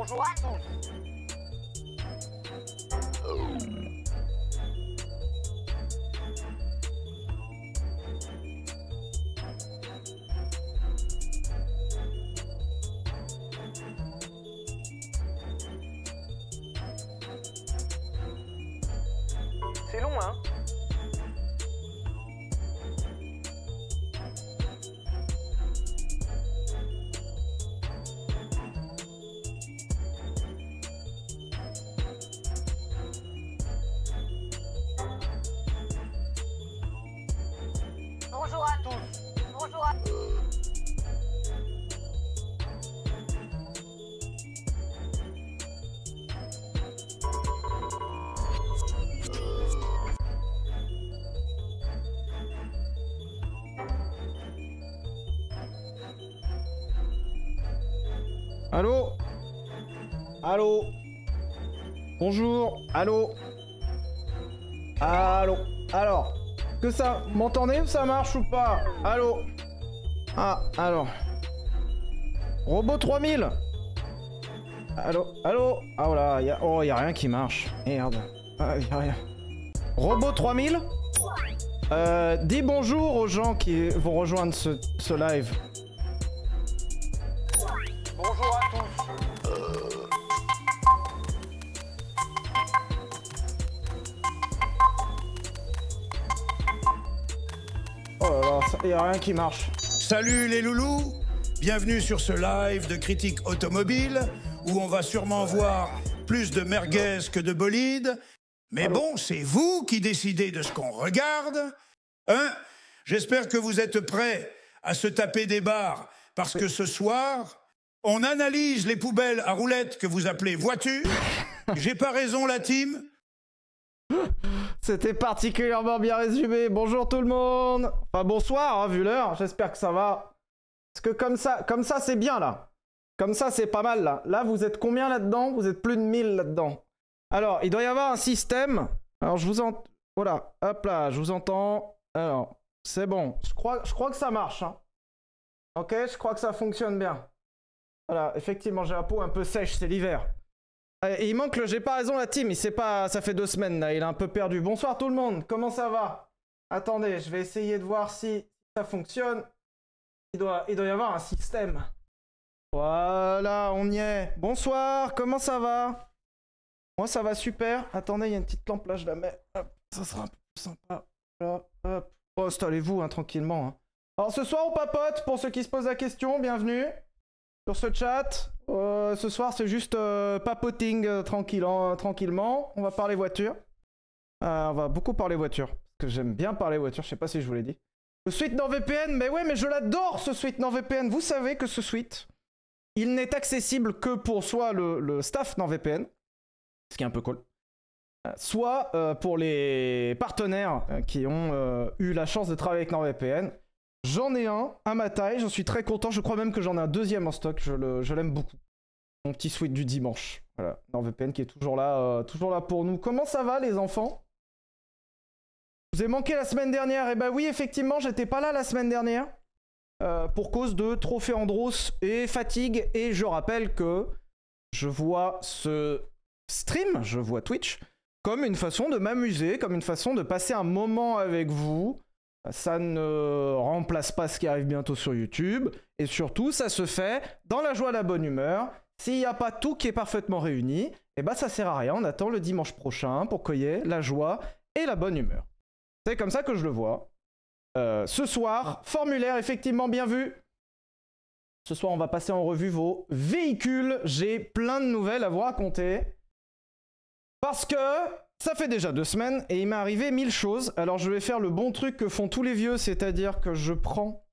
Bonjour à tous. C'est Allô Allô Bonjour Allô Allô Alors Que ça M'entendez Ça marche ou pas Allô Ah, alors. Robot 3000 Allô Allô Ah voilà, y a... oh, y a rien qui marche. Merde. Ah, y a rien. Robot 3000 euh, dis bonjour aux gens qui vont rejoindre ce, ce live. Rien qui marche. Salut les loulous, bienvenue sur ce live de critique automobile où on va sûrement voir plus de merguez que de bolides. Mais bon, c'est vous qui décidez de ce qu'on regarde. Hein? J'espère que vous êtes prêts à se taper des barres parce que ce soir, on analyse les poubelles à roulettes que vous appelez voitures. J'ai pas raison la team C'était particulièrement bien résumé. Bonjour tout le monde. Enfin bonsoir, hein, vu l'heure. J'espère que ça va. Parce que comme ça, comme ça c'est bien là. Comme ça c'est pas mal là. Là vous êtes combien là-dedans? Vous êtes plus de 1000 là-dedans. Alors il doit y avoir un système. Alors je vous entends. Voilà. Hop là, je vous entends. Alors c'est bon. Je crois, je crois que ça marche. hein. Ok, je crois que ça fonctionne bien. Voilà, effectivement j'ai la peau un peu sèche, c'est l'hiver. Euh, il manque le j'ai pas raison la team, il sait pas, ça fait deux semaines là, il est un peu perdu. Bonsoir tout le monde, comment ça va? Attendez, je vais essayer de voir si ça fonctionne. Il doit, il doit y avoir un système. Voilà, on y est. Bonsoir, comment ça va? Moi ça va super. Attendez, il y a une petite lampe là, je la mets. Hop, ça sera un peu plus sympa. Hop. Oh, installez-vous hein, tranquillement. hein. Alors ce soir on papote, pour ceux qui se posent la question, bienvenue sur ce chat. Euh, ce soir, c'est juste euh, papoting euh, tranquille, hein, tranquillement. On va parler voiture. Euh, on va beaucoup parler voiture. Parce que j'aime bien parler voiture, je sais pas si je vous l'ai dit. Le suite NordVPN, mais ouais, mais je l'adore ce suite NordVPN. Vous savez que ce suite, il n'est accessible que pour soit le, le staff NordVPN, ce qui est un peu cool, euh, soit euh, pour les partenaires euh, qui ont euh, eu la chance de travailler avec NordVPN. J'en ai un à ma taille, j'en suis très content. Je crois même que j'en ai un deuxième en stock. Je l'aime beaucoup. Mon petit suite du dimanche. Voilà, NordVPN qui est toujours là, euh, toujours là pour nous. Comment ça va, les enfants? Je vous ai manqué la semaine dernière. Et bah oui, effectivement, j'étais pas là la semaine dernière. euh, pour cause de trophée Andros et fatigue. Et je rappelle que je vois ce stream, je vois Twitch, comme une façon de m'amuser, comme une façon de passer un moment avec vous. Ça ne remplace pas ce qui arrive bientôt sur YouTube. Et surtout, ça se fait dans la joie, la bonne humeur. S'il n'y a pas tout qui est parfaitement réuni, eh ben ça sert à rien. On attend le dimanche prochain pour qu'il y ait la joie et la bonne humeur. C'est comme ça que je le vois. Euh, ce soir, formulaire effectivement bien vu. Ce soir, on va passer en revue vos véhicules. J'ai plein de nouvelles à vous raconter. Parce que ça fait déjà deux semaines et il m'est arrivé mille choses. Alors je vais faire le bon truc que font tous les vieux, c'est-à-dire que je prends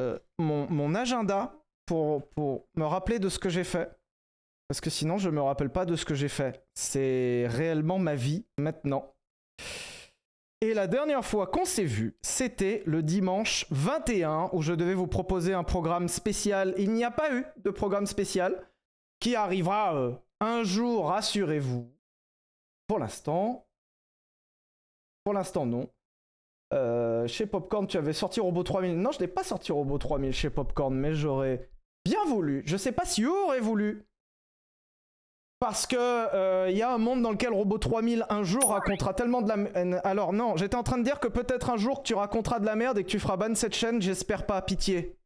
euh, mon, agenda pour, me rappeler de ce que j'ai fait. Parce que sinon, je me rappelle pas de ce que j'ai fait. C'est réellement ma vie maintenant. Et la dernière fois qu'on s'est vu, c'était le dimanche 21 où je devais vous proposer un programme spécial. Il n'y a pas eu de programme spécial qui arrivera euh, un jour, rassurez-vous. Pour l'instant, pour l'instant non. Euh, chez Popcorn, tu avais sorti Robot 3000. Non, je n'ai pas sorti Robot 3000 chez Popcorn, mais j'aurais bien voulu. Je sais pas si aurait voulu. Parce que euh, il y a un monde dans lequel Robot 3000 un jour racontera tellement de la merde. Alors non, j'étais en train de dire que peut-être un jour tu raconteras de la merde et que tu feras ban cette chaîne, j'espère pas, pitié.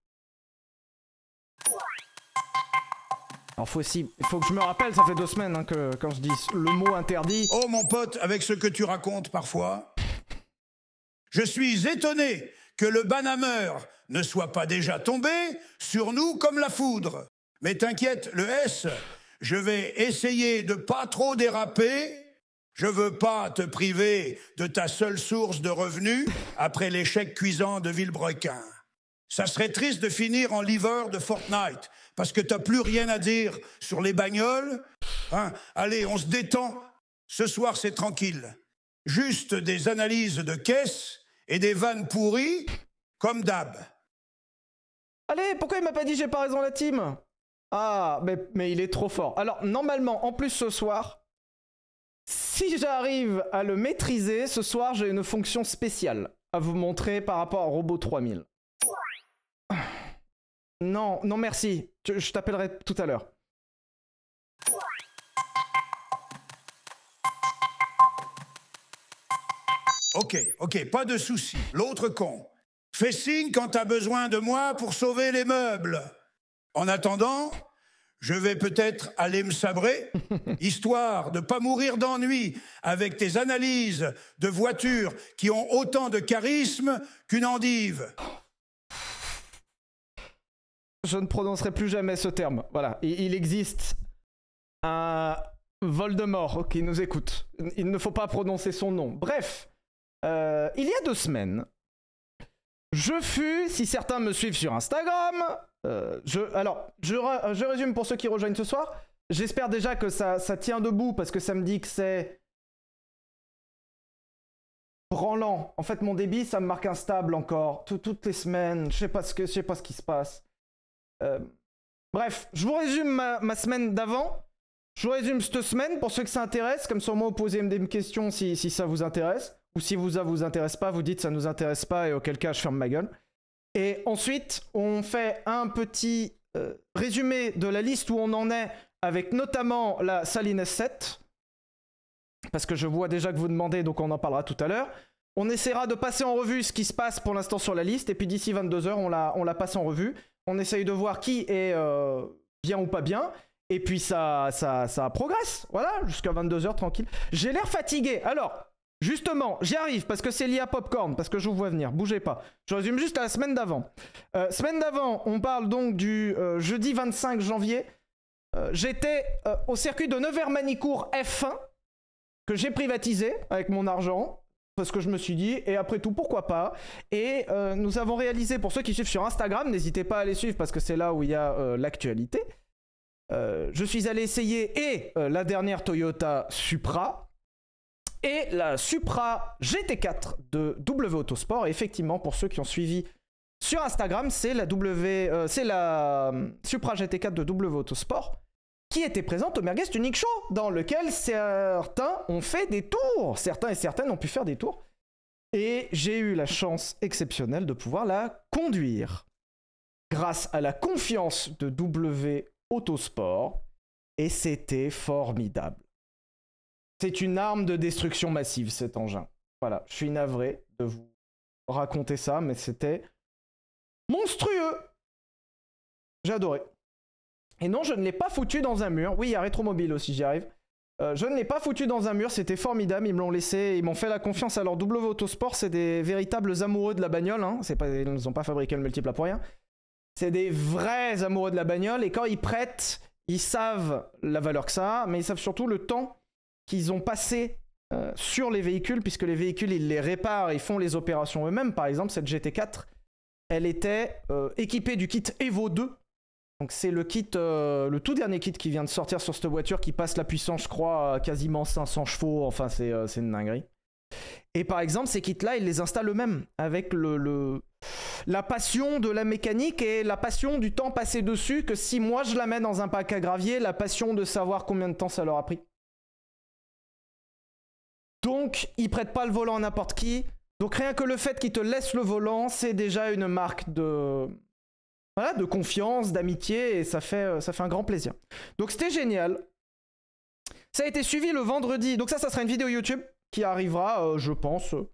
Alors faut aussi, que je me rappelle, ça fait deux semaines hein, que je dis le mot interdit. Oh mon pote, avec ce que tu racontes parfois, je suis étonné que le Banhammer ne soit pas déjà tombé sur nous comme la foudre. Mais t'inquiète, le S, je vais essayer de pas trop déraper. Je veux pas te priver de ta seule source de revenus après l'échec cuisant de Villebrequin. Ça serait triste de finir en liver de Fortnite parce que t'as plus rien à dire sur les bagnoles. Hein Allez, on se détend. Ce soir, c'est tranquille. Juste des analyses de caisse et des vannes pourries, comme d'hab. Allez, pourquoi il m'a pas dit j'ai pas raison la team? Ah, mais, mais il est trop fort. Alors, normalement, en plus ce soir, si j'arrive à le maîtriser, ce soir, j'ai une fonction spéciale à vous montrer par rapport à Robot 3000. Non, non merci. Je, je t'appellerai tout à l'heure. Ok, ok, pas de souci. L'autre con. Fais signe quand t'as besoin de moi pour sauver les meubles. En attendant, je vais peut-être aller me sabrer, histoire de pas mourir d'ennui avec tes analyses de voitures qui ont autant de charisme qu'une endive. Je ne prononcerai plus jamais ce terme. Voilà, il, existe un Voldemort qui nous écoute. Il ne faut pas prononcer son nom. Bref, euh, il y a deux semaines, je fus, si certains me suivent sur Instagram, euh, je, alors, je, je résume pour ceux qui rejoignent ce soir. J'espère déjà que ça, ça tient debout parce que ça me dit que c'est branlant. En fait, mon débit, ça me marque instable encore. Tout- toutes les semaines, je sais pas ce que, je sais pas ce qui se passe. Euh, bref, je vous résume ma, ma semaine d'avant. Je vous résume cette semaine pour ceux que ça intéresse. Comme moins, vous posez des questions si, ça vous intéresse. Ou si vous, ça vous intéresse pas, vous dites ça nous intéresse pas et auquel cas, je ferme ma gueule. Et ensuite, on fait un petit euh, résumé de la liste où on en est avec notamment la Saline S7. Parce que je vois déjà que vous demandez, donc on en parlera tout à l'heure. On essaiera de passer en revue ce qui se passe pour l'instant sur la liste. Et puis d'ici 22h, on la, on la passe en revue. On essaye de voir qui est euh, bien ou pas bien. Et puis ça, progresse. Voilà, jusqu'à 22h tranquille. J'ai l'air fatigué. Alors, justement, j'y arrive parce que c'est lié à Popcorn, parce que je vous vois venir. Bougez pas. Je résume juste à la semaine d'avant. Euh, semaine d'avant, on parle donc du euh, jeudi 25 janvier. J'étais au circuit de Nevers-Manicourt F1 que j'ai privatisé avec mon argent. Parce que je me suis dit, et après tout, pourquoi pas Et euh, nous avons réalisé, pour ceux qui suivent sur Instagram, n'hésitez pas à les suivre parce que c'est là où il y a euh, l'actualité. Euh, je suis allé essayer et la dernière Toyota Supra et la Supra GT4 de W Autosport. Effectivement, pour ceux qui ont suivi sur Instagram, c'est la W, la Supra GT4 de W Autosport qui était présente au Merguez Tuning Show, dans lequel certains ont fait des tours. Certains et certaines ont pu faire des tours. Et j'ai eu la chance exceptionnelle de pouvoir la conduire. Grâce à la confiance de W Autosport. Et c'était formidable. C'est une arme de destruction massive, cet engin. Voilà, je suis navré de vous raconter ça, mais c'était monstrueux. J'ai adoré. Et non, je ne l'ai pas foutu dans un mur. Oui, il y a Rétromobile aussi, j'y arrive. Euh, je ne l'ai pas foutu dans un mur, c'était formidable. Ils me l'ont laissé, ils m'ont fait la confiance. Alors, W Autosport, c'est des véritables amoureux de la bagnole. Hein. C'est pas, ils n'ont pas fabriqué le multiple pour rien. C'est des vrais amoureux de la bagnole. Et quand ils prêtent, ils savent la valeur que ça a, mais ils savent surtout le temps qu'ils ont passé euh, sur les véhicules, puisque les véhicules, ils les réparent, ils font les opérations eux-mêmes. Par exemple, cette GT4, elle était euh, équipée du kit Evo 2 Donc c'est le kit, euh, le tout dernier kit qui vient de sortir sur cette voiture qui passe la puissance, je crois, quasiment 500 chevaux. Enfin, c'est euh, c'est une dinguerie. Et par exemple, ces kits-là, ils les installent eux-mêmes avec le- la passion de la mécanique et la passion du temps passé dessus. Que si moi je la mets dans un pack à gravier, la passion de savoir combien de temps ça leur a pris. Donc, ils prêtent pas le volant à n'importe qui. Donc rien que le fait qu'ils te laissent le volant, c'est déjà une marque de de confiance, d'amitié et ça fait euh, ça fait un grand plaisir. Donc c'était génial. Ça a été suivi le vendredi. Donc ça ça sera une vidéo YouTube qui arrivera euh, je pense euh,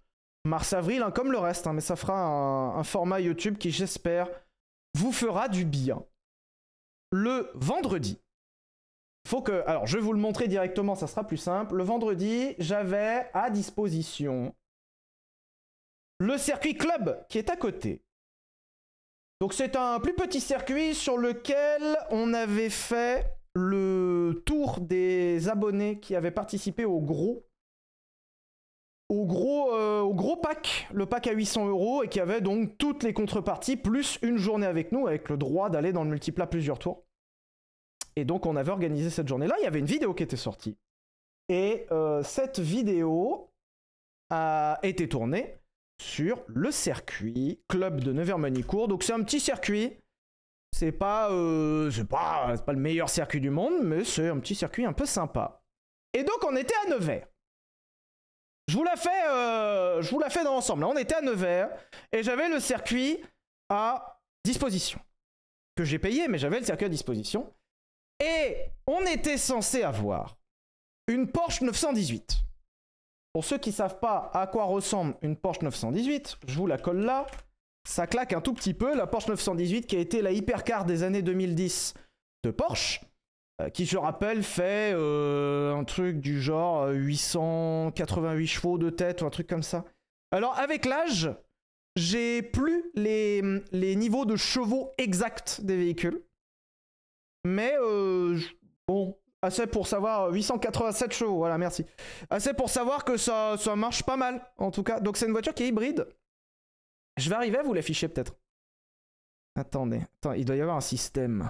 mars avril hein, comme le reste hein, mais ça fera un, un format YouTube qui j'espère vous fera du bien. Le vendredi. Faut que alors je vais vous le montrer directement, ça sera plus simple. Le vendredi, j'avais à disposition le circuit club qui est à côté. Donc c'est un plus petit circuit sur lequel on avait fait le tour des abonnés qui avaient participé au gros euh, gros pack, le pack à 800 euros, et qui avait donc toutes les contreparties, plus une journée avec nous, avec le droit d'aller dans le multiplat plusieurs tours. Et donc on avait organisé cette journée-là, il y avait une vidéo qui était sortie. Et euh, cette vidéo a été tournée sur le circuit club de Nevers-Monicourt. Donc c'est un petit circuit. C'est pas, euh, c'est pas, pas le meilleur circuit du monde, mais c'est un petit circuit un peu sympa. Et donc on était à Nevers. Je vous euh, je vous la fais dans l'ensemble. On était à Nevers et j'avais le circuit à disposition que j'ai payé, mais j'avais le circuit à disposition. Et on était censé avoir une Porsche 918. Pour ceux qui savent pas à quoi ressemble une Porsche 918, je vous la colle là. Ça claque un tout petit peu. La Porsche 918 qui a été la hypercar des années 2010 de Porsche, euh, qui je rappelle fait euh, un truc du genre euh, 888 chevaux de tête ou un truc comme ça. Alors avec l'âge, j'ai plus les, les niveaux de chevaux exacts des véhicules. Mais euh, bon, assez pour savoir 887 chevaux, voilà, merci. Assez pour savoir que ça, marche pas mal, en tout cas. Donc c'est une voiture qui est hybride. Je vais arriver à vous l'afficher peut-être. Attendez, attends, il doit y avoir un système.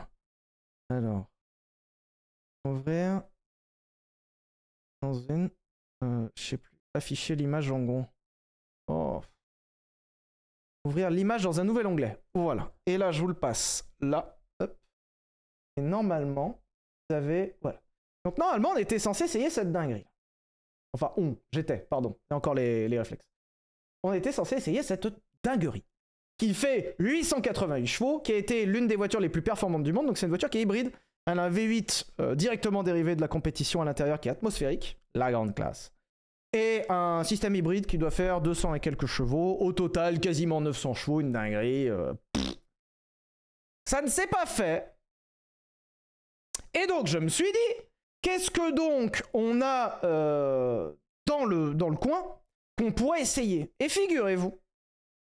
Alors, ouvrir dans une, euh, je sais plus, afficher l'image en gros. Oh. Ouvrir l'image dans un nouvel onglet. Voilà. Et là, je vous le passe là. Et normalement, vous avez, voilà. Donc normalement, on était censé essayer cette dinguerie. Enfin, on, j'étais, pardon. Et encore les, réflexes. On était censé essayer cette dinguerie. Qui fait 888 chevaux, qui a été l'une des voitures les plus performantes du monde. Donc c'est une voiture qui est hybride. Elle a un V8 euh, directement dérivé de la compétition à l'intérieur qui est atmosphérique, la grande classe. Et un système hybride qui doit faire 200 et quelques chevaux. Au total, quasiment 900 chevaux, une dinguerie. euh. Ça ne s'est pas fait. Et donc je me suis dit, qu'est-ce que donc on a euh, dans, le, dans le coin qu'on pourrait essayer? Et figurez-vous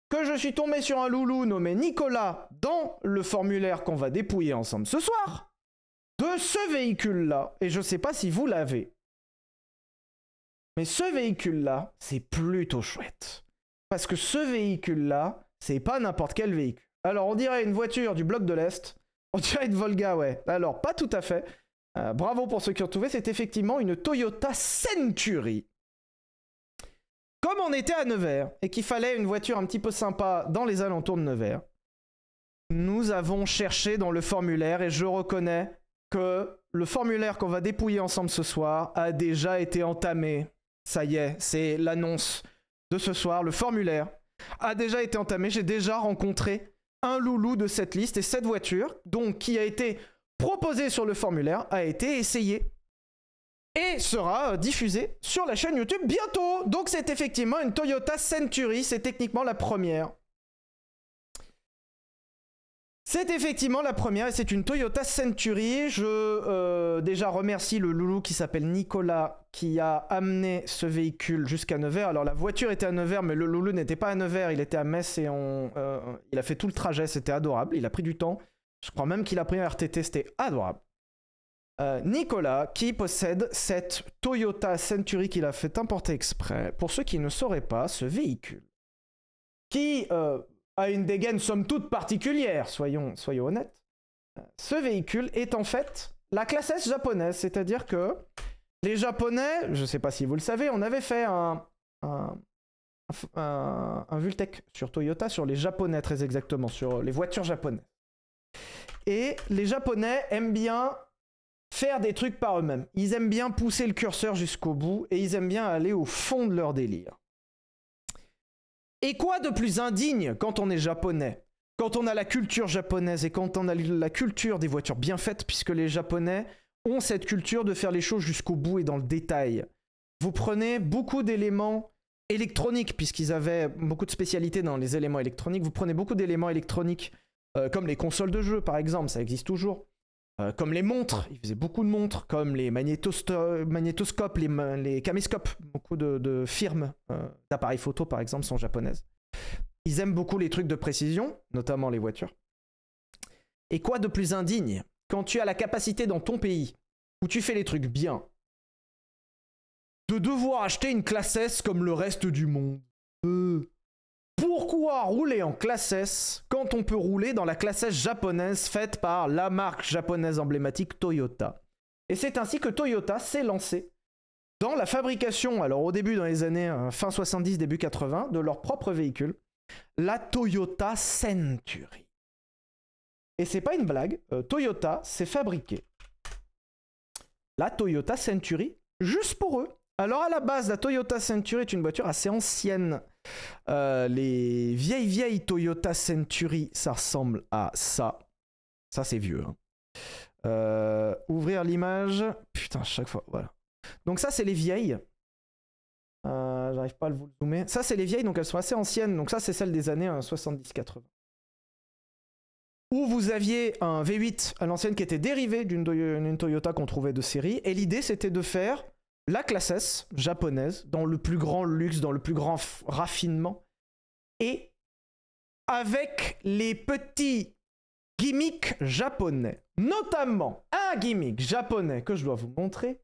que je suis tombé sur un loulou nommé Nicolas dans le formulaire qu'on va dépouiller ensemble ce soir de ce véhicule-là. Et je sais pas si vous l'avez. Mais ce véhicule-là, c'est plutôt chouette. Parce que ce véhicule-là, c'est pas n'importe quel véhicule. Alors, on dirait une voiture du bloc de l'Est. On dirait une Volga, ouais. Alors, pas tout à fait. Euh, bravo pour ceux qui ont trouvé. C'est effectivement une Toyota Century. Comme on était à Nevers et qu'il fallait une voiture un petit peu sympa dans les alentours de Nevers, nous avons cherché dans le formulaire et je reconnais que le formulaire qu'on va dépouiller ensemble ce soir a déjà été entamé. Ça y est, c'est l'annonce de ce soir. Le formulaire a déjà été entamé. J'ai déjà rencontré un loulou de cette liste et cette voiture, donc qui a été proposée sur le formulaire, a été essayée et sera euh, diffusée sur la chaîne YouTube bientôt. Donc c'est effectivement une Toyota Century, c'est techniquement la première. C'est effectivement la première et c'est une Toyota Century. Je euh, déjà remercie le loulou qui s'appelle Nicolas qui a amené ce véhicule jusqu'à Nevers. Alors la voiture était à Nevers mais le loulou n'était pas à Nevers, il était à Metz et on, euh, il a fait tout le trajet, c'était adorable. Il a pris du temps. Je crois même qu'il a pris un RTT, c'était adorable. Euh, Nicolas qui possède cette Toyota Century qu'il a fait importer exprès. Pour ceux qui ne sauraient pas, ce véhicule qui euh, a une dégaine somme toute particulière, soyons, soyons honnêtes, ce véhicule est en fait la classe S japonaise, c'est-à-dire que les Japonais, je ne sais pas si vous le savez, on avait fait un, un, un, un Vultec sur Toyota, sur les Japonais très exactement, sur les voitures japonaises. Et les Japonais aiment bien faire des trucs par eux-mêmes. Ils aiment bien pousser le curseur jusqu'au bout et ils aiment bien aller au fond de leur délire. Et quoi de plus indigne quand on est japonais Quand on a la culture japonaise et quand on a la culture des voitures bien faites, puisque les japonais ont cette culture de faire les choses jusqu'au bout et dans le détail. Vous prenez beaucoup d'éléments électroniques, puisqu'ils avaient beaucoup de spécialités dans les éléments électroniques, vous prenez beaucoup d'éléments électroniques, euh, comme les consoles de jeux par exemple, ça existe toujours. Euh, comme les montres, ils faisaient beaucoup de montres, comme les magnétoscopes, les, caméscopes. Beaucoup de, firmes euh, d'appareils photo, par exemple, sont japonaises. Ils aiment beaucoup les trucs de précision, notamment les voitures. Et quoi de plus indigne quand tu as la capacité dans ton pays, où tu fais les trucs bien, de devoir acheter une classe S comme le reste du monde? Pourquoi rouler en classe S quand on peut rouler dans la classe S japonaise faite par la marque japonaise emblématique Toyota? Et c'est ainsi que Toyota s'est lancé dans la fabrication, alors au début dans les années euh, fin 70, début 80, de leur propre véhicule, la Toyota Century. Et c'est pas une blague, euh, Toyota s'est fabriqué la Toyota Century juste pour eux. Alors à la base, la Toyota Century est une voiture assez ancienne. Euh, les vieilles vieilles Toyota Century, ça ressemble à ça. Ça c'est vieux. hein. Euh, ouvrir l'image. Putain, chaque fois, voilà. Donc ça c'est les vieilles. Euh, J'arrive pas à vous le zoomer. Ça c'est les vieilles, donc elles sont assez anciennes. Donc ça c'est celle des années euh, 70-80 où vous aviez un V8 à l'ancienne qui était dérivé d'une Toyota qu'on trouvait de série. Et l'idée, c'était de faire la classe S japonaise dans le plus grand luxe, dans le plus grand raffinement. Et avec les petits gimmicks japonais. Notamment un gimmick japonais que je dois vous montrer.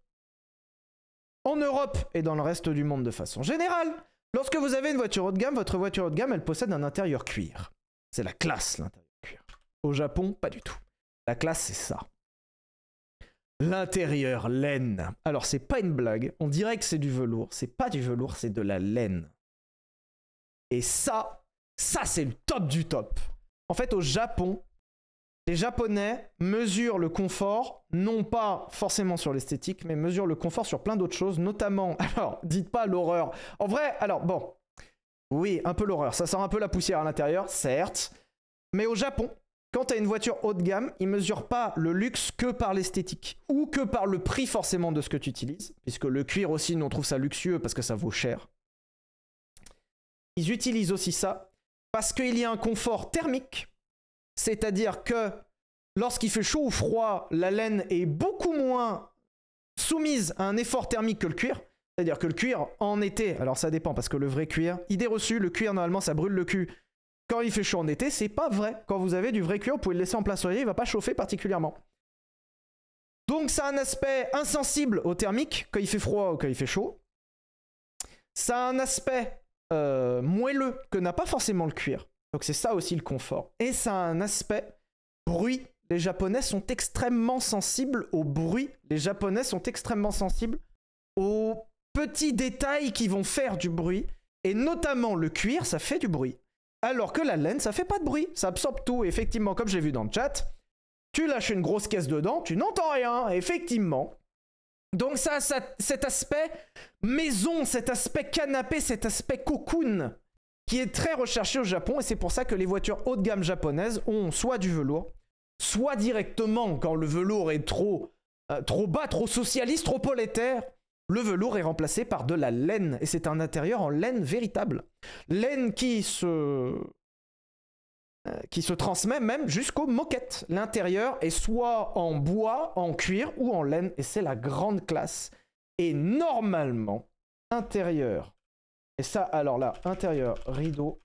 En Europe et dans le reste du monde de façon générale, lorsque vous avez une voiture haut de gamme, votre voiture haut de gamme, elle possède un intérieur cuir. C'est la classe, l'intérieur cuir. Au Japon, pas du tout. La classe, c'est ça. L'intérieur laine. Alors, c'est pas une blague. On dirait que c'est du velours. C'est pas du velours, c'est de la laine. Et ça, ça, c'est le top du top. En fait, au Japon, les Japonais mesurent le confort, non pas forcément sur l'esthétique, mais mesurent le confort sur plein d'autres choses, notamment. Alors, dites pas l'horreur. En vrai, alors, bon. Oui, un peu l'horreur. Ça sent un peu la poussière à l'intérieur, certes. Mais au Japon, quand tu as une voiture haut de gamme, ils mesurent pas le luxe que par l'esthétique ou que par le prix forcément de ce que tu utilises, puisque le cuir aussi, nous on trouve ça luxueux parce que ça vaut cher. Ils utilisent aussi ça parce qu'il y a un confort thermique, c'est-à-dire que lorsqu'il fait chaud ou froid, la laine est beaucoup moins soumise à un effort thermique que le cuir. C'est-à-dire que le cuir en été, alors ça dépend parce que le vrai cuir, idée reçue, le cuir normalement ça brûle le cul quand il fait chaud en été, c'est pas vrai. Quand vous avez du vrai cuir, vous pouvez le laisser en plein soleil, il va pas chauffer particulièrement. Donc ça a un aspect insensible au thermique quand il fait froid ou quand il fait chaud. Ça a un aspect euh, moelleux que n'a pas forcément le cuir. Donc c'est ça aussi le confort. Et ça a un aspect bruit. Les Japonais sont extrêmement sensibles au bruit. Les Japonais sont extrêmement sensibles aux petits détails qui vont faire du bruit. Et notamment le cuir, ça fait du bruit. Alors que la laine, ça fait pas de bruit, ça absorbe tout. Effectivement, comme j'ai vu dans le chat, tu lâches une grosse caisse dedans, tu n'entends rien, effectivement. Donc ça, ça cet aspect maison, cet aspect canapé, cet aspect cocoon, qui est très recherché au Japon, et c'est pour ça que les voitures haut de gamme japonaises ont soit du velours, soit directement, quand le velours est trop, euh, trop bas, trop socialiste, trop prolétaire, le velours est remplacé par de la laine, et c'est un intérieur en laine véritable. Laine qui se, euh, qui se transmet même jusqu'aux moquettes. L'intérieur est soit en bois, en cuir ou en laine, et c'est la grande classe. Et normalement, intérieur, et ça, alors là, intérieur, rideau,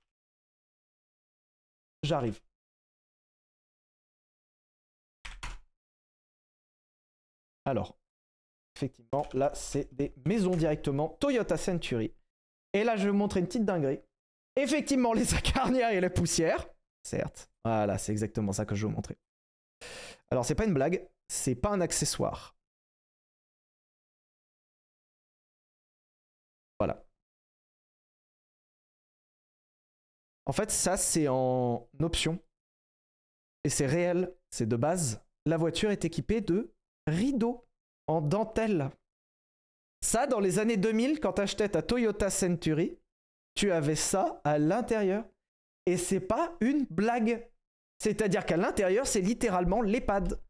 j'arrive. Alors, effectivement, là, c'est des maisons directement. Toyota Century. Et là, je vais vous montrer une petite dinguerie. Effectivement, les arrière et la poussière. Certes. Voilà, c'est exactement ça que je vais vous montrer. Alors c'est pas une blague, c'est pas un accessoire. Voilà. En fait, ça c'est en option. Et c'est réel, c'est de base. La voiture est équipée de rideaux en dentelle. Ça, dans les années 2000, quand tu achetais ta Toyota Century, tu avais ça à l'intérieur. Et c'est pas une blague. C'est-à-dire qu'à l'intérieur, c'est littéralement l'EHPAD.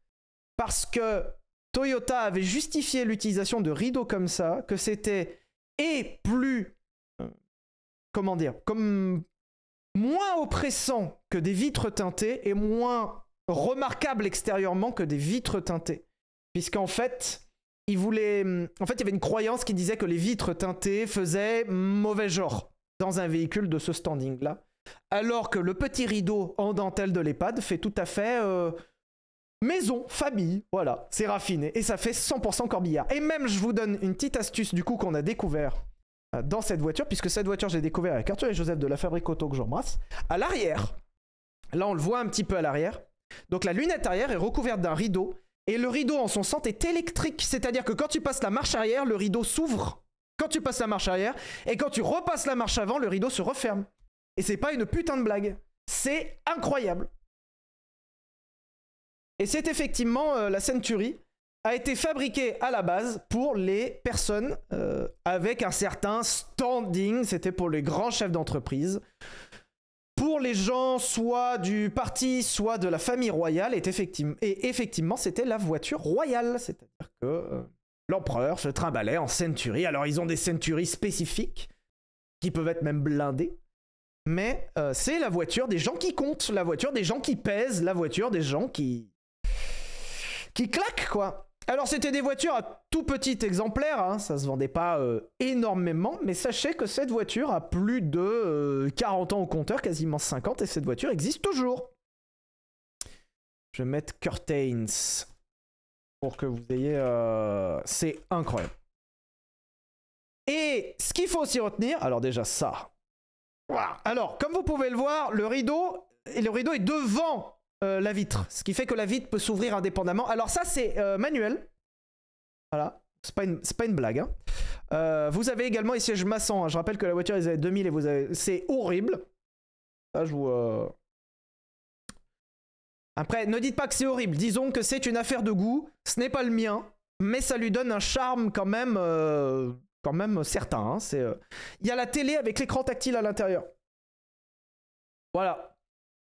Parce que Toyota avait justifié l'utilisation de rideaux comme ça, que c'était et plus. euh, comment dire Comme moins oppressant que des vitres teintées et moins remarquable extérieurement que des vitres teintées. Puisqu'en fait, il voulait. En fait, il y avait une croyance qui disait que les vitres teintées faisaient mauvais genre dans un véhicule de ce standing-là. Alors que le petit rideau en dentelle de l'EHPAD fait tout à fait euh, maison, famille, voilà, c'est raffiné. Et ça fait 100% corbillard. Et même, je vous donne une petite astuce du coup qu'on a découvert euh, dans cette voiture, puisque cette voiture, j'ai découvert avec Arthur et Joseph de la Fabrique Auto que j'embrasse. À l'arrière, là on le voit un petit peu à l'arrière, donc la lunette arrière est recouverte d'un rideau, et le rideau en son centre est électrique, c'est-à-dire que quand tu passes la marche arrière, le rideau s'ouvre quand tu passes la marche arrière, et quand tu repasses la marche avant, le rideau se referme. Et c'est pas une putain de blague. C'est incroyable. Et c'est effectivement euh, la Century a été fabriquée à la base pour les personnes euh, avec un certain standing. C'était pour les grands chefs d'entreprise. Les gens soit du parti, soit de la famille royale. Et effectivement, c'était la voiture royale. C'est-à-dire que euh, l'empereur se trimballait en Century. Alors ils ont des Century spécifiques qui peuvent être même blindées. Mais euh, c'est la voiture des gens qui comptent, la voiture des gens qui pèsent, la voiture des gens qui. qui claquent, quoi. Alors, c'était des voitures à tout petit exemplaire, hein, ça se vendait pas euh, énormément, mais sachez que cette voiture a plus de euh, 40 ans au compteur, quasiment 50, et cette voiture existe toujours. Je vais mettre Curtains pour que vous ayez. euh, C'est incroyable. Et ce qu'il faut aussi retenir, alors déjà ça. Alors, comme vous pouvez le voir, le rideau, le rideau est devant euh, la vitre, ce qui fait que la vitre peut s'ouvrir indépendamment. Alors ça, c'est euh, manuel. Voilà, c'est pas une, pas une blague. hein. Euh, vous avez également les sièges massants. hein. Je rappelle que la voiture, ils avaient 2000 et vous avez... C'est horrible. Ça, je vous... Après, ne dites pas que c'est horrible. Disons que c'est une affaire de goût. Ce n'est pas le mien. Mais ça lui donne un charme quand même... Quand même certain. hein. Il y a la télé avec l'écran tactile à l'intérieur. Voilà.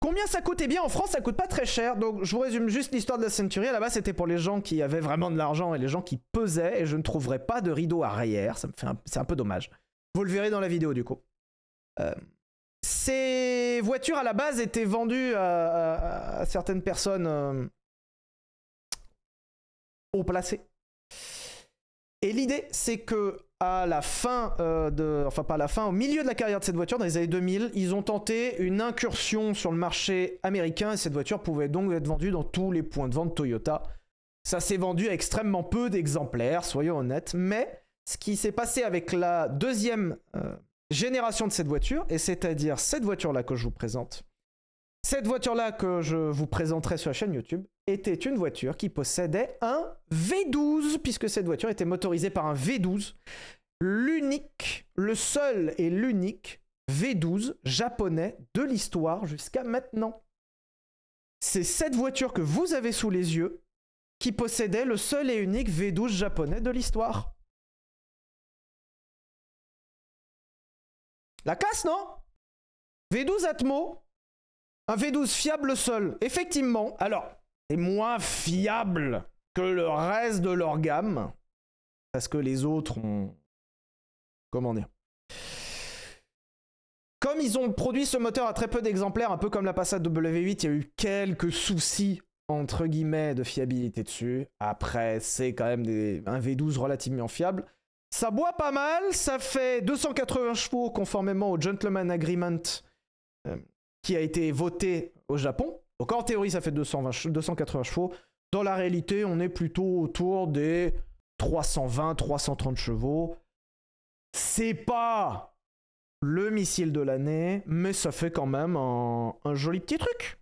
Combien ça coûte Eh bien, en France, ça coûte pas très cher. Donc, je vous résume juste l'histoire de la Century. À la base, c'était pour les gens qui avaient vraiment de l'argent et les gens qui pesaient. Et je ne trouverai pas de rideau arrière. Ça me fait. C'est un peu dommage. Vous le verrez dans la vidéo, du coup. Euh, Ces voitures, à la base, étaient vendues à certaines personnes euh, haut placées. Et l'idée, c'est que à la fin euh, enfin pas à la fin, au milieu de la carrière de cette voiture, dans les années 2000, ils ont tenté une incursion sur le marché américain et cette voiture pouvait donc être vendue dans tous les points de vente Toyota. Ça s'est vendu à extrêmement peu d'exemplaires, soyons honnêtes, mais ce qui s'est passé avec la deuxième euh, génération de cette voiture, et c'est-à-dire cette voiture-là que je vous présente, cette voiture-là que je vous présenterai sur la chaîne YouTube était une voiture qui possédait un V12, puisque cette voiture était motorisée par un V12, l'unique, le seul et l'unique V12 japonais de l'histoire jusqu'à maintenant. C'est cette voiture que vous avez sous les yeux qui possédait le seul et unique V12 japonais de l'histoire. La classe, non? V12 Atmo, un V12 fiable seul. Effectivement, alors, c'est moins fiable que le reste de leur gamme, parce que les autres ont... Comment dire? Comme ils ont produit ce moteur à très peu d'exemplaires, un peu comme la Passat W8, il y a eu quelques soucis entre guillemets de fiabilité dessus. Après, c'est quand même un V12 relativement fiable. Ça boit pas mal, ça fait 280 chevaux conformément au Gentleman Agreement euh, qui a été voté au Japon. Donc en théorie, ça fait 220 che- 280 chevaux. Dans la réalité, on est plutôt autour des 320-330 chevaux. C'est pas le missile de l'année, mais ça fait quand même un, un joli petit truc.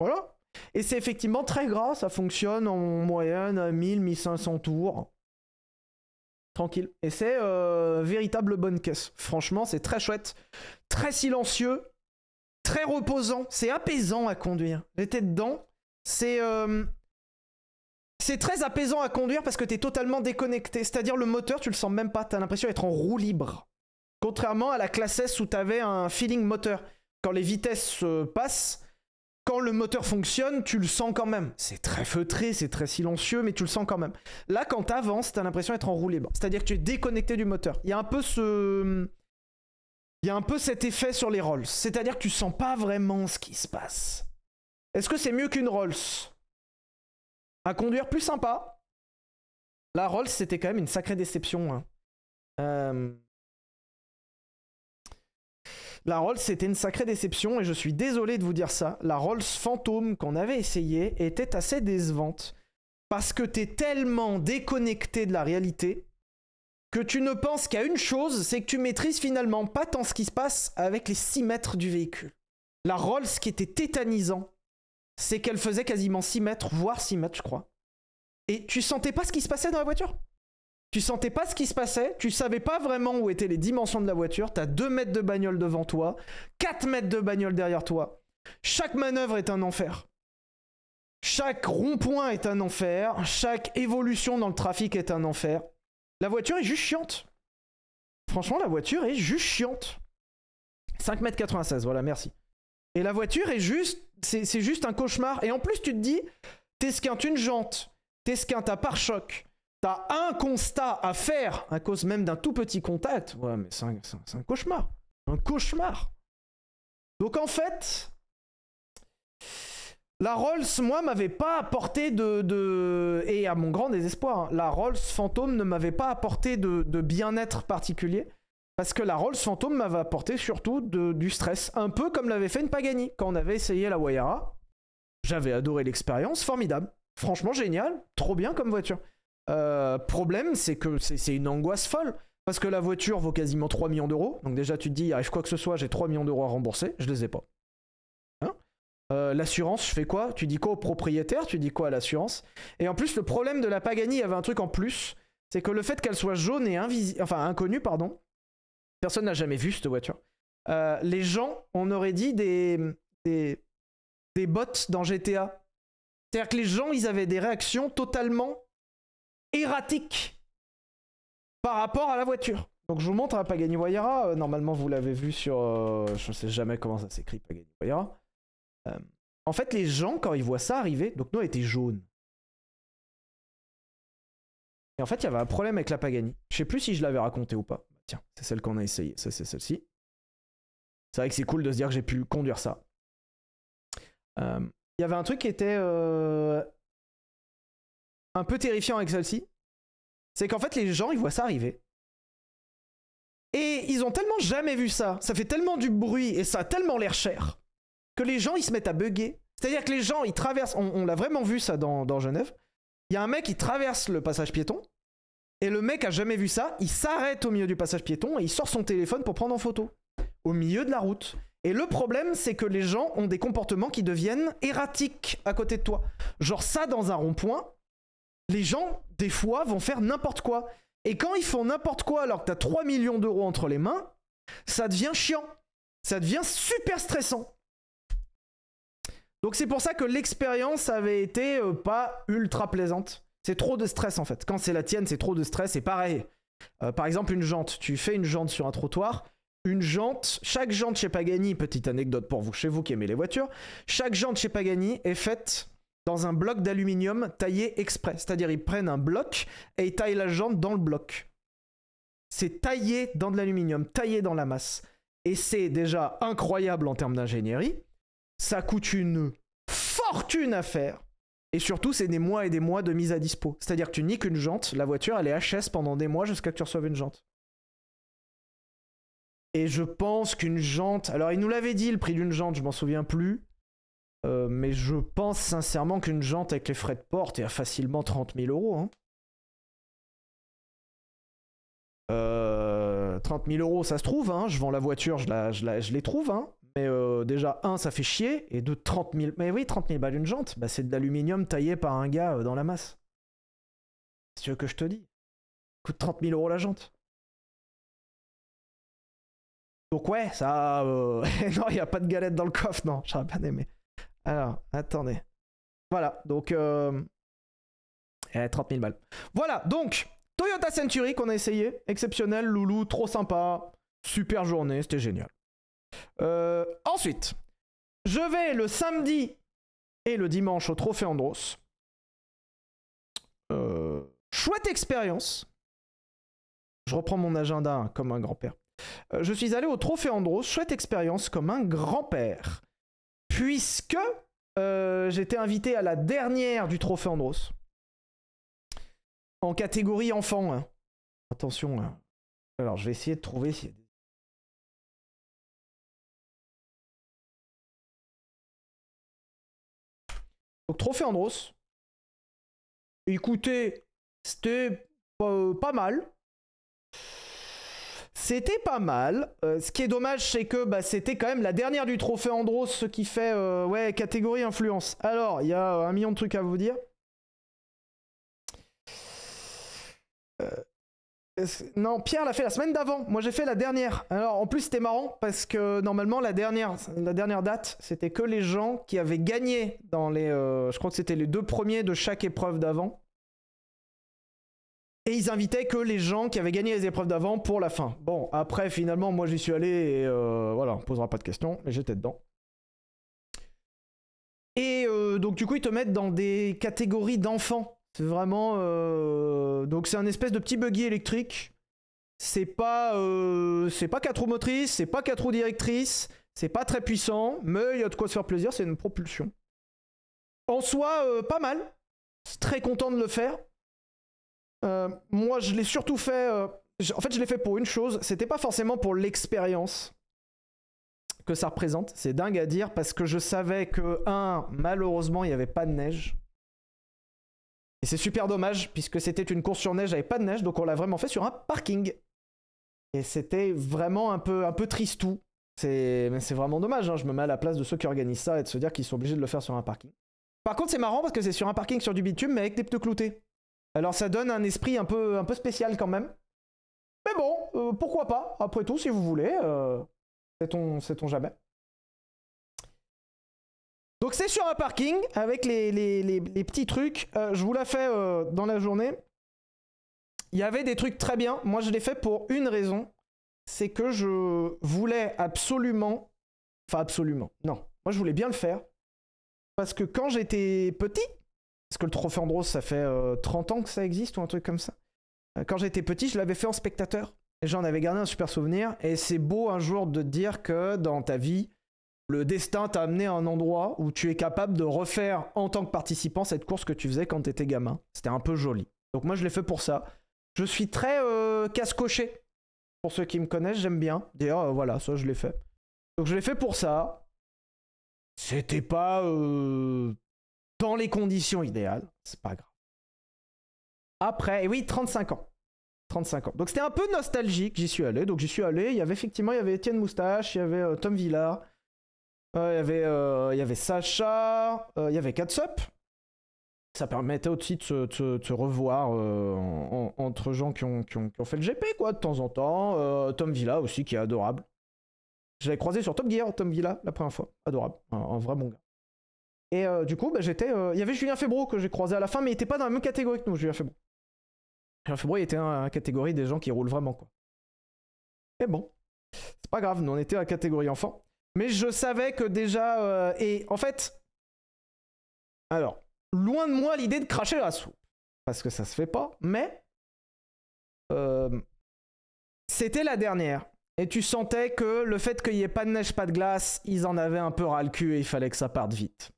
Voilà. Et c'est effectivement très gras, ça fonctionne en moyenne à 1000-1500 tours. Tranquille. Et c'est euh, véritable bonne caisse. Franchement, c'est très chouette, très silencieux, très reposant. C'est apaisant à conduire. J'étais dedans. C'est euh, c'est très apaisant à conduire parce que t'es totalement déconnecté. C'est-à-dire le moteur, tu le sens même pas. T'as l'impression d'être en roue libre. Contrairement à la classe S où t'avais un feeling moteur. Quand les vitesses passent, quand le moteur fonctionne, tu le sens quand même. C'est très feutré, c'est très silencieux, mais tu le sens quand même. Là, quand t'avances, t'as l'impression d'être en roue libre. C'est-à-dire que tu es déconnecté du moteur. Il y a un peu ce... Il y a un peu cet effet sur les Rolls. C'est-à-dire que tu sens pas vraiment ce qui se passe. Est-ce que c'est mieux qu'une Rolls? À conduire plus sympa. La Rolls, c'était quand même une sacrée déception. hein. Euh, La Rolls, c'était une sacrée déception et je suis désolé de vous dire ça. La Rolls Phantom qu'on avait essayé était assez décevante parce que t'es tellement déconnecté de la réalité que tu ne penses qu'à une chose, c'est que tu maîtrises finalement pas tant ce qui se passe avec les 6 mètres du véhicule. La Rolls, ce qui était tétanisant, c'est qu'elle faisait quasiment 6 mètres, voire 6 mètres, je crois. Et tu sentais pas ce qui se passait dans la voiture? Tu sentais pas ce qui se passait, tu savais pas vraiment où étaient les dimensions de la voiture, t'as 2 mètres de bagnole devant toi, 4 mètres de bagnole derrière toi. Chaque manœuvre est un enfer. Chaque rond-point est un enfer, chaque évolution dans le trafic est un enfer. La voiture est juste chiante. Franchement, la voiture est juste chiante. 5m96, voilà, merci. Et la voiture est juste, c'est juste un cauchemar. Et en plus, tu te dis, t'esquintes une jante, t'esquintes un pare-choc, t'as un constat à faire à cause même d'un tout petit contact. Ouais, mais c'est un cauchemar. Un cauchemar. Donc en fait, la Rolls, moi, m'avait pas apporté de, Et à mon grand désespoir, hein, la Rolls Phantom ne m'avait pas apporté de, bien-être particulier. Parce que la Rolls Phantom m'avait apporté surtout du stress. Un peu comme l'avait fait une Pagani quand on avait essayé la Wayara. J'avais adoré l'expérience, formidable. Franchement, génial. Trop bien comme voiture. Euh, problème, c'est que c'est c'est une angoisse folle. Parce que la voiture vaut quasiment 3 millions d'euros. Donc déjà, tu te dis, il arrive quoi que ce soit, j'ai 3 millions d'euros à rembourser. Je les ai pas. Hein Euh, l'assurance, je fais quoi? Tu dis quoi au propriétaire? Tu dis quoi à l'assurance? Et en plus, le problème de la Pagani, il y avait un truc en plus, c'est que le fait qu'elle soit jaune et invisible, enfin inconnue, pardon, personne n'a jamais vu cette voiture. Euh, les gens, on aurait dit des, des, des bots dans GTA. C'est-à-dire que les gens, ils avaient des réactions totalement erratiques par rapport à la voiture. Donc je vous montre la Pagani Wayara. Euh, normalement, vous l'avez vu sur. je ne sais jamais comment ça s'écrit, Pagani Wayara. Euh, en fait, les gens, quand ils voient ça arriver, donc nous, elle était jaune. Et en fait, il y avait un problème avec la Pagani. Je sais plus si je l'avais raconté ou pas. Tiens, c'est celle qu'on a essayé. C'est celle-ci. C'est vrai que c'est cool de se dire que j'ai pu conduire ça. Euh, Il y avait un truc qui était euh, un peu terrifiant avec celle-ci. C'est qu'en fait, les gens, ils voient ça arriver. Et ils ont tellement jamais vu ça. Ça fait tellement du bruit et ça a tellement l'air cher que les gens, ils se mettent à bugger. C'est-à-dire que les gens, ils traversent. On, l'a vraiment vu ça dans, dans Genève. Il y a un mec qui traverse le passage piéton. Et le mec a jamais vu ça. Il s'arrête au milieu du passage piéton et il sort son téléphone pour prendre en photo. Au milieu de la route. Et le problème, c'est que les gens ont des comportements qui deviennent erratiques à côté de toi. Genre ça dans un rond-point, les gens, des fois, vont faire n'importe quoi. Et quand ils font n'importe quoi alors que t'as 3 millions d'euros entre les mains, ça devient chiant. Ça devient super stressant. Donc c'est pour ça que l'expérience avait été euh, pas ultra plaisante. C'est trop de stress en fait. Quand c'est la tienne, c'est trop de stress. Et pareil. Euh, par exemple, une jante. Tu fais une jante sur un trottoir. Une jante, chaque jante chez Pagani, petite anecdote pour vous, chez vous qui aimez les voitures, chaque jante chez Pagani est faite dans un bloc d'aluminium taillé exprès. C'est-à-dire ils prennent un bloc et ils taillent la jante dans le bloc. C'est taillé dans de l'aluminium, taillé dans la masse. Et c'est déjà incroyable en termes d'ingénierie. Ça coûte une fortune à faire. Et surtout, c'est des mois et des mois de mise à dispo. C'est-à-dire que tu niques une jante, la voiture, elle est HS pendant des mois jusqu'à que tu reçoives une jante. Et je pense qu'une jante. Alors, il nous l'avait dit, le prix d'une jante, je m'en souviens plus. Euh, mais je pense sincèrement qu'une jante avec les frais de porte est facilement 30 000 euros. hein. Euh, 30 000 euros, ça se trouve. Hein. Je vends la voiture, je, la, je, la- je les trouve. Hein. Mais euh, déjà, un, ça fait chier. Et deux, 30 000. Mais oui, 30 000 balles une jante, bah, c'est de l'aluminium taillé par un gars euh, dans la masse. Tu veux que je te dis. Coûte 30 000 euros la jante. Donc ouais, ça... euh, non, il n'y a pas de galette dans le coffre, non, j'aurais bien aimé. Alors, attendez. Voilà, donc... Euh... eh, 30 000 balles. Voilà, donc, Toyota Century qu'on a essayé. Exceptionnel, loulou, trop sympa. Super journée, c'était génial. Euh, ensuite, je vais le samedi et le dimanche au Trophée Andros. Euh, chouette expérience. Je reprends mon agenda comme un grand-père. Euh, je suis allé au Trophée Andros, chouette expérience comme un grand-père. Puisque j'étais invité à la dernière du Trophée Andros. En catégorie enfant. hein. Attention. hein. Alors, je vais essayer de trouver Donc, Trophée Andros. Écoutez, c'était euh, pas mal. C'était pas mal. Euh, ce qui est dommage, c'est que bah, c'était quand même la dernière du trophée Andros, ce qui fait euh, ouais, catégorie influence. Alors, il y a euh, un million de trucs à vous dire. Euh, est-ce- non, Pierre l'a fait la semaine d'avant. Moi, j'ai fait la dernière. Alors, en plus, c'était marrant parce que normalement, la dernière, date, c'était que les gens qui avaient gagné dans les. euh, je crois que c'était les deux premiers de chaque épreuve d'avant. Et ils invitaient que les gens qui avaient gagné les épreuves d'avant pour la fin. Bon, après, finalement, moi j'y suis allé et euh, voilà, on posera pas de questions, mais j'étais dedans. Et euh, donc, du coup, ils te mettent dans des catégories d'enfants. C'est vraiment. euh, Donc, c'est un espèce de petit buggy électrique. C'est pas. euh, C'est pas 4 roues motrices, c'est pas 4 roues directrices, c'est pas très puissant, mais il y a de quoi se faire plaisir, c'est une propulsion. En soi, euh, pas mal. Très content de le faire. Moi, je l'ai surtout fait. en fait, je l'ai fait pour une chose. C'était pas forcément pour l'expérience que ça représente. C'est dingue à dire parce que je savais que, un, malheureusement, il n'y avait pas de neige. C'est super dommage puisque c'était une course sur neige, avait pas de neige, donc on l'a vraiment fait sur un parking. Et c'était vraiment un peu, un peu tristou. C'est, vraiment dommage. hein. Je me mets à la place de ceux qui organisent ça et de se dire qu'ils sont obligés de le faire sur un parking. Par contre, c'est marrant parce que c'est sur un parking sur du bitume, mais avec des pneus cloutés. Alors ça donne un esprit un peu, un peu spécial quand même. Mais bon, euh, pourquoi pas, après tout, si vous voulez. Euh, sait-on, sait-on jamais. Donc c'est sur un parking avec les, petits trucs. Euh, je vous la fais euh, dans la journée. Il y avait des trucs très bien. Moi je l'ai fait pour une raison. C'est que je voulais absolument... Enfin absolument. Non. Moi je voulais bien le faire. Parce que quand j'étais petit, parce que le trophée Andros, ça fait euh, 30 ans que ça existe ou un truc comme ça. Euh, Quand j'étais petit, je l'avais fait en spectateur. J'en avais gardé un super souvenir. Et c'est beau un jour de dire que dans ta vie, le destin t'a amené à un endroit où tu es capable de refaire en tant que participant cette course que tu faisais quand t'étais gamin. C'était un peu joli. Donc moi, je l'ai fait pour ça. Je suis très euh, casse-coché. Pour ceux qui me connaissent, j'aime bien. D'ailleurs, euh, voilà, ça, je l'ai fait. Donc je l'ai fait pour ça. C'était pas euh, dans les conditions idéales. C'est pas grave. Après, et oui, 35 ans. 35 ans. Donc c'était un peu nostalgique, j'y suis allé. Donc j'y suis allé. Il y avait effectivement, il y avait Étienne Moustache, il y avait Tom Villard, il, y avait, euh, y avait Sacha, euh, il y avait Katsup. Ça permettait aussi de se, revoir euh, en- en- entre gens qui ont, qui, ont, qui ont fait le GP, quoi, de temps en temps. Euh, Tom Villa aussi, qui est adorable. Je l'avais croisé sur Top Gear, Tom Villa, la première fois. Adorable. Un, vrai bon gars. Et euh, du coup, bah, j'étais. euh, Il y avait Julien Febro que j'ai croisé à la fin, mais il était pas dans la même catégorie que nous, Julien Febro. Julien Febro, il était dans la catégorie des gens qui roulent vraiment, quoi. Mais bon, c'est pas grave, nous on était à catégorie enfant. Mais je savais que déjà. euh, et en fait. Alors, loin de moi l'idée de cracher la soupe. Parce que ça se fait pas, mais. euh, C'était la dernière. Et tu sentais que le fait qu'il n'y ait pas de neige, pas de glace, ils en avaient un peu ras le cul et il fallait que ça parte vite.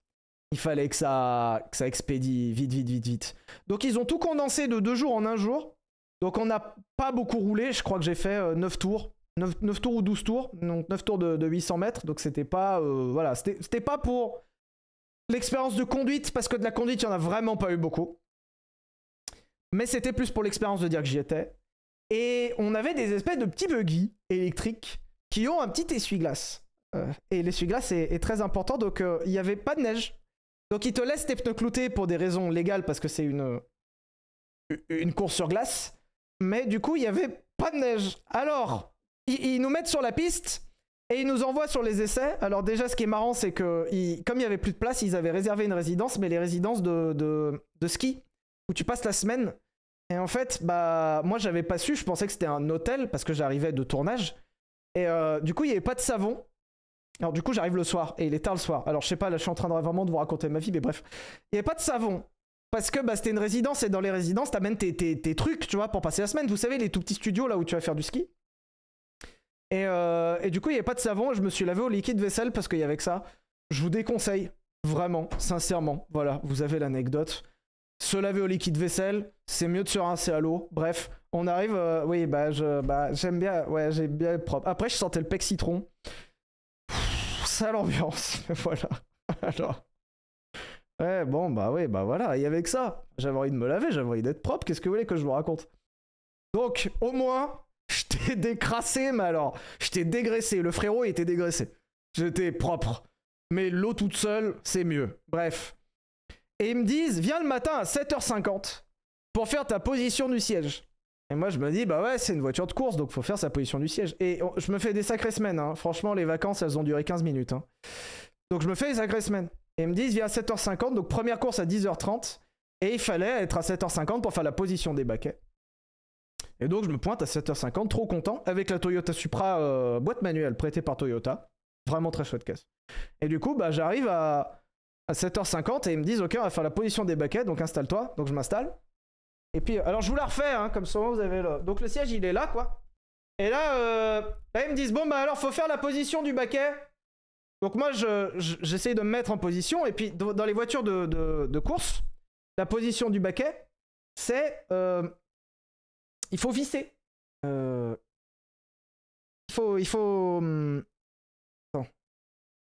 Il fallait que ça, expédie vite, vite, vite, vite. Donc ils ont tout condensé de deux jours en un jour. Donc on n'a pas beaucoup roulé. Je crois que j'ai fait euh, 9 tours. 9, 9 tours ou 12 tours. Donc 9 tours de, de 800 mètres. Donc c'était pas... euh, voilà, c'était pas pour l'expérience de conduite. Parce que de la conduite, il n'y en a vraiment pas eu beaucoup. Mais c'était plus pour l'expérience de dire que j'y étais. Et on avait des espèces de petits buggy électriques qui ont un petit essuie-glace. euh, et l'essuie-glace est, très important, donc euh, il n'y avait pas de neige. Donc il te laisse tes pneus cloutés pour des raisons légales parce que c'est une, une course sur glace. Mais du coup, il n'y avait pas de neige. Alors, ils, nous mettent sur la piste et ils nous envoient sur les essais. Alors déjà, ce qui est marrant, c'est que comme il n'y avait plus de place, ils avaient réservé une résidence, mais les résidences de, de, de ski, où tu passes la semaine. Et en fait, bah moi, j'avais pas su, je pensais que c'était un hôtel parce que j'arrivais de tournage. Et euh, du coup, il n'y avait pas de savon. Alors du coup, j'arrive le soir et il est tard le soir. Alors je sais pas, là, je suis en train de vraiment de vous raconter ma vie, mais bref, il n'y avait pas de savon. Parce que bah, c'était une résidence et dans les résidences, t'amènes tes, tes, tes trucs, tu vois, pour passer la semaine. Vous savez, les tout petits studios là où tu vas faire du ski. Et, euh, et du coup, il n'y avait pas de savon. Je me suis lavé au liquide vaisselle parce qu'il y avait que ça. Je vous déconseille, vraiment, sincèrement. Voilà, vous avez l'anecdote. Se laver au liquide vaisselle, c'est mieux de se rincer à l'eau. Bref, on arrive. euh, oui, bah, je, bah, j'aime bien. Ouais, j'ai bien être propre. Après, je sentais le pec citron. Sale ambiance. voilà. Alors. Ouais, bon, bah oui, bah voilà, il y avait que ça. J'avais envie de me laver, j'avais envie d'être propre, qu'est-ce que vous voulez que je vous raconte? Donc, au moins, t'ai décrassé, mais alors, je t'ai dégraissé, le frérot il était dégraissé. J'étais propre. Mais l'eau toute seule, c'est mieux. Bref. Et ils me disent, viens le matin à 7h50 pour faire ta position du siège. Et moi, je me dis, bah ouais, c'est une voiture de course, donc faut faire sa position du siège. Et je me fais des sacrées semaines, hein. franchement, les vacances, elles ont duré 15 minutes. hein. Donc je me fais des sacrées semaines. Et ils me disent, viens à 7h50, donc première course à 10h30. Et il fallait être à 7h50 pour faire la position des baquets. Et donc je me pointe à 7h50, trop content, avec la Toyota Supra euh, boîte manuelle prêtée par Toyota. Vraiment très chouette caisse. Et du coup, bah, j'arrive à, à 7h50 et ils me disent, ok, on va faire la position des baquets, donc installe-toi. Donc je m'installe. Et puis, alors je vous la refais, hein, comme ça vous avez le... Donc le siège, il est là, quoi. Et là, euh, là, ils me disent, bon, bah alors, faut faire la position du baquet. Donc moi, je- je- j'essaye de me mettre en position. Et puis, dans les voitures de, de- de course, la position du baquet, c'est... euh, il faut visser. Euh, il faut... Il faut Attends.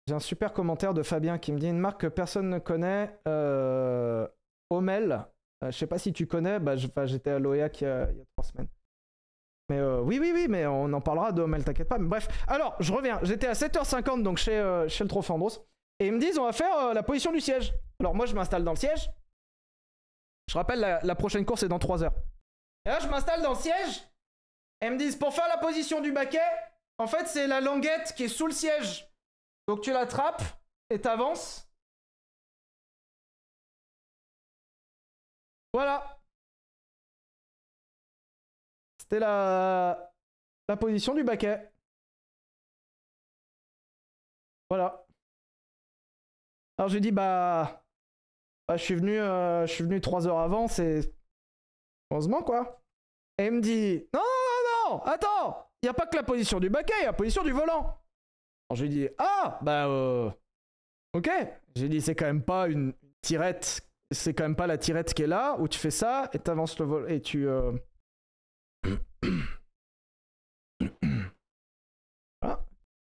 J'ai un super commentaire de Fabien qui me dit une marque que personne ne connaît. Euh, Homel. Euh, je sais pas si tu connais. Bah, J'étais à l'OEAC il y a, il y a trois semaines. Mais euh, oui, oui, oui, mais on en parlera de t'inquiète pas. Bref, alors, je reviens. J'étais à 7h50 donc chez, euh, chez le Trophée Andros. Et ils me disent, on va faire euh, la position du siège. Alors, moi, je m'installe dans le siège. Je rappelle, la, la prochaine course est dans 3 heures. Et là, je m'installe dans le siège. Et me disent, pour faire la position du baquet, en fait, c'est la languette qui est sous le siège. Donc, tu l'attrapes et t'avances. Voilà. C'était la, position du baquet. Voilà. Alors, je lui dis, bah. bah, je suis venu, euh, je suis venu 3 heures avant, c'est. Heureusement, quoi. Et il me dit, non, non, non, non, attends, il n'y a pas que la position du baquet, il y a la position du volant. Alors, je lui dis, ah, bah, euh. Ok. J'ai dit, c'est quand même pas une tirette. C'est quand même pas la tirette qui est là, où tu fais ça, et t'avances le vol, et tu. euh.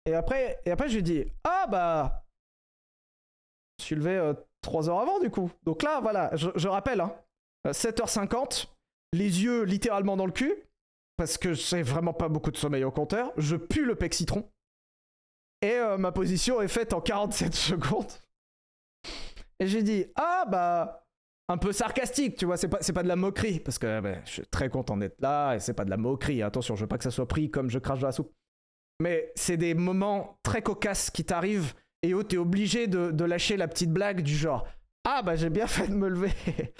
Et après, et après, je lui dis Ah bah. Je suis levé 3 heures avant du coup. Donc là, voilà, je, je rappelle, hein, euh, 7h50, les yeux littéralement dans le cul, parce que j'ai vraiment pas beaucoup de sommeil au compteur. Je pue le pec citron. Et euh, ma position est faite en 47 secondes. Et j'ai dit Ah bah. Un peu sarcastique, tu vois, c'est pas, c'est pas de la moquerie, parce que je suis très content d'être là, et c'est pas de la moquerie, attention, je veux pas que ça soit pris comme je crache dans la soupe. Mais c'est des moments très cocasses qui t'arrivent et où t'es obligé de, de lâcher la petite blague du genre Ah bah j'ai bien fait de me lever.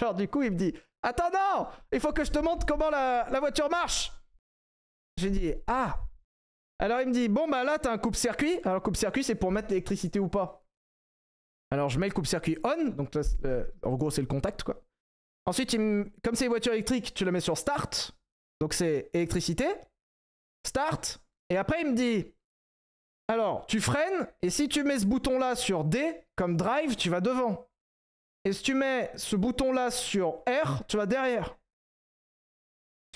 Alors du coup il me dit Attends non Il faut que je te montre comment la, voiture marche. J'ai dit Ah Alors il me dit Bon bah là t'as un coupe-circuit. Alors coupe-circuit c'est pour mettre l'électricité ou pas. Alors je mets le coupe-circuit on, donc euh, en gros c'est le contact quoi. Ensuite, comme c'est une voiture électrique, tu la mets sur start, donc c'est électricité, start, et après il me dit, alors tu freines, et si tu mets ce bouton là sur D, comme drive, tu vas devant. Et si tu mets ce bouton là sur R, tu vas derrière.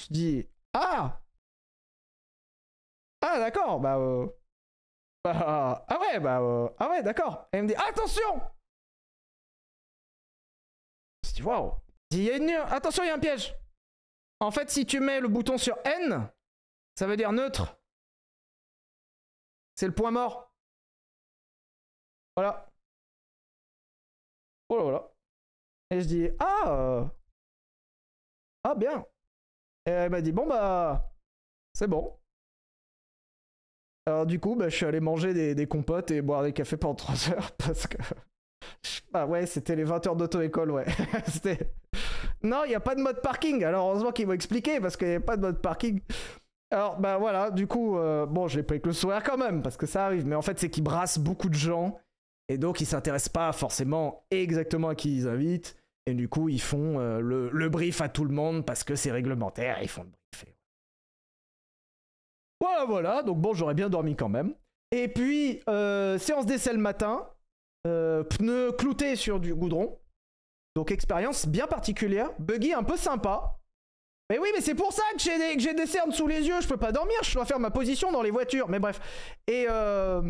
Je dis, ah Ah d'accord, bah... euh, bah, ah ouais, bah... euh, ah ouais, d'accord. Et il me dit, attention Je dis, waouh Il y a une... Attention, il y a un piège En fait, si tu mets le bouton sur N, ça veut dire neutre. C'est le point mort. Voilà. Voilà, voilà. Et je dis, ah euh, Ah, bien. Et elle m'a dit, bon, bah, c'est bon. Alors, du coup, bah, je suis allé manger des, des compotes et boire des cafés pendant 3 heures parce que. Ah ouais, c'était les 20 heures d'auto-école, ouais. c'était. Non, il n'y a pas de mode parking. Alors, heureusement qu'ils m'ont expliqué parce qu'il n'y a pas de mode parking. Alors, bah voilà, du coup, euh, bon, j'ai pris que le sourire quand même parce que ça arrive. Mais en fait, c'est qu'ils brassent beaucoup de gens et donc ils s'intéressent pas forcément exactement à qui ils invitent. Et du coup, ils font euh, le, brief à tout le monde parce que c'est réglementaire. Ils font le brief. Voilà, voilà. Donc bon, j'aurais bien dormi quand même. Et puis, euh, séance d'essai le matin. Pneus cloutés sur du goudron. Donc expérience bien particulière. Buggy un peu sympa. Mais oui, mais c'est pour ça que j'ai des, cernes sous les yeux. Je peux pas dormir. Je dois faire ma position dans les voitures. Mais bref. Et euh,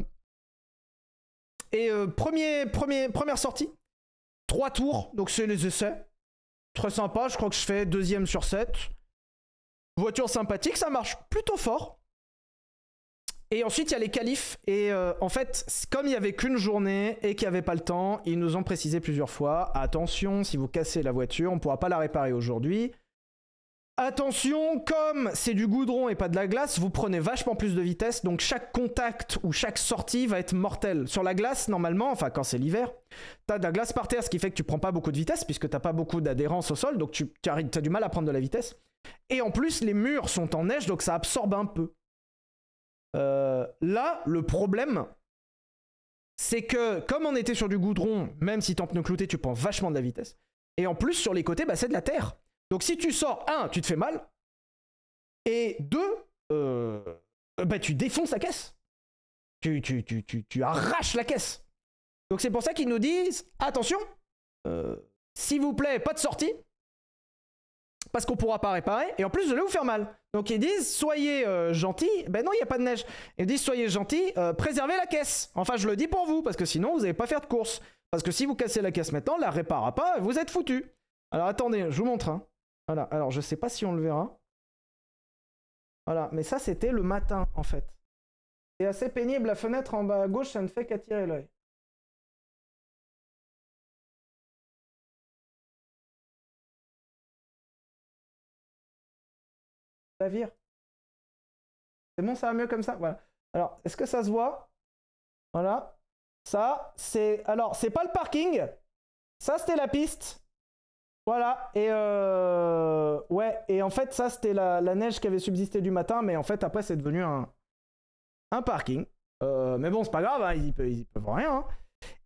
euh, première sortie. Trois tours. Donc c'est les essais. Très sympa. Je crois que je fais deuxième sur 7. Voiture sympathique. Ça marche plutôt fort. Et ensuite, il y a les qualifs. Et euh, en fait, comme il y avait qu'une journée et qu'il n'y avait pas le temps, ils nous ont précisé plusieurs fois attention, si vous cassez la voiture, on ne pourra pas la réparer aujourd'hui. Attention, comme c'est du goudron et pas de la glace, vous prenez vachement plus de vitesse, donc chaque contact ou chaque sortie va être mortel. Sur la glace, normalement, enfin quand c'est l'hiver, t'as de la glace par terre, ce qui fait que tu prends pas beaucoup de vitesse puisque t'as pas beaucoup d'adhérence au sol, donc tu as du mal à prendre de la vitesse. Et en plus, les murs sont en neige, donc ça absorbe un peu. Euh, là, le problème, c'est que comme on était sur du goudron, même si ton pneu clouté, tu prends vachement de la vitesse. Et en plus, sur les côtés, bah, c'est de la terre. Donc si tu sors, un, tu te fais mal. Et deux, euh, bah, tu défonces la caisse. Tu, tu, tu, tu, arraches la caisse. Donc c'est pour ça qu'ils nous disent, attention, euh, s'il vous plaît, pas de sortie. Parce qu'on pourra pas réparer. Et en plus, vous allez vous faire mal. Donc ils disent, soyez euh, gentils. Ben non, il n'y a pas de neige. Ils disent, soyez gentils, euh, préservez la caisse. Enfin, je le dis pour vous, parce que sinon, vous n'allez pas faire de course. Parce que si vous cassez la caisse maintenant, la réparera pas, vous êtes foutu. Alors attendez, je vous montre. hein. Voilà, alors je sais pas si on le verra. Voilà, mais ça c'était le matin en fait. C'est assez pénible, la fenêtre en bas à gauche, ça ne fait qu'attirer l'œil. La vire. C'est bon, ça va mieux comme ça? Voilà. Alors, est-ce que ça se voit? Voilà. Ça, c'est... Alors, c'est pas le parking. Ça, c'était la piste. Voilà, et euh... ouais, et en fait, ça c'était la, la neige qui avait subsisté du matin, mais en fait, après, c'est devenu un, un parking. Euh, mais bon, c'est pas grave, hein, ils, peuvent, ils peuvent rien. hein.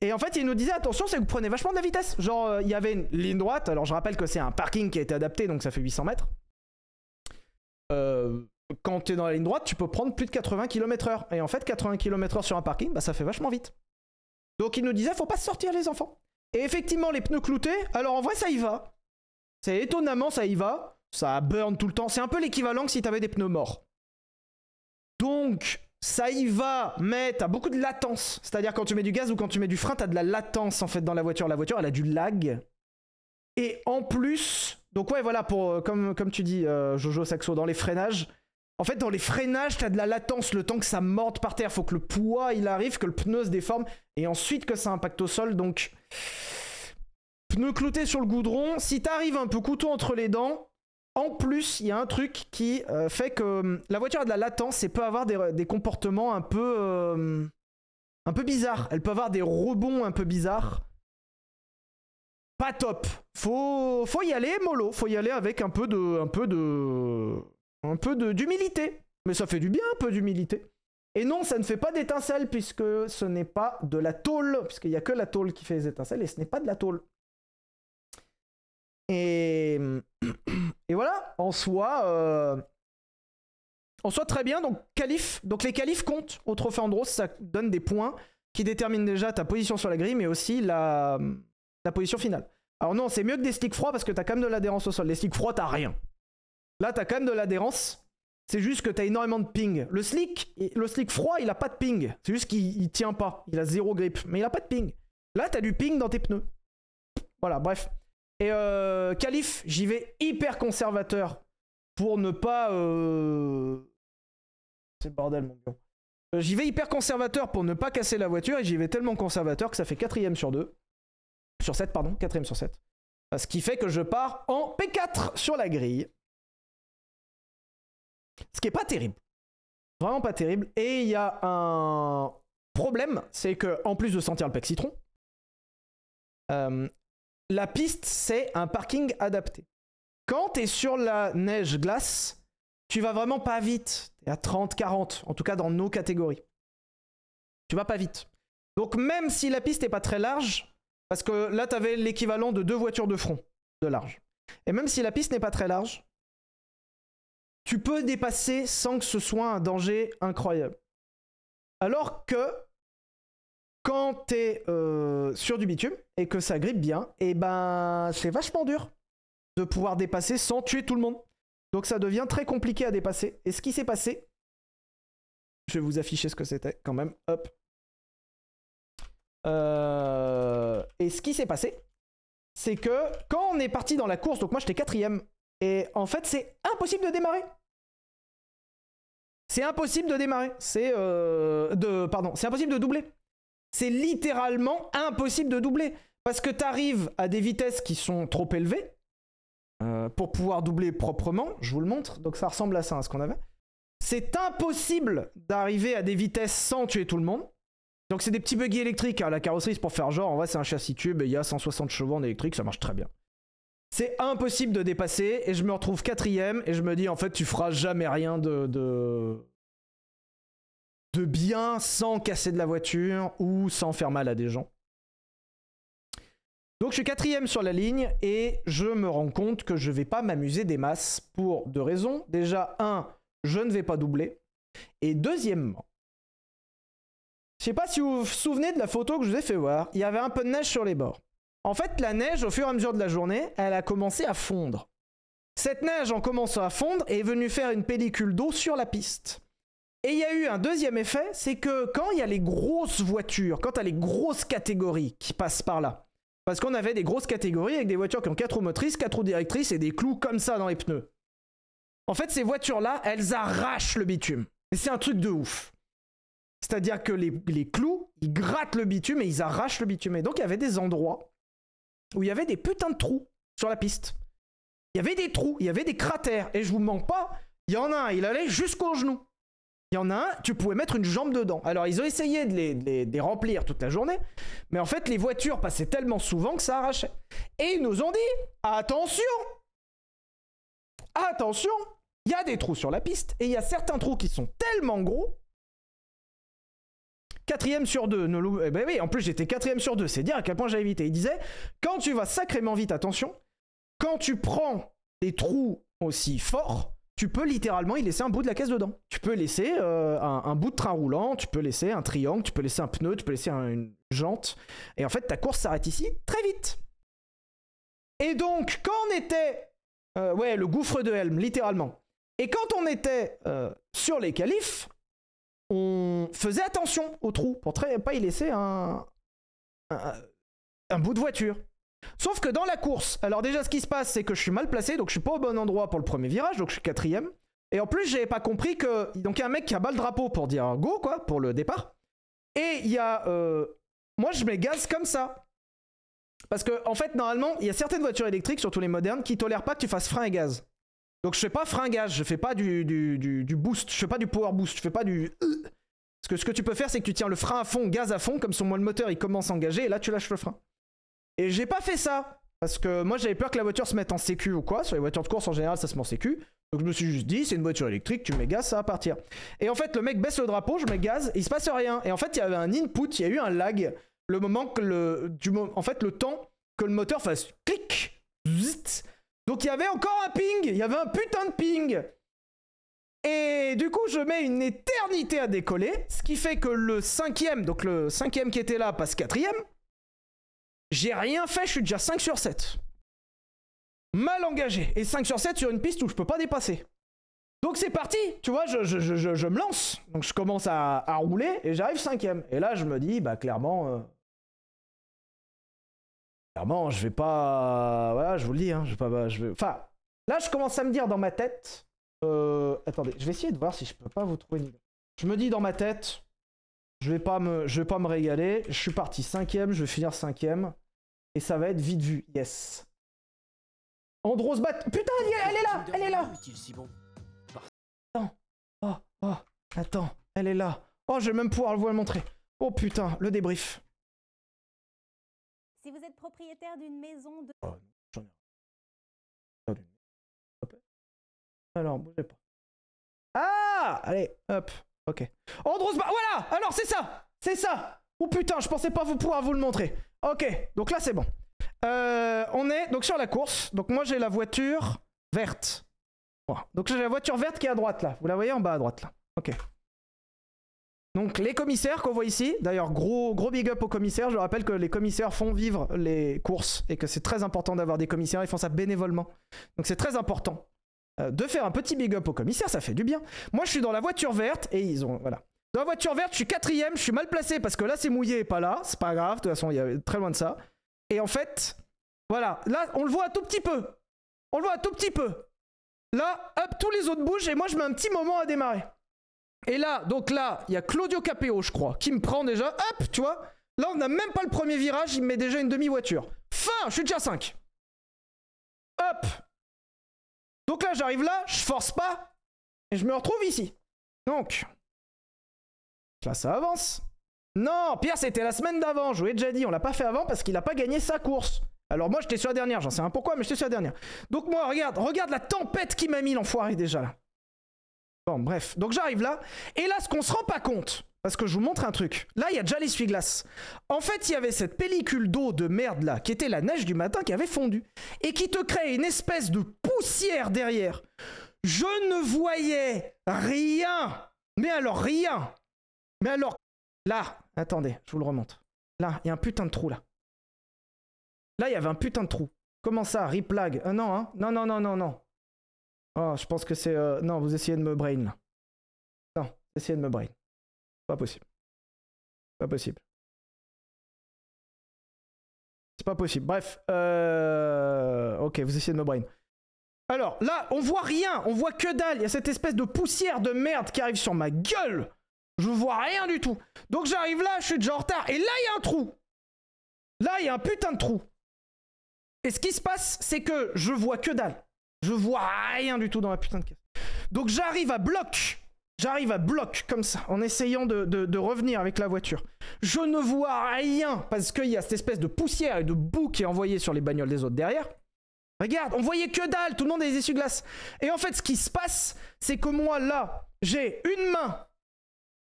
Et en fait, il nous disait attention, c'est que vous prenez vachement de la vitesse. Genre, euh, il y avait une ligne droite, alors je rappelle que c'est un parking qui a été adapté, donc ça fait 800 mètres. Euh, quand tu es dans la ligne droite, tu peux prendre plus de 80 km/h. Et en fait, 80 km/h sur un parking, bah, ça fait vachement vite. Donc, il nous disait faut pas sortir, les enfants. Et effectivement, les pneus cloutés, alors en vrai, ça y va. C'est étonnamment, ça y va. Ça burn tout le temps. C'est un peu l'équivalent que si t'avais des pneus morts. Donc, ça y va, mais t'as beaucoup de latence. C'est-à-dire quand tu mets du gaz ou quand tu mets du frein, t'as de la latence en fait dans la voiture. La voiture, elle a du lag. Et en plus, donc ouais, voilà, pour, euh, comme, tu dis, euh, Jojo Saxo, dans les freinages, en fait, dans les freinages, t'as de la latence, le temps que ça morde par terre. Faut que le poids, il arrive, que le pneu se déforme, et ensuite que ça impacte au sol. Donc, pneu clouté sur le goudron, si t'arrives un peu couteau entre les dents, en plus, il y a un truc qui euh, fait que hum, la voiture a de la latence et peut avoir des, comportements un peu, euh, un peu bizarres. Elle peut avoir des rebonds un peu bizarres. Pas top. Faut, faut y aller mollo. Faut y aller avec un peu de, un peu de, un peu d'humilité. Mais ça fait du bien un peu d'humilité. Et non, ça ne fait pas d'étincelles puisque ce n'est pas de la tôle, puisqu'il n'y a que la tôle qui fait les étincelles et ce n'est pas de la tôle. Et, voilà, en soi, euh, en soi très bien. Donc qualif, donc les qualifs comptent au trophée Andros, ça donne des points qui déterminent déjà ta position sur la grille, mais aussi la, la position finale. Alors non, c'est mieux que des sticks froids parce que t'as quand même de l'adhérence au sol. Les sticks froids, t'as rien. Là, t'as quand même de l'adhérence. C'est juste que t'as énormément de ping. Le slick, le slick froid, il a pas de ping. C'est juste qu'il il tient pas. Il a zéro grip, mais il a pas de ping. Là, t'as du ping dans tes pneus. Voilà, bref. Et euh, Calif, j'y vais hyper conservateur pour ne pas. Euh... C'est bordel, mon gars. Euh, J'y vais hyper conservateur pour ne pas casser la voiture et j'y vais tellement conservateur que ça fait quatrième sur 2. Sur 7, pardon, quatrième sur 7. Ce qui fait que je pars en P4 sur la grille. Ce qui est pas terrible. Vraiment pas terrible. Et il y a un problème, c'est que en plus de sentir le pec citron, euh, la piste c'est un parking adapté. Quand tu es sur la neige glace, tu vas vraiment pas vite. Tu à 30, 40, en tout cas dans nos catégories. Tu vas pas vite. Donc même si la piste est pas très large, parce que là tu avais l'équivalent de deux voitures de front de large. Et même si la piste n'est pas très large, tu peux dépasser sans que ce soit un danger incroyable. Alors que quand tu es euh, sur du bitume et que ça grippe bien, et ben c'est vachement dur de pouvoir dépasser sans tuer tout le monde. Donc ça devient très compliqué à dépasser. Et ce qui s'est passé, je vais vous afficher ce que c'était quand même. Euh, Et ce qui s'est passé, c'est que quand on est parti dans la course, donc moi j'étais quatrième, et en fait c'est impossible de démarrer. C'est impossible de démarrer. C'est euh, de pardon, c'est impossible de doubler. C'est littéralement impossible de doubler parce que tu arrives à des vitesses qui sont trop élevées euh, pour pouvoir doubler proprement. Je vous le montre. Donc ça ressemble à ça, à ce qu'on avait. C'est impossible d'arriver à des vitesses sans tuer tout le monde. Donc c'est des petits buggy électriques. hein. La carrosserie, c'est pour faire genre, en vrai, c'est un châssis tube il y a 160 chevaux en électrique, ça marche très bien. C'est impossible de dépasser et je me retrouve quatrième et je me dis en fait tu feras jamais rien de, de bien sans casser de la voiture ou sans faire mal à des gens. Donc je suis quatrième sur la ligne et je me rends compte que je vais pas m'amuser des masses pour deux raisons. Déjà, un, je ne vais pas doubler. Et deuxièmement, je sais pas si vous vous souvenez de la photo que je vous ai fait voir, il y avait un peu de neige sur les bords. En fait, la neige, au fur et à mesure de la journée, elle a commencé à fondre. Cette neige, en commençant à fondre, est venue faire une pellicule d'eau sur la piste. Et il y a eu un deuxième effet, c'est que quand il y a les grosses voitures, quand tu as les grosses catégories qui passent par là, parce qu'on avait des grosses catégories avec des voitures qui ont 4 roues motrices, 4 roues directrices et des clous comme ça dans les pneus. En fait, ces voitures-là, elles arrachent le bitume. Et c'est un truc de ouf. C'est-à-dire que les, les clous, ils grattent le bitume et ils arrachent le bitume. Et donc, il y avait des endroits où il y avait des putains de trous sur la piste. Il y avait des trous, il y avait des cratères. Et je vous mens pas, il y en a un, il allait jusqu'au genou. Il y en a un, tu pouvais mettre une jambe dedans. Alors, ils ont essayé de les, de les- de les remplir toute la journée, mais en fait, les voitures passaient tellement souvent que ça arrachait. Et ils nous ont dit attention Attention Il y a des trous sur la piste, et il y a certains trous qui sont tellement gros. Quatrième sur deux. Ne eh ben oui, en plus j'étais quatrième sur deux. C'est dire à quel point j'avais évité. Il disait quand tu vas sacrément vite, attention, quand tu prends des trous aussi forts, tu peux littéralement y laisser un bout de la caisse dedans. Tu peux laisser euh, un, un bout de train roulant, tu peux laisser un triangle, tu peux laisser un pneu, tu peux laisser un- une jante. Et en fait, ta course s'arrête ici très vite. Et donc, quand on était. euh, ouais, le gouffre de Helm, littéralement. Et quand on était euh, sur les qualifs, on faisait attention aux trous pour très, pas y laisser un, un, un bout de voiture. Sauf que dans la course, alors déjà ce qui se passe, c'est que je suis mal placé, donc je suis pas au bon endroit pour le premier virage, donc je suis quatrième. Et en plus, j'avais pas compris que. Donc il y a un mec qui a bas le drapeau pour dire go, quoi, pour le départ. Et il y a. euh, Moi, je mets gaz comme ça. Parce que, en fait, normalement, il y a certaines voitures électriques, surtout les modernes, qui tolèrent pas que tu fasses frein et gaz. Donc je fais pas frein gaz, je fais pas du, du, du, boost, je fais pas du power boost, je fais pas du. euh. Parce que ce que tu peux faire, c'est que tu tiens le frein à fond, gaz à fond, comme sur moi le moteur il commence à engager, et là tu lâches le frein. Et j'ai pas fait ça. Parce que moi j'avais peur que la voiture se mette en sécu ou quoi. Sur les voitures de course en général ça se met en sécu. Donc je me suis juste dit, c'est une voiture électrique, tu mets gaz, ça va partir. Et en fait le mec baisse le drapeau, je mets gaz, il se passe rien. Et en fait il y avait un input, il y a eu un lag. Le moment que le. Du, en fait le temps que le moteur fasse clic, zit. Donc il y avait encore un ping, il y avait un putain de ping. Et du coup, je mets une éternité à décoller, ce qui fait que le cinquième, donc le cinquième qui était là passe quatrième. J'ai rien fait, je suis déjà 5 sur 7. Mal engagé. Et 5 sur 7 sur une piste où je peux pas dépasser. Donc c'est parti, tu vois, je, me lance. Donc je commence à, à rouler et j'arrive cinquième. Et là, je me dis, bah clairement... euh, Clairement, je vais pas... Voilà, je vous le dis, hein, je vais pas... je vais... Enfin, là, je commence à me dire dans ma tête... Euh... Attendez, je vais essayer de voir si je peux pas vous trouver une. Je me dis dans ma tête, je vais pas me, je vais pas me régaler. Je suis parti cinquième, je vais finir cinquième. Et ça va être vite vu. Yes. Andros bat. Putain, elle, est- là, elle est là. Oh, oh, attends, elle est là. Oh, je vais même pouvoir vous la montrer. Oh putain, le débrief. Si vous êtes propriétaire d'une maison de... Alors, bougez pas. Ah Allez, hop, ok. Andros bat. Voilà Alors, c'est ça C'est ça Oh putain, je pensais pas vous pouvoir vous le montrer. Ok, donc là, c'est bon. Euh, on est donc sur la course. Donc moi, j'ai la voiture verte. Donc j'ai la voiture verte qui est à droite, là. Vous la voyez en bas à droite, là. Ok. Donc les commissaires qu'on voit ici, d'ailleurs gros, gros big up aux commissaires, je rappelle que les commissaires font vivre les courses et que c'est très important d'avoir des commissaires, ils font ça bénévolement. Donc c'est très important euh, de faire un petit big up aux commissaires, ça fait du bien. Moi je suis dans la voiture verte et ils ont... Voilà. Dans la voiture verte, je suis quatrième, je suis mal placé parce que là c'est mouillé et pas là, c'est pas grave, de toute façon il y a très loin de ça. Et en fait, voilà, là on le voit un tout petit peu. On le voit un tout petit peu. Là, hop, tous les autres bougent et moi je mets un petit moment à démarrer. Et là, donc là, il y a Claudio Capéo, je crois, qui me prend déjà. Hop, tu vois. Là, on n'a même pas le premier virage, il me met déjà une demi-voiture. Fin, je suis déjà 5. Hop. Donc là, j'arrive là, je force pas, et je me retrouve ici. Donc, là, ça avance. Non, Pierre, c'était la semaine d'avant, je vous l'ai déjà dit, on l'a pas fait avant parce qu'il a pas gagné sa course. Alors moi, j'étais sur la dernière, j'en sais un pourquoi, mais j'étais sur la dernière. Donc moi, regarde, regarde la tempête qui m'a mis l'enfoiré déjà là. Bon, bref. Donc j'arrive là. Et là, ce qu'on se rend pas compte, parce que je vous montre un truc. Là, il y a déjà l'essuie-glace. En fait, il y avait cette pellicule d'eau de merde là, qui était la neige du matin qui avait fondu. Et qui te crée une espèce de poussière derrière. Je ne voyais rien. Mais alors rien. Mais alors. Là, attendez, je vous le remonte. Là, il y a un putain de trou là. Là, il y avait un putain de trou. Comment ça, replag Euh, Non, hein Non, non, non, non, non. Oh, je pense que c'est. euh, Non, vous essayez de me brain là. Non, essayez de me brain. Pas possible. Pas possible. C'est pas possible. Bref. Euh... Ok, vous essayez de me brain. Alors là, on voit rien, on voit que dalle. Il y a cette espèce de poussière de merde qui arrive sur ma gueule. Je vois rien du tout. Donc j'arrive là, je suis déjà en retard. Et là, il y a un trou. Là, il y a un putain de trou. Et ce qui se passe, c'est que je vois que dalle. Je vois rien du tout dans la putain de caisse. Donc j'arrive à bloc. J'arrive à bloc comme ça, en essayant de, revenir avec la voiture. Je ne vois rien parce qu'il y a cette espèce de poussière et de boue qui est envoyée sur les bagnoles des autres derrière. Regarde, on voyait que dalle, tout le monde a des essuie-glaces. Et en fait, ce qui se passe, c'est que moi là, j'ai une main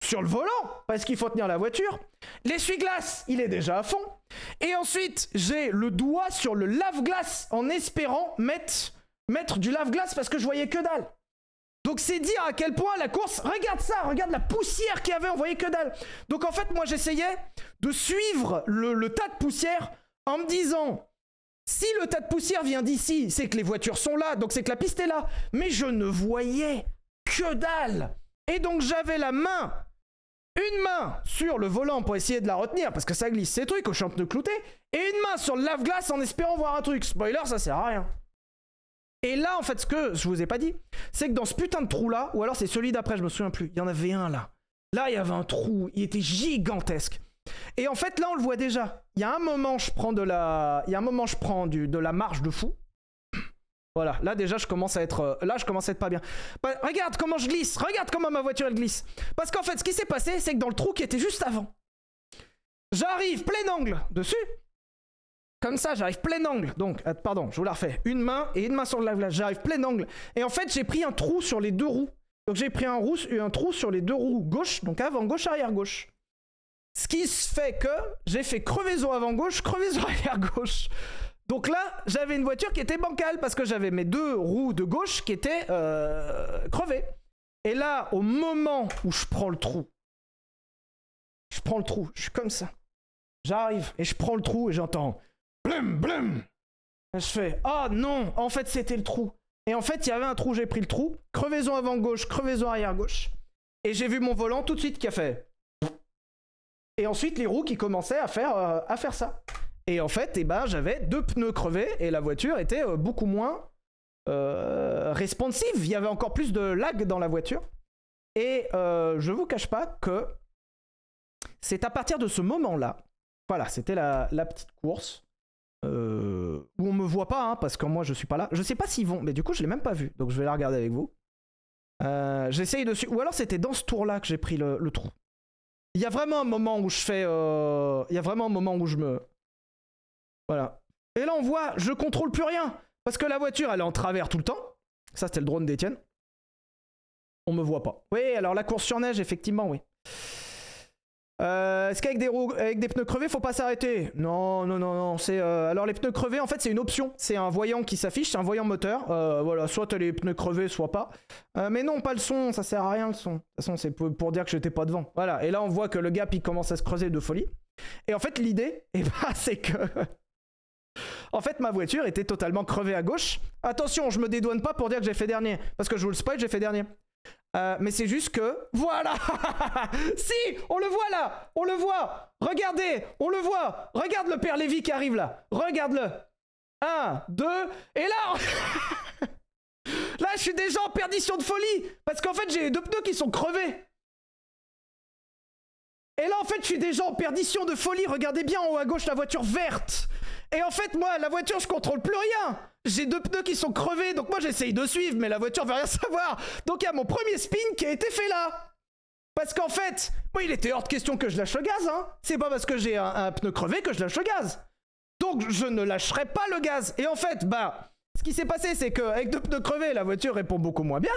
sur le volant parce qu'il faut tenir la voiture. L'essuie-glace, il est déjà à fond. Et ensuite, j'ai le doigt sur le lave-glace en espérant mettre, mettre du lave-glace parce que je voyais que dalle. Donc c'est dire à quel point la course, regarde ça, regarde la poussière qu'il y avait, on voyait que dalle. Donc en fait, moi j'essayais de suivre le, tas de poussière en me disant, si le tas de poussière vient d'ici, c'est que les voitures sont là, donc c'est que la piste est là. Mais je ne voyais que dalle. Et donc j'avais la main une main sur le volant pour essayer de la retenir parce que ça glisse ces trucs au champ de clouté et une main sur le lave-glace en espérant voir un truc. Spoiler, ça sert à rien. Et là, en fait, ce que je vous ai pas dit, c'est que dans ce putain de trou là, ou alors c'est celui d'après, je me souviens plus, il y en avait un là. Là, il y avait un trou, il était gigantesque. Et en fait, là, on le voit déjà. Il y a un moment, je prends de la, il y a un moment, je prends du, de la marge de fou. Voilà, là déjà je commence à être euh, là je commence à être pas bien. Bah, regarde comment je glisse, regarde comment ma voiture glisse. Parce qu'en fait ce qui s'est passé c'est que dans le trou qui était juste avant, j'arrive plein angle dessus. Comme ça, j'arrive plein angle. Donc, euh, pardon, je vous la refais. Une main et une main sur le lave-glace. J'arrive plein angle. Et en fait, j'ai pris un trou sur les deux roues. Donc, j'ai pris un, trou sur les deux roues gauche. Donc, avant gauche, arrière gauche. Ce qui se fait que j'ai fait crevaison avant gauche, crevaison arrière gauche. Donc là, j'avais une voiture qui était bancale parce que j'avais mes deux roues de gauche qui étaient euh, crevées. Et là, au moment où je prends le trou, je prends le trou, je suis comme ça. J'arrive et je prends le trou et j'entends blum blum. Je fais oh non, en fait c'était le trou. Et en fait, il y avait un trou, j'ai pris le trou, crevaison avant gauche, crevaison arrière gauche. Et j'ai vu mon volant tout de suite qui a fait. Et ensuite les roues qui commençaient à faire, euh, à faire ça. Et en fait, eh ben, j'avais deux pneus crevés et la voiture était euh, beaucoup moins euh, responsive. Il y avait encore plus de lag dans la voiture. Et je vous cache pas que c'est à partir de ce moment-là, voilà, c'était la petite course, euh, où on me voit pas, hein, parce que moi je suis pas là. Je sais pas s'ils vont, mais du coup je l'ai même pas vu, donc je vais la regarder avec vous. Euh, J'essaye de... su- Ou alors c'était dans ce tour-là que j'ai pris le, trou. Il y a vraiment un moment où je fais... euh, Il y a vraiment un moment où je me... Voilà. Et là on voit, je contrôle plus rien, parce que la voiture elle est en travers tout le temps. Ça c'était le drone d'Etienne. On me voit pas. Oui, alors la course sur neige, effectivement, oui. Euh, Est-ce qu'avec des, des pneus crevés, faut pas s'arrêter? Non, non, non, non. C'est euh, alors les pneus crevés, en fait, c'est une option. C'est un voyant qui s'affiche, c'est un voyant moteur. Euh, voilà, soit t'as les pneus crevés, soit pas. Euh, mais non, pas le son, ça sert à rien le son. De toute façon, c'est pour, pour dire que j'étais pas devant. Voilà. Et là, on voit que le gap il commence à se creuser de folie. Et en fait, l'idée, eh ben, c'est que en fait, ma voiture était totalement crevée à gauche. Attention, je me dédouane pas pour dire que j'ai fait dernier. Parce que je vous le spoil, j'ai fait dernier. Euh, mais c'est juste que. Voilà Si On le voit là On le voit Regardez On le voit Regarde le père Lévy qui arrive là Regarde-le Un, deux, et là Là, je suis déjà en perdition de folie Parce qu'en fait, j'ai deux pneus qui sont crevés et là, en fait, je suis déjà en perdition de folie. Regardez bien en haut à gauche la voiture verte. Et en fait, moi, la voiture, je contrôle plus rien. J'ai deux pneus qui sont crevés, donc moi, j'essaye de suivre, mais la voiture veut rien savoir. Donc, il y a mon premier spin qui a été fait là. Parce qu'en fait, il était hors de question que je lâche le gaz, hein. C'est pas parce que j'ai un, pneu crevé que je lâche le gaz. Donc, je ne lâcherai pas le gaz. Et en fait, bah, ce qui s'est passé, c'est qu'avec deux pneus crevés, la voiture répond beaucoup moins bien.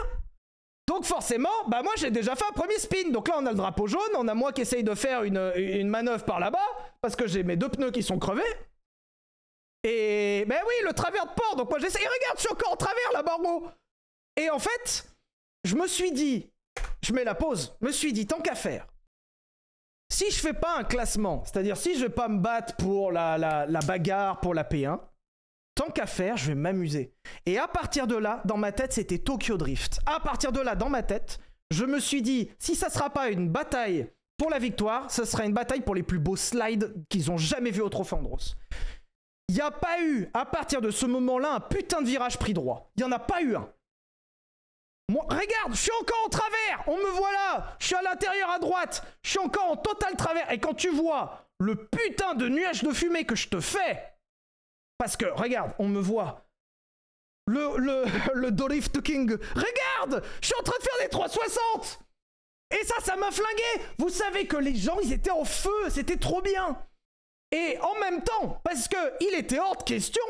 Donc forcément, bah moi j'ai déjà fait un premier spin. Donc là on a le drapeau jaune, on a moi qui essaye de faire une manœuvre par là-bas, parce que j'ai mes deux pneus qui sont crevés. Et ben oui, le travers de port, donc moi j'essaye, regarde, je suis encore en travers là-bas. Et en fait, je me suis dit, je mets la pause, me suis dit, tant qu'à faire, si je fais pas un classement, c'est-à-dire si je vais pas me battre pour la, la, bagarre, pour la P1, tant qu'à faire, je vais m'amuser. Et à partir de là, dans ma tête, c'était Tokyo Drift. À partir de là, dans ma tête, je me suis dit, si ça sera pas une bataille pour la victoire, ce sera une bataille pour les plus beaux slides qu'ils ont jamais vu au Trophée Andros. Il n'y a pas eu, à partir de ce moment-là, un putain de virage pris droit. Il n'y en a pas eu un. Moi, regarde, je suis encore en travers. On me voit là. Je suis à l'intérieur à droite. Je suis encore en total travers. Et quand tu vois le putain de nuage de fumée que je te fais, parce que, regarde, on me voit. Le, le, le Drift King. Regarde Je suis en train de faire des 360 Et ça, ça m'a flingué Vous savez que les gens, ils étaient en feu, c'était trop bien Et en même temps, parce que il était hors de question,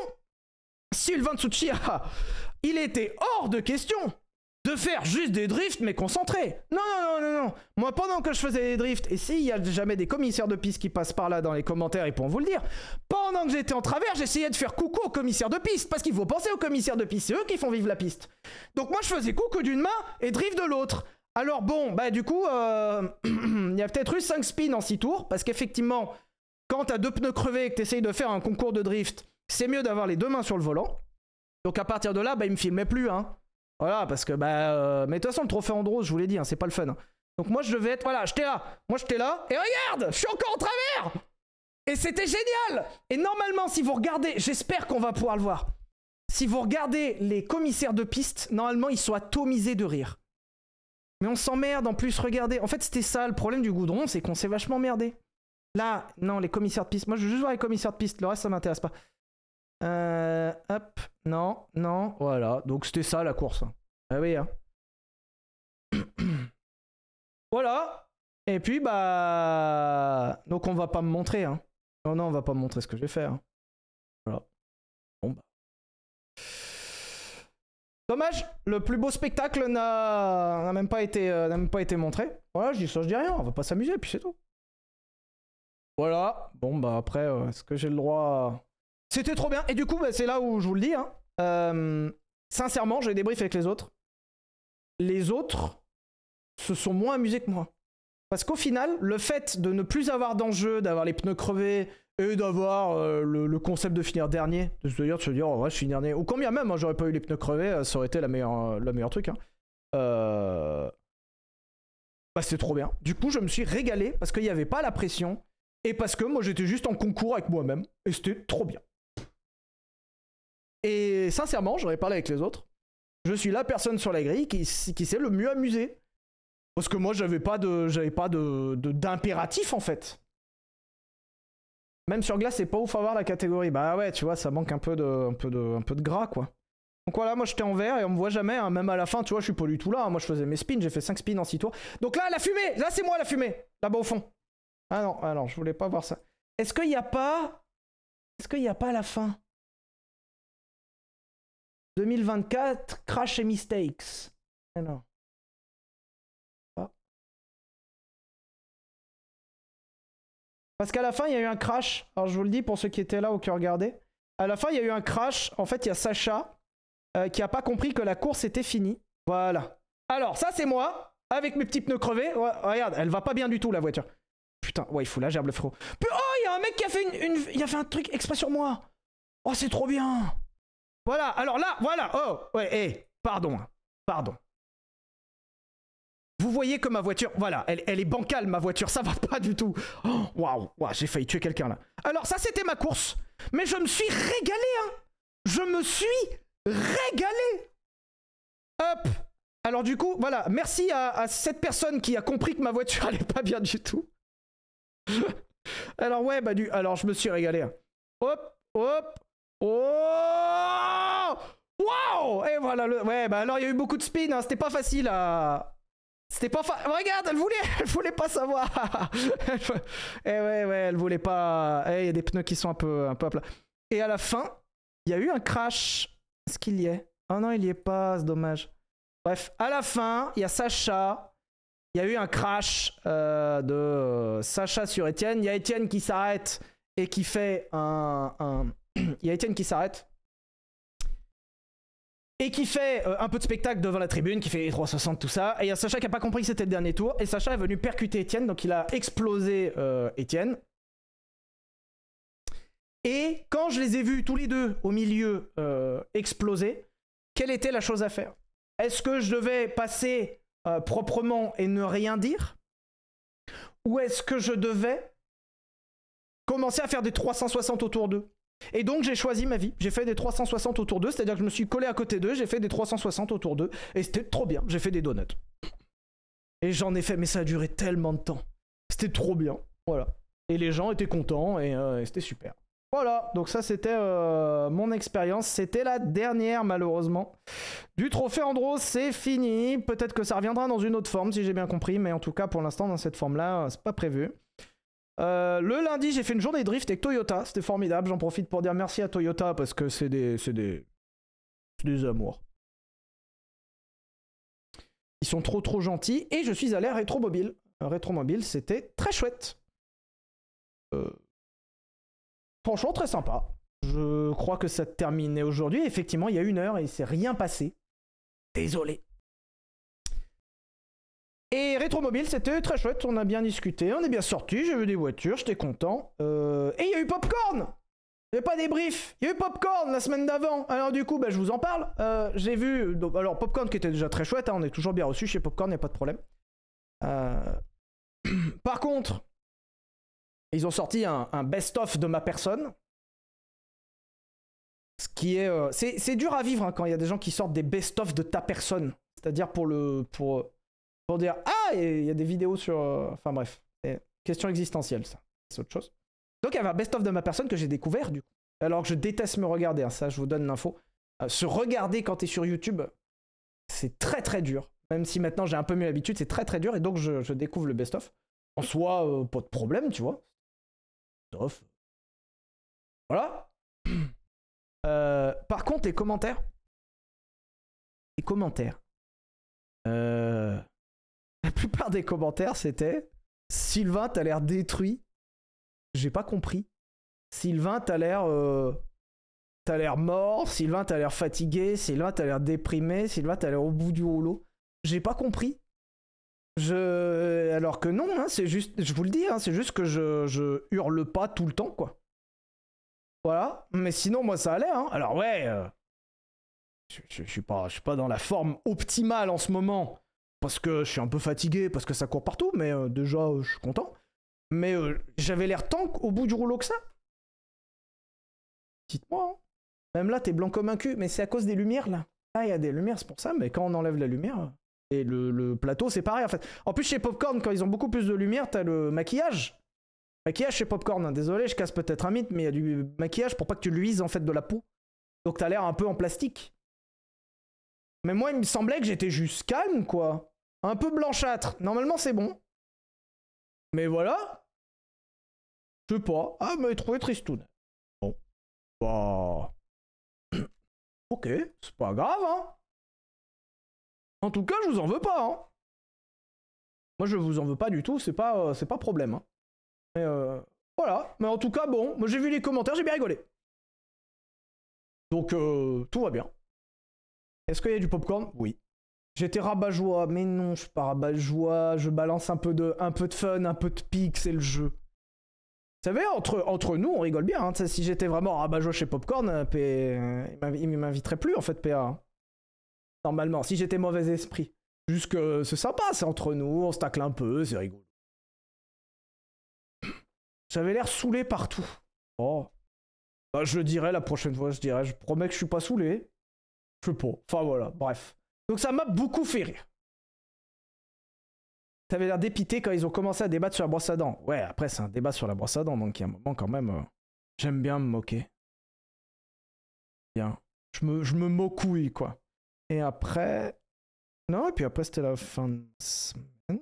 Sylvain Tsuchiya, il était hors de question de faire juste des drifts mais concentrés. Non, non, non, non, non. Moi, pendant que je faisais des drifts, et s'il y a jamais des commissaires de piste qui passent par là dans les commentaires, ils pourront vous le dire, pendant que j'étais en travers, j'essayais de faire coucou aux commissaires de piste, parce qu'il faut penser aux commissaires de piste, c'est eux qui font vivre la piste. Donc moi, je faisais coucou d'une main et drift de l'autre. Alors bon, bah du coup, euh, il y a peut-être eu 5 spins en 6 tours, parce qu'effectivement, quand t'as deux pneus crevés et que t'essayes de faire un concours de drift, c'est mieux d'avoir les deux mains sur le volant. Donc à partir de là, bah il me filmait plus, hein. Voilà, parce que bah. euh, Mais de toute façon, le trophée Andros, je vous l'ai dit, hein, c'est pas le fun. Donc moi, je devais être. Voilà, j'étais là. Moi, j'étais là. Et regarde, je suis encore en travers. Et c'était génial. Et normalement, si vous regardez, j'espère qu'on va pouvoir le voir. Si vous regardez les commissaires de piste, normalement, ils sont atomisés de rire. Mais on s'emmerde en plus, regardez. En fait, c'était ça le problème du goudron, c'est qu'on s'est vachement merdé. Là, non, les commissaires de piste. Moi, je veux juste voir les commissaires de piste. Le reste, ça m'intéresse pas. Euh, hop, non, non, voilà. Donc c'était ça la course. Ah oui, hein. voilà. Et puis bah, donc on va pas me montrer, hein. Non, non, on va pas me montrer ce que je vais faire. hein. Voilà. Bon bah. Dommage, le plus beau spectacle n'a n'a même pas été, euh, n'a même pas été montré. Voilà, je dis ça, je dis rien. On va pas s'amuser, puis c'est tout. Voilà. Bon bah après, euh, est-ce que j'ai le droit. C'était trop bien. Et du coup, bah, c'est là où je vous le dis. Hein. Euh, sincèrement, j'ai débrief avec les autres. Les autres se sont moins amusés que moi. Parce qu'au final, le fait de ne plus avoir d'enjeu, d'avoir les pneus crevés et d'avoir euh, le, concept de finir dernier, de se dire, de se dire, oh, ouais, je finis dernier, ou combien même, hein, j'aurais pas eu les pneus crevés, ça aurait été la meilleure, le meilleur truc. Hein. Bah, c'était trop bien. Du coup, je me suis régalé parce qu'il n'y avait pas la pression et parce que moi, j'étais juste en concours avec moi-même et c'était trop bien. Et sincèrement, j'aurais parlé avec les autres. Je suis la personne sur la grille qui, qui s'est le mieux amusé. Parce que moi, j'avais pas de, j'avais pas de- d'impératif en fait. Même sur glace, c'est pas ouf à voir la catégorie. Bah ouais, tu vois, ça manque un peu de, un peu de, un peu de gras quoi. Donc voilà, moi j'étais en vert et on me voit jamais, hein. même à la fin, tu vois, je suis pas du tout là. hein. Moi je faisais mes spins, j'ai fait 5 spins en 6 tours. Donc là, la fumée, là c'est moi la fumée, là-bas au fond. Ah non, ah non, je voulais pas voir ça. Est-ce qu'il y a pas. Est-ce qu'il y a pas la fin? 2024, Crash et Mistakes. Ah non. Ah. Parce qu'à la fin, il y a eu un crash. Alors, je vous le dis pour ceux qui étaient là ou qui regardaient. À la fin, il y a eu un crash. En fait, il y a Sacha euh, qui a pas compris que la course était finie. Voilà. Alors, ça, c'est moi. Avec mes petits pneus crevés. Regarde, elle va pas bien du tout, la voiture. Putain, ouais, il faut la gerbe le frérot. Oh, il y a un mec qui a fait une, Il a fait un truc exprès sur moi. Oh, c'est trop bien. Voilà, alors là, voilà. Oh, ouais, hé, pardon. hein, Pardon. Vous voyez que ma voiture, voilà, elle, est bancale, ma voiture, ça va pas du tout. Oh, Waouh, waouh, j'ai failli tuer quelqu'un là. Alors, ça, c'était ma course. Mais je me suis régalé, hein. Je me suis régalé. Hop. Alors, du coup, voilà, merci à, à cette personne qui a compris que ma voiture allait pas bien du tout. alors, ouais, bah, du. Alors, je me suis régalé. hein. Hop, hop. Oh Waouh Et voilà le. Ouais, bah alors il y a eu beaucoup de spin, hein, c'était pas facile à. C'était pas fa... Regarde, elle voulait, elle voulait pas savoir. Eh ouais, ouais, elle voulait pas. Eh, il y a des pneus qui sont un peu, un peu à plat. Et à la fin, il y a eu un crash. Est-ce qu'il y est? Oh non, il y est pas, c'est dommage. Bref, à la fin, il y a Sacha. Il y a eu un crash euh, de euh, Sacha sur Étienne. Il y a Étienne qui s'arrête et qui fait un- il y a Étienne qui s'arrête et qui fait euh, un peu de spectacle devant la tribune, qui fait les 360, tout ça. Et il y a Sacha qui a pas compris que c'était le dernier tour. Et Sacha est venu percuter Étienne, donc il a explosé euh, Étienne. Et quand je les ai vus tous les deux au milieu exploser, quelle était la chose à faire? Est-ce que je devais passer euh, proprement et ne rien dire? Ou est-ce que je devais commencer à faire des 360 autour d'eux? Et donc j'ai choisi ma vie, j'ai fait des 360 autour d'eux, c'est-à-dire que je me suis collé à côté d'eux, j'ai fait des 360 autour d'eux, et c'était trop bien, j'ai fait des donuts. Et j'en ai fait, mais ça a duré tellement de temps. C'était trop bien, voilà. Et les gens étaient contents, et, euh, et c'était super. Voilà, donc ça c'était euh, mon expérience, c'était la dernière malheureusement. Du trophée Andros, c'est fini, peut-être que ça reviendra dans une autre forme si j'ai bien compris, mais en tout cas pour l'instant dans cette forme-là, euh, c'est pas prévu. Euh, le lundi, j'ai fait une journée drift avec Toyota. C'était formidable. J'en profite pour dire merci à Toyota parce que c'est des, c'est des, des amours. Ils sont trop trop gentils. Et je suis allé à Rétromobile. Rétromobile, c'était très chouette. Franchement, très sympa. Je crois que ça terminait aujourd'hui. Effectivement, il y a une heure et il s'est rien passé. Désolé. Et Rétromobile, c'était très chouette, on a bien discuté, on est bien sorti, j'ai vu des voitures, j'étais content. Euh, Et il y a eu Popcorn Il pas des briefs, il y a eu Popcorn la semaine d'avant. Alors du coup, bah, je vous en parle. Euh, j'ai vu, alors Popcorn qui était déjà très chouette, hein, on est toujours bien reçu chez Popcorn, il n'y a pas de problème. Euh, Par contre, ils ont sorti un, best-of de ma personne. Ce qui est... euh, C'est dur à vivre hein, quand il y a des gens qui sortent des best-of de ta personne. C'est-à-dire pour le... Pour, pour dire ah il y a des vidéos sur euh, enfin bref. Question existentielle ça. C'est autre chose. Donc il y avait un best of de ma personne que j'ai découvert du coup. Alors que je déteste me regarder hein, ça je vous donne l'info. Euh, se regarder quand t'es sur YouTube c'est très très dur. Même si maintenant j'ai un peu mieux l'habitude c'est très très dur. Et donc je, je découvre le best of en soi pas de problème tu vois Best-of. voilà Euh, par contre les commentaires les commentaires euh... La plupart des commentaires, c'était Sylvain, t'as l'air détruit. J'ai pas compris. Sylvain, t'as l'air. euh, T'as l'air mort. Sylvain, t'as l'air fatigué. Sylvain, t'as l'air déprimé. Sylvain, t'as l'air au bout du rouleau. J'ai pas compris. Je. Alors que non, hein, c'est juste. Je vous le dis, hein, c'est juste que je, hurle pas tout le temps, quoi. Voilà. Mais sinon, moi, ça allait, hein. Alors, ouais. euh, Je, je- suis pas, dans la forme optimale en ce moment parce que je suis un peu fatigué, parce que ça court partout, mais euh, déjà, euh, je suis content. Mais j'avais l'air tant au bout du rouleau que ça. Dites-moi. hein. Même là, t'es blanc comme un cul, mais c'est à cause des lumières, là. Ah, il y a des lumières, c'est pour ça, mais quand on enlève la lumière, Et le, plateau, c'est pareil en fait. En plus, chez Popcorn, quand ils ont beaucoup plus de lumière, t'as le maquillage. Maquillage chez Popcorn, hein. désolé, je casse peut-être un mythe, mais il y a du maquillage pour pas que tu luises en fait de la peau. Donc t'as l'air un peu en plastique. Mais moi, il me semblait que j'étais juste calme, quoi. Un peu blanchâtre. Normalement, c'est bon. Mais voilà. Je sais pas. Ah, mais trouvé tristoun. Bon. Bah. ok, c'est pas grave, hein. En tout cas, je vous en veux pas, hein. Moi, je vous en veux pas du tout, c'est pas, euh, c'est pas problème, hein. Mais euh, voilà. Mais en tout cas, bon, moi j'ai vu les commentaires, j'ai bien rigolé. Donc, euh, tout va bien. Est-ce qu'il y a du popcorn? Oui. J'étais rabat-joie, mais non, je suis pas rabat-joie. Je balance un peu, de, un peu de fun, un peu de pique, c'est le jeu. Vous savez, entre, nous, on rigole bien. hein. Si j'étais vraiment rabat-joie chez Popcorn, euh, P- il m'inviterait plus, en fait, PA. Normalement, si j'étais mauvais esprit. Juste que c'est sympa, c'est entre nous, on se tacle un peu, c'est rigolo. J'avais l'air saoulé partout. Oh. Bah, je le dirai la prochaine fois, je dirai. Je promets que je suis pas saoulé. Je sais pas. Enfin voilà, bref. Donc ça m'a beaucoup fait rire. T'avais l'air dépité quand ils ont commencé à débattre sur la brosse à dents. Ouais, après c'est un débat sur la brosse à dents, donc il y a un moment quand même. euh, J'aime bien me moquer. Bien. Je me, je me mocouille, quoi. Et après. Non, et puis après c'était la fin de semaine.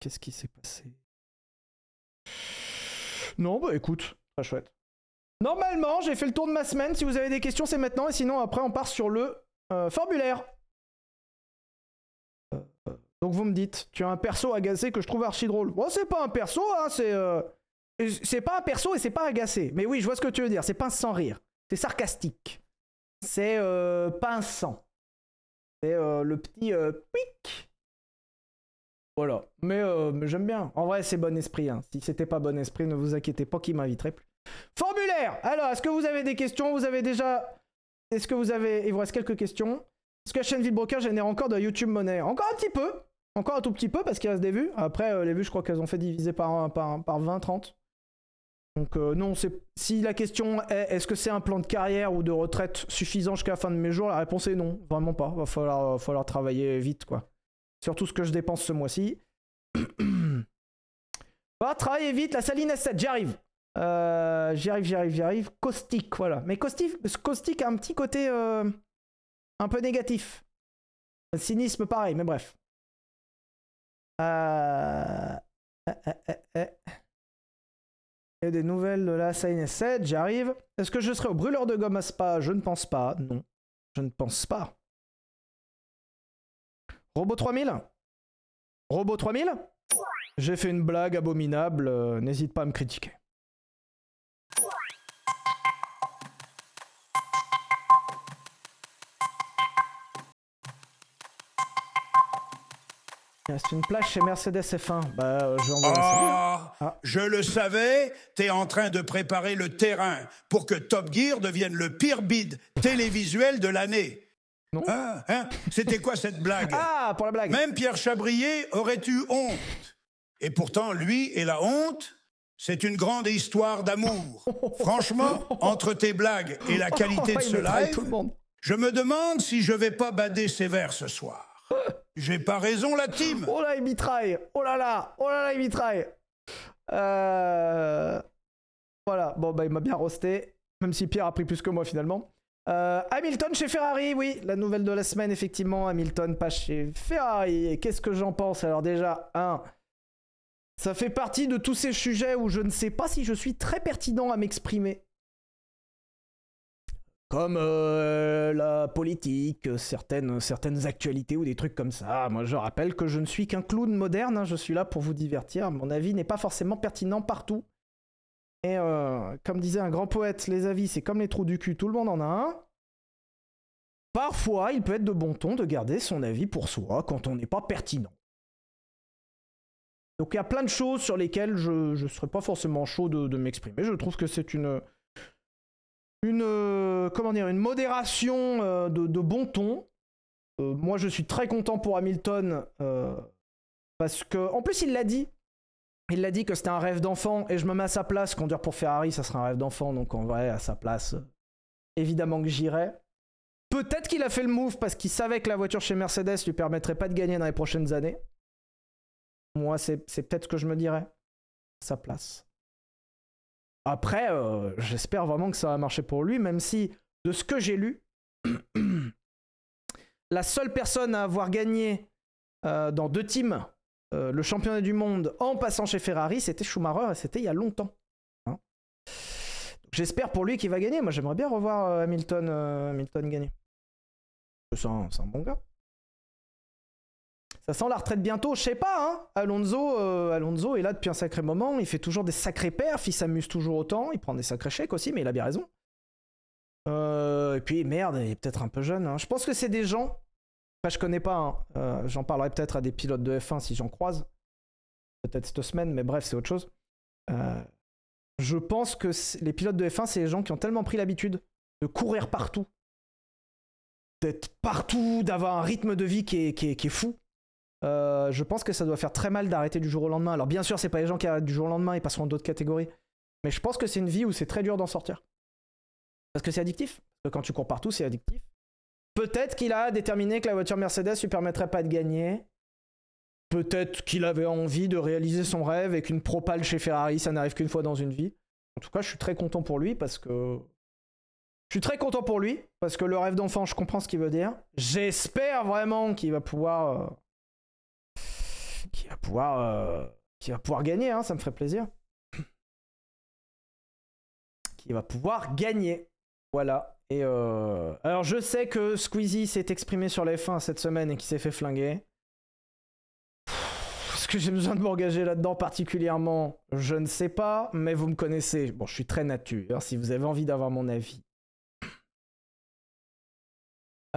Qu'est-ce qui s'est passé? Non, bah écoute, très chouette. Normalement, j'ai fait le tour de ma semaine. Si vous avez des questions, c'est maintenant. Et sinon, après, on part sur le euh, formulaire. Euh, euh, donc, vous me dites, tu as un perso agacé que je trouve archi drôle. Bon, c'est pas un perso, hein, c'est. C'est pas un perso et c'est pas agacé. Mais oui, je vois ce que tu veux dire. C'est pas sans rire. C'est sarcastique. C'est euh, sang. C'est euh, le petit euh, pic. Voilà. Mais, euh, mais j'aime bien. En vrai, c'est bon esprit. hein. Si c'était pas bon esprit, ne vous inquiétez pas qu'il m'inviterait plus. Formulaire Alors, est-ce que vous avez des questions? Vous avez déjà... Est-ce que vous avez... Il vous reste quelques questions? Est-ce que la chaîne Villebroker génère encore de YouTube monnaie Encore un petit peu Encore un tout petit peu parce qu'il reste des vues. Après, euh, les vues, je crois qu'elles ont fait diviser par, par, par 20, 30. Donc euh, non, c'est si la question est est-ce que c'est un plan de carrière ou de retraite suffisant jusqu'à la fin de mes jours, la réponse est non, vraiment pas. Va falloir, falloir travailler vite quoi. Surtout ce que je dépense ce mois-ci. Va travailler vite, la saline S7, j'y arrive. Euh, j'y arrive, j'y arrive, j'y arrive. Caustique, voilà. Mais caustique, caustique a un petit côté euh, un peu négatif. Cynisme, pareil, mais bref. Euh... a des nouvelles de la Saline S7, j'y arrive. Est-ce que je serai au brûleur de gomme à Spa? Je ne pense pas. Non, je ne pense pas. Robot 3000 Robot 3000 J'ai fait une blague abominable, euh, n'hésite pas à me critiquer. Reste une place chez Mercedes F1. Bah, euh, je vais envoyer ça. Ah, Ah. je le savais, t'es en train de préparer le terrain pour que Top Gear devienne le pire bid télévisuel de l'année. Non. Ah, hein? C'était quoi cette blague? Ah, pour la blague. Même Pierre Chabrier aurait eu honte? Et pourtant, lui et la honte, c'est une grande histoire d'amour. Franchement, entre tes blagues et la qualité de ce live, je me demande si je vais pas bader sévère ce soir. J'ai pas raison, la team Oh là, il mitraille. Oh là là. Oh là là, il mitraille. Euh... Voilà. Bon, bah, il m'a bien roasté. Même si Pierre a pris plus que moi, finalement. Euh, Hamilton chez Ferrari, oui. La nouvelle de la semaine, effectivement. Hamilton pas chez Ferrari. Qu'est-ce que j'en pense? Alors, déjà, un. Ça fait partie de tous ces sujets où je ne sais pas si je suis très pertinent à m'exprimer. Comme euh, la politique, certaines, actualités ou des trucs comme ça. Moi, je rappelle que je ne suis qu'un clown moderne, hein, je suis là pour vous divertir. Mon avis n'est pas forcément pertinent partout. Et euh, comme disait un grand poète, les avis, c'est comme les trous du cul, tout le monde en a un. Parfois, il peut être de bon ton de garder son avis pour soi quand on n'est pas pertinent. Donc il y a plein de choses sur lesquelles je ne serais pas forcément chaud de m'exprimer. Je trouve que c'est une, une, euh, comment dire, une modération euh, de, bon ton. Euh, moi, je suis très content pour Hamilton parce que, en plus, il l'a dit. Il l'a dit que c'était un rêve d'enfant et je me mets à sa place. Conduire pour Ferrari, ça serait un rêve d'enfant. Donc, en vrai, à sa place, évidemment que j'irai. Peut-être qu'il a fait le move parce qu'il savait que la voiture chez Mercedes lui permettrait pas de gagner dans les prochaines années. Moi, c'est c'est peut-être ce que je me dirais. Sa place. Après, euh, j'espère vraiment que ça va marcher pour lui, même si, de ce que j'ai lu, la seule personne à avoir gagné euh, dans deux teams euh, le championnat du monde en passant chez Ferrari, c'était Schumacher et c'était il y a longtemps. Hein. J'espère pour lui qu'il va gagner. Moi, j'aimerais bien revoir Hamilton, gagner. C'est un bon gars. Ça sent la retraite bientôt, je sais pas, hein. Alonso, euh, Alonso est là depuis un sacré moment, il fait toujours des sacrés perfs, il s'amuse toujours autant, il prend des sacrés chèques aussi, mais il a bien raison. Euh, et puis merde, il est peut-être un peu jeune. hein. Je pense que c'est des gens. Enfin, je connais pas. hein. Euh, j'en parlerai peut-être à des pilotes de F1 si j'en croise. Peut-être cette semaine, mais bref, c'est autre chose. Je pense que les pilotes de F1, c'est les gens qui ont tellement pris l'habitude de courir partout, d'être partout, d'avoir un rythme de vie qui est fou. Euh, je pense que ça doit faire très mal d'arrêter du jour au lendemain. Alors bien sûr, c'est pas les gens qui arrêtent du jour au lendemain, ils passeront d'autres catégories. Mais je pense que c'est une vie où c'est très dur d'en sortir. Parce que c'est addictif. Quand tu cours partout, c'est addictif. Peut-être qu'il a déterminé que la voiture Mercedes lui permettrait pas de gagner. Peut-être qu'il avait envie de réaliser son rêve et qu'une propale chez Ferrari, ça n'arrive qu'une fois dans une vie. En tout cas, je suis très content pour lui parce que. Je suis très content pour lui parce que le rêve d'enfant, je comprends ce qu'il veut dire. J'espère vraiment qu'il va pouvoir. Euh, Qu'il va pouvoir. gagner, hein, ça me ferait plaisir. Qu'il va pouvoir gagner. Voilà. Et euh, alors je sais que Squeezie s'est exprimé sur les F1 cette semaine et qu'il s'est fait flinguer. Est-ce que j'ai besoin de m'engager là-dedans particulièrement? Je ne sais pas, mais vous me connaissez. Bon, je suis très nature. Si vous avez envie d'avoir mon avis.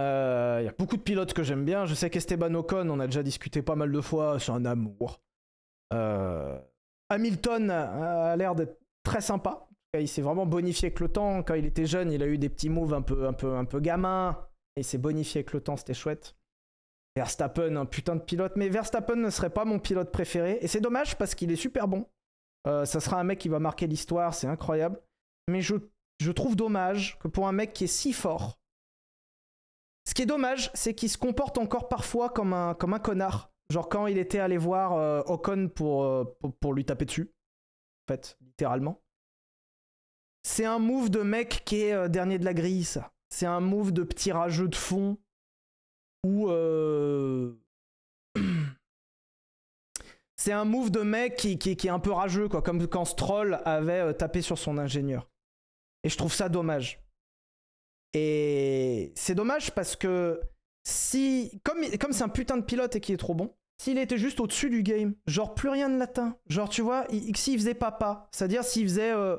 Euh, Il y a beaucoup de pilotes que j'aime bien. Je sais qu'Esteban Ocon, on a déjà discuté pas mal de fois, c'est un amour. Euh, Hamilton a l'air d'être très sympa. Il s'est vraiment bonifié avec le temps. Quand il était jeune, il a eu des petits moves un peu, un peu, un peu gamin. Et il s'est bonifié avec le temps, c'était chouette. Verstappen, un putain de pilote. Mais Verstappen ne serait pas mon pilote préféré. Et c'est dommage parce qu'il est super bon. Euh, ça sera un mec qui va marquer l'histoire, c'est incroyable. Mais je, je trouve dommage que pour un mec qui est si fort, qui est dommage, c'est qu'il se comporte encore parfois comme un, comme un connard. Genre quand il était allé voir euh, Ocon pour, euh, pour, lui taper dessus. En fait, littéralement. C'est un move de mec qui est euh, dernier de la grille, ça. C'est un move de petit rageux de fond. Où. C'est un move de mec qui, est un peu rageux, quoi. Comme quand Stroll avait tapé sur son ingénieur. Et je trouve ça dommage. Et c'est dommage parce que si. Comme, c'est un putain de pilote et qu'il est trop bon, s'il était juste au-dessus du game, genre plus rien ne l'atteint. Genre, tu vois, il- s'il faisait papa, c'est-à-dire s'il faisait. euh,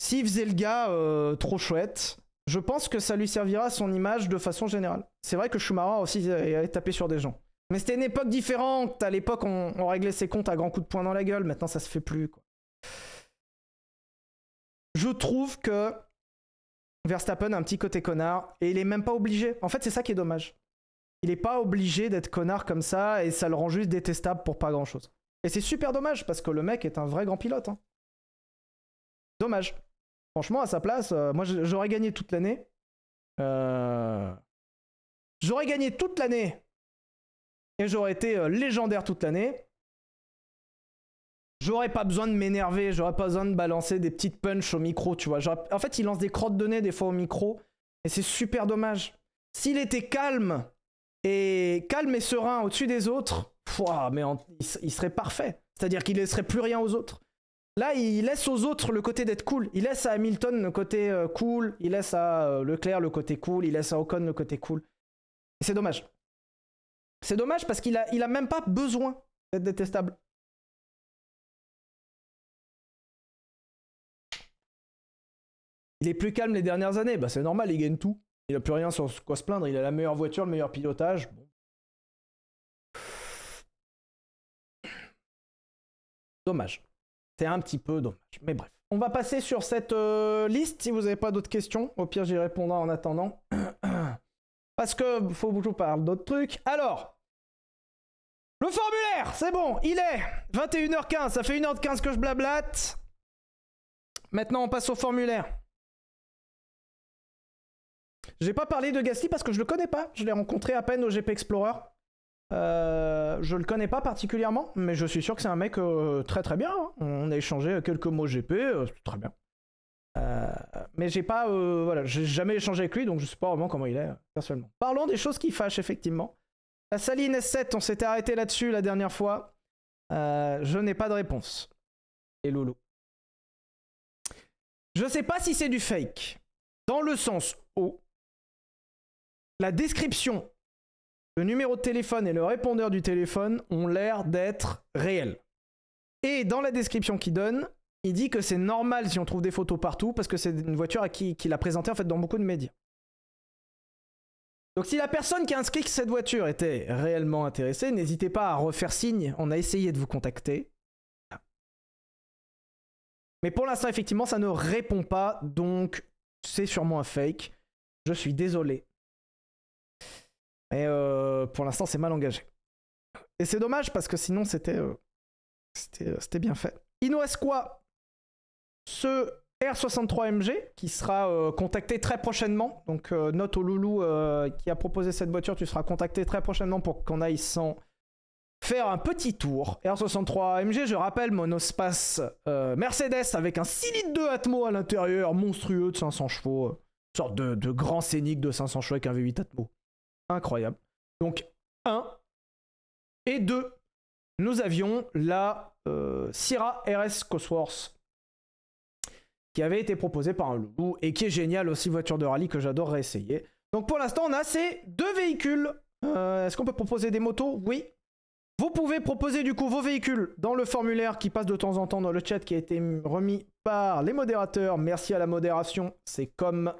faisait le gars euh, trop chouette, je pense que ça lui servira à son image de façon générale. C'est vrai que Schumacher aussi allait taper sur des gens. Mais c'était une époque différente. À l'époque, on, réglait ses comptes à grands coups de poing dans la gueule. Maintenant, ça se fait plus. Je trouve que Verstappen a un petit côté connard et il est même pas obligé. En fait, c'est ça qui est dommage. Il est pas obligé d'être connard comme ça et ça le rend juste détestable pour pas grand chose. Et c'est super dommage parce que le mec est un vrai grand pilote. hein. Dommage. Franchement, à sa place, euh, moi j'aurais gagné toute l'année. Euh, J'aurais gagné toute l'année. Et j'aurais été euh, légendaire toute l'année. J'aurais pas besoin de m'énerver, j'aurais pas besoin de balancer des petites punches au micro, tu vois. En fait, il lance des crottes de nez des fois au micro. Et c'est super dommage. S'il était calme et calme et serein au-dessus des autres, mais il, serait parfait. C'est-à-dire qu'il laisserait plus rien aux autres. Là, il laisse aux autres le côté d'être cool. Il laisse à Hamilton le côté euh, cool. Il laisse à euh, Leclerc le côté cool. Il laisse à Ocon le côté cool. C'est dommage. C'est dommage parce qu'il a, il a même pas besoin d'être détestable. Il est plus calme les dernières années. Bah, c'est normal, il gagne tout. Il a plus rien sur quoi se plaindre. Il a la meilleure voiture, le meilleur pilotage. Dommage. C'est un petit peu dommage. Mais bref. On va passer sur cette euh, liste si vous n'avez pas d'autres questions. Au pire, j'y répondrai en attendant. Parce que faut que je vous parle d'autres trucs. Alors, le formulaire, c'est bon, il est 21h15. Ça fait 1h15 que je blablate. Maintenant, on passe au formulaire. J'ai pas parlé de Gasly parce que je le connais pas. Je l'ai rencontré à peine au GP Explorer. Euh, je le connais pas particulièrement, mais je suis sûr que c'est un mec euh, très très bien. hein. On a échangé quelques mots GP, euh, très bien. Euh, mais j'ai pas, euh, voilà, j'ai jamais échangé avec lui, donc je sais pas vraiment comment il est personnellement. Parlons des choses qui fâchent effectivement. La Saline S7, on s'était arrêté là-dessus la dernière fois. Je n'ai pas de réponse. Et Loulou. Je sais pas si c'est du fake, dans le sens où la description, le numéro de téléphone et le répondeur du téléphone ont l'air d'être réels. Et dans la description qu'il donne, il dit que c'est normal si on trouve des photos partout parce que c'est une voiture à qui qu'il a présentée en fait dans beaucoup de médias. Donc si la personne qui a inscrit que cette voiture était réellement intéressée, n'hésitez pas à refaire signe. On a essayé de vous contacter. Mais pour l'instant, effectivement, ça ne répond pas, donc c'est sûrement un fake. Je suis désolé. Mais euh, pour l'instant, c'est mal engagé. Et c'est dommage parce que sinon, c'était euh, euh, bien fait. Il nous quoi Ce R63MG qui sera contacté très prochainement. Donc, note au loulou qui a proposé cette voiture, tu seras contacté très prochainement pour qu'on aille s'en faire un petit tour. R63MG, je rappelle, monospace Mercedes avec un 6 litres de Atmo à l'intérieur, monstrueux de 500 chevaux. euh, sorte de, de grand scénic de 500 chevaux avec un V8 Atmo. Incroyable. Donc, 1. Et 2. Nous avions la euh, Syrah RS Cosworth qui avait été proposée par un loulou et qui est génial aussi, voiture de rallye que j'adore réessayer. Donc pour l'instant, on a ces deux véhicules. Euh, Est-ce qu'on peut proposer des motos? Oui. Vous pouvez proposer du coup vos véhicules dans le formulaire qui passe de temps en temps dans le chat qui a été remis par les modérateurs. Merci à la modération. C'est comme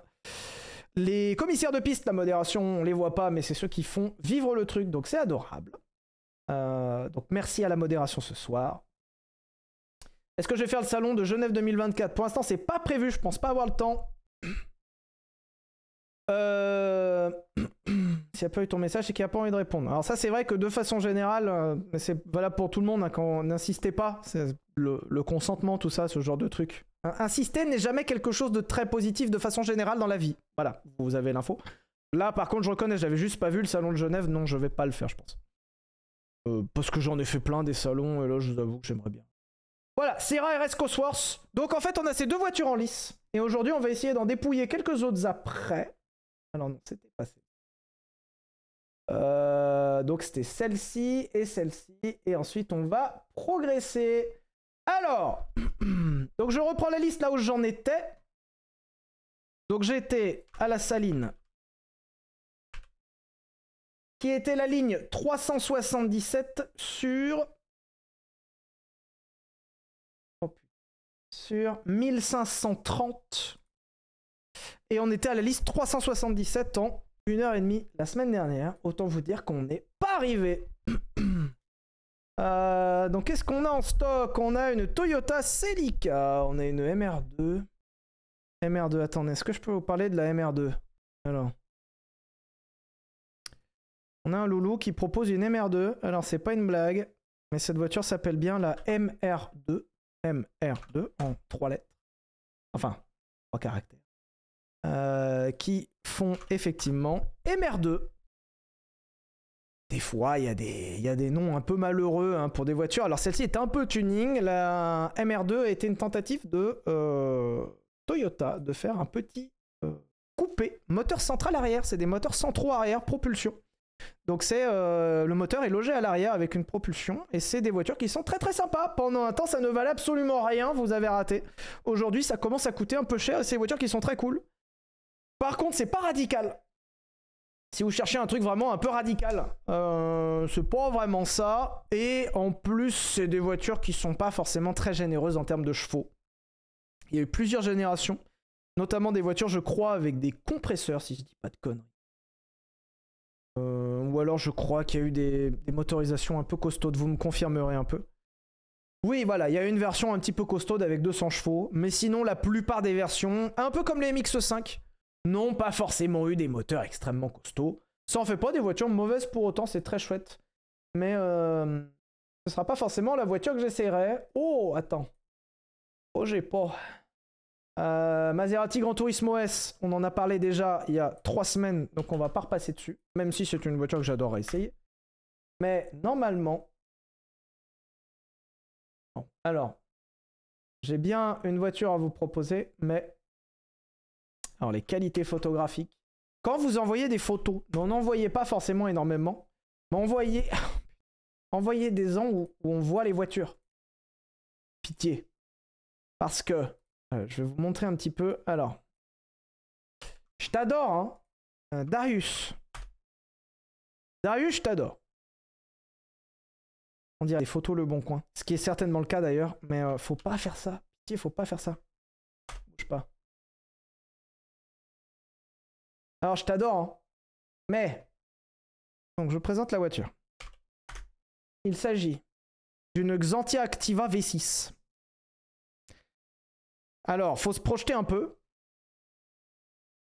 les commissaires de piste, la modération, on les voit pas, mais c'est ceux qui font vivre le truc, donc c'est adorable. Euh, donc merci à la modération ce soir. Est-ce que je vais faire le salon de Genève 2024 Pour l'instant, c'est pas prévu, je pense pas avoir le temps. Euh... S'il n'y a pas eu ton message, c'est qu'il n'y a pas envie de répondre. Alors ça, c'est vrai que de façon générale, euh, c'est valable pour tout le monde, hein, quand n'insistez pas, le, le consentement, tout ça, ce genre de truc. Hein, Insister n'est jamais quelque chose de très positif de façon générale dans la vie. Voilà, vous avez l'info. Là, par contre, je reconnais, j'avais juste pas vu le salon de Genève, non, je vais pas le faire, je pense. Euh, parce que j'en ai fait plein des salons, et là, je vous avoue que j'aimerais bien. Voilà, Serra RS Cosworth. Donc en fait, on a ces deux voitures en lice. Et aujourd'hui, on va essayer d'en dépouiller quelques autres après. Alors non, c'était pas euh, donc c'était celle-ci et celle-ci. Et ensuite, on va progresser. Alors, donc je reprends la liste là où j'en étais. Donc j'étais à la saline. Qui était la ligne 377 sur... Oh, sur 1530. Et on était à la liste 377 en une heure et demie la semaine dernière. Autant vous dire qu'on n'est pas arrivé. Euh, donc qu'est-ce qu'on a en stock? On a une Toyota Celica. On a une MR2. MR2, attendez, est-ce que je peux vous parler de la MR2 Alors. On a un loulou qui propose une MR2. Alors c'est pas une blague, mais cette voiture s'appelle bien la MR2. MR2 en trois lettres. Enfin, trois caractères. Euh, qui font effectivement MR2. Des fois, il y, a des- noms un peu malheureux hein, pour des voitures. Alors celle-ci est un peu tuning. La MR2 a été une tentative de euh, Toyota de faire un petit euh, coupé moteur central arrière. C'est des moteurs centraux arrière propulsion. Donc c'est euh, le moteur est logé à l'arrière avec une propulsion et c'est des voitures qui sont très très sympas. Pendant un temps, ça ne valait absolument rien. Vous avez raté. Aujourd'hui, ça commence à coûter un peu cher et c'est des voitures qui sont très cool. Par contre, c'est pas radical. Si vous cherchez un truc vraiment un peu radical, euh, c'est pas vraiment ça. Et en plus, c'est des voitures qui sont pas forcément très généreuses en termes de chevaux. Il y a eu plusieurs générations, notamment des voitures, je crois, avec des compresseurs, si je dis pas de conneries. Euh, ou alors, je crois qu'il y a eu des, des motorisations un peu costaudes. Vous me confirmerez un peu. Oui, voilà, il y a une version un petit peu costaude avec 200 chevaux, mais sinon, la plupart des versions, un peu comme les MX5, n'ont pas forcément eu des moteurs extrêmement costauds. Ça en fait pas des voitures mauvaises pour autant, c'est très chouette. Mais euh, ce sera pas forcément la voiture que j'essaierai. Oh, attends. Oh, j'ai pas. Euh, Maserati Gran Turismo S, on en a parlé déjà il y a trois semaines, donc on va pas repasser dessus, même si c'est une voiture que j'adorerais essayer. Mais normalement... Alors, j'ai bien une voiture à vous proposer, mais... Alors, les qualités photographiques. Quand vous envoyez des photos, n'en envoyez pas forcément énormément, mais envoyez, envoyez des où, où on voit les voitures. Pitié. Parce que euh, je vais vous montrer un petit peu. Alors, je t'adore, hein. Euh, Darius. Darius, je t'adore. On dirait des photos le bon coin. Ce qui est certainement le cas d'ailleurs, mais euh, faut pas faire ça. Pitié, faut pas faire ça. Bouge pas. Alors, je t'adore, hein. Mais. Donc, je présente la voiture. Il s'agit d'une Xantia Activa V6. Alors, faut se projeter un peu.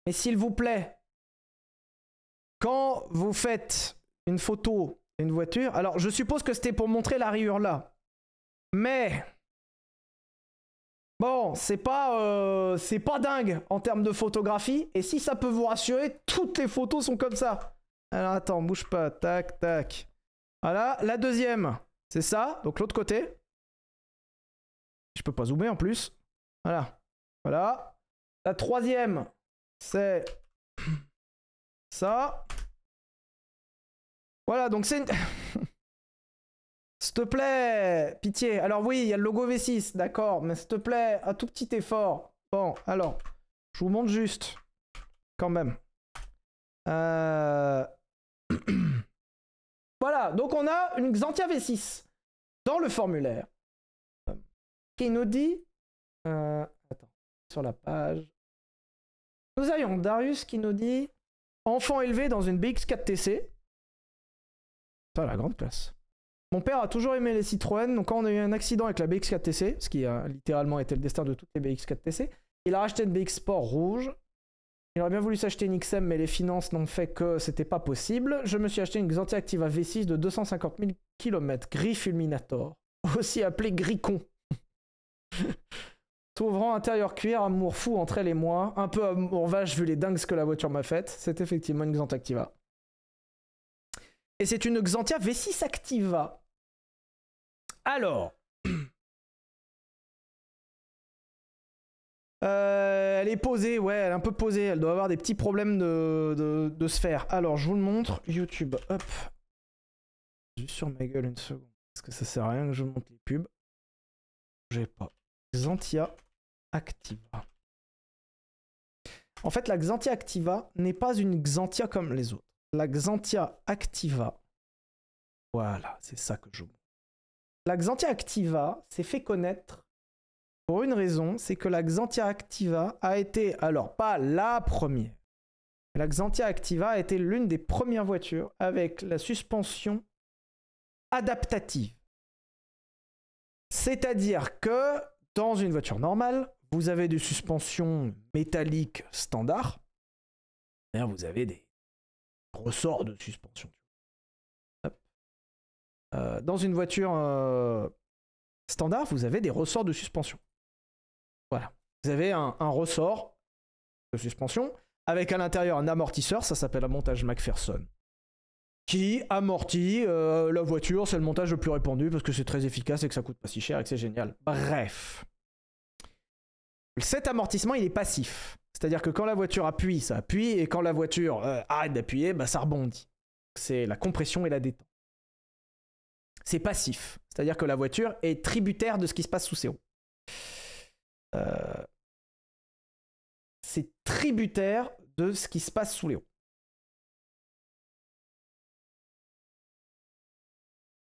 Mais s'il vous plaît, quand vous faites une photo d'une voiture, alors je suppose que c'était pour montrer la rayure là. Mais bon, c'est pas euh, c'est pas dingue en termes de photographie. Et si ça peut vous rassurer, toutes les photos sont comme ça. Alors attends, bouge pas, tac tac. Voilà, la deuxième, c'est ça. Donc l'autre côté. Je peux pas zoomer en plus. Voilà. Voilà. La troisième, c'est ça. Voilà, donc c'est une... S'il te plaît, pitié. Alors oui, il y a le logo V6, d'accord, mais s'il te plaît, un tout petit effort. Bon, alors, je vous montre juste, quand même. Euh... voilà, donc on a une Xantia V6 dans le formulaire qui nous dit... Euh, attends, sur la page. Nous avions Darius qui nous dit Enfant élevé dans une BX4TC. Pas la grande classe. Mon père a toujours aimé les Citroën, donc quand on a eu un accident avec la BX4TC, ce qui a littéralement été le destin de toutes les BX4TC, il a racheté une BX Sport rouge. Il aurait bien voulu s'acheter une XM, mais les finances n'ont fait que c'était pas possible. Je me suis acheté une Xantia Activa V6 de 250 000 km, gris fulminator, aussi appelé Gricon. S'ouvrant intérieur cuir, amour fou entre elle et moi. Un peu amour vache vu les dingues que la voiture m'a faites. C'est effectivement une Xantia Activa. Et c'est une Xantia V6 Activa. Alors. Euh, elle est posée, ouais, elle est un peu posée. Elle doit avoir des petits problèmes de, sphère. Alors, je vous le montre. YouTube, hop. Juste sur ma gueule une seconde. Parce que ça sert à rien que je monte les pubs. J'ai pas. Xantia Activa. En fait, la Xantia Activa n'est pas une Xantia comme les autres. La Xantia Activa, voilà, c'est ça que je La Xantia Activa s'est fait connaître pour une raison, c'est que la Xantia Activa a été, alors pas la première, la Xantia Activa a été l'une des premières voitures avec la suspension adaptative. C'est-à-dire que dans une voiture normale, vous avez des suspensions métalliques standards. Vous avez des ressorts de suspension. Euh, dans une voiture euh, standard, vous avez des ressorts de suspension. Voilà. Vous avez un, ressort de suspension avec à l'intérieur un amortisseur, ça s'appelle un montage McPherson, qui amortit euh, la voiture. C'est le montage le plus répandu parce que c'est très efficace et que ça coûte pas si cher et que c'est génial. Bref. Cet amortissement, il est passif. C'est-à-dire que quand la voiture appuie, ça appuie, et quand la voiture arrête d'appuyer, bah, ça rebondit. C'est la compression et la détente. C'est passif. C'est-à-dire que la voiture est tributaire de ce qui se passe sous ses roues. Euh, c'est tributaire de ce qui se passe sous les roues.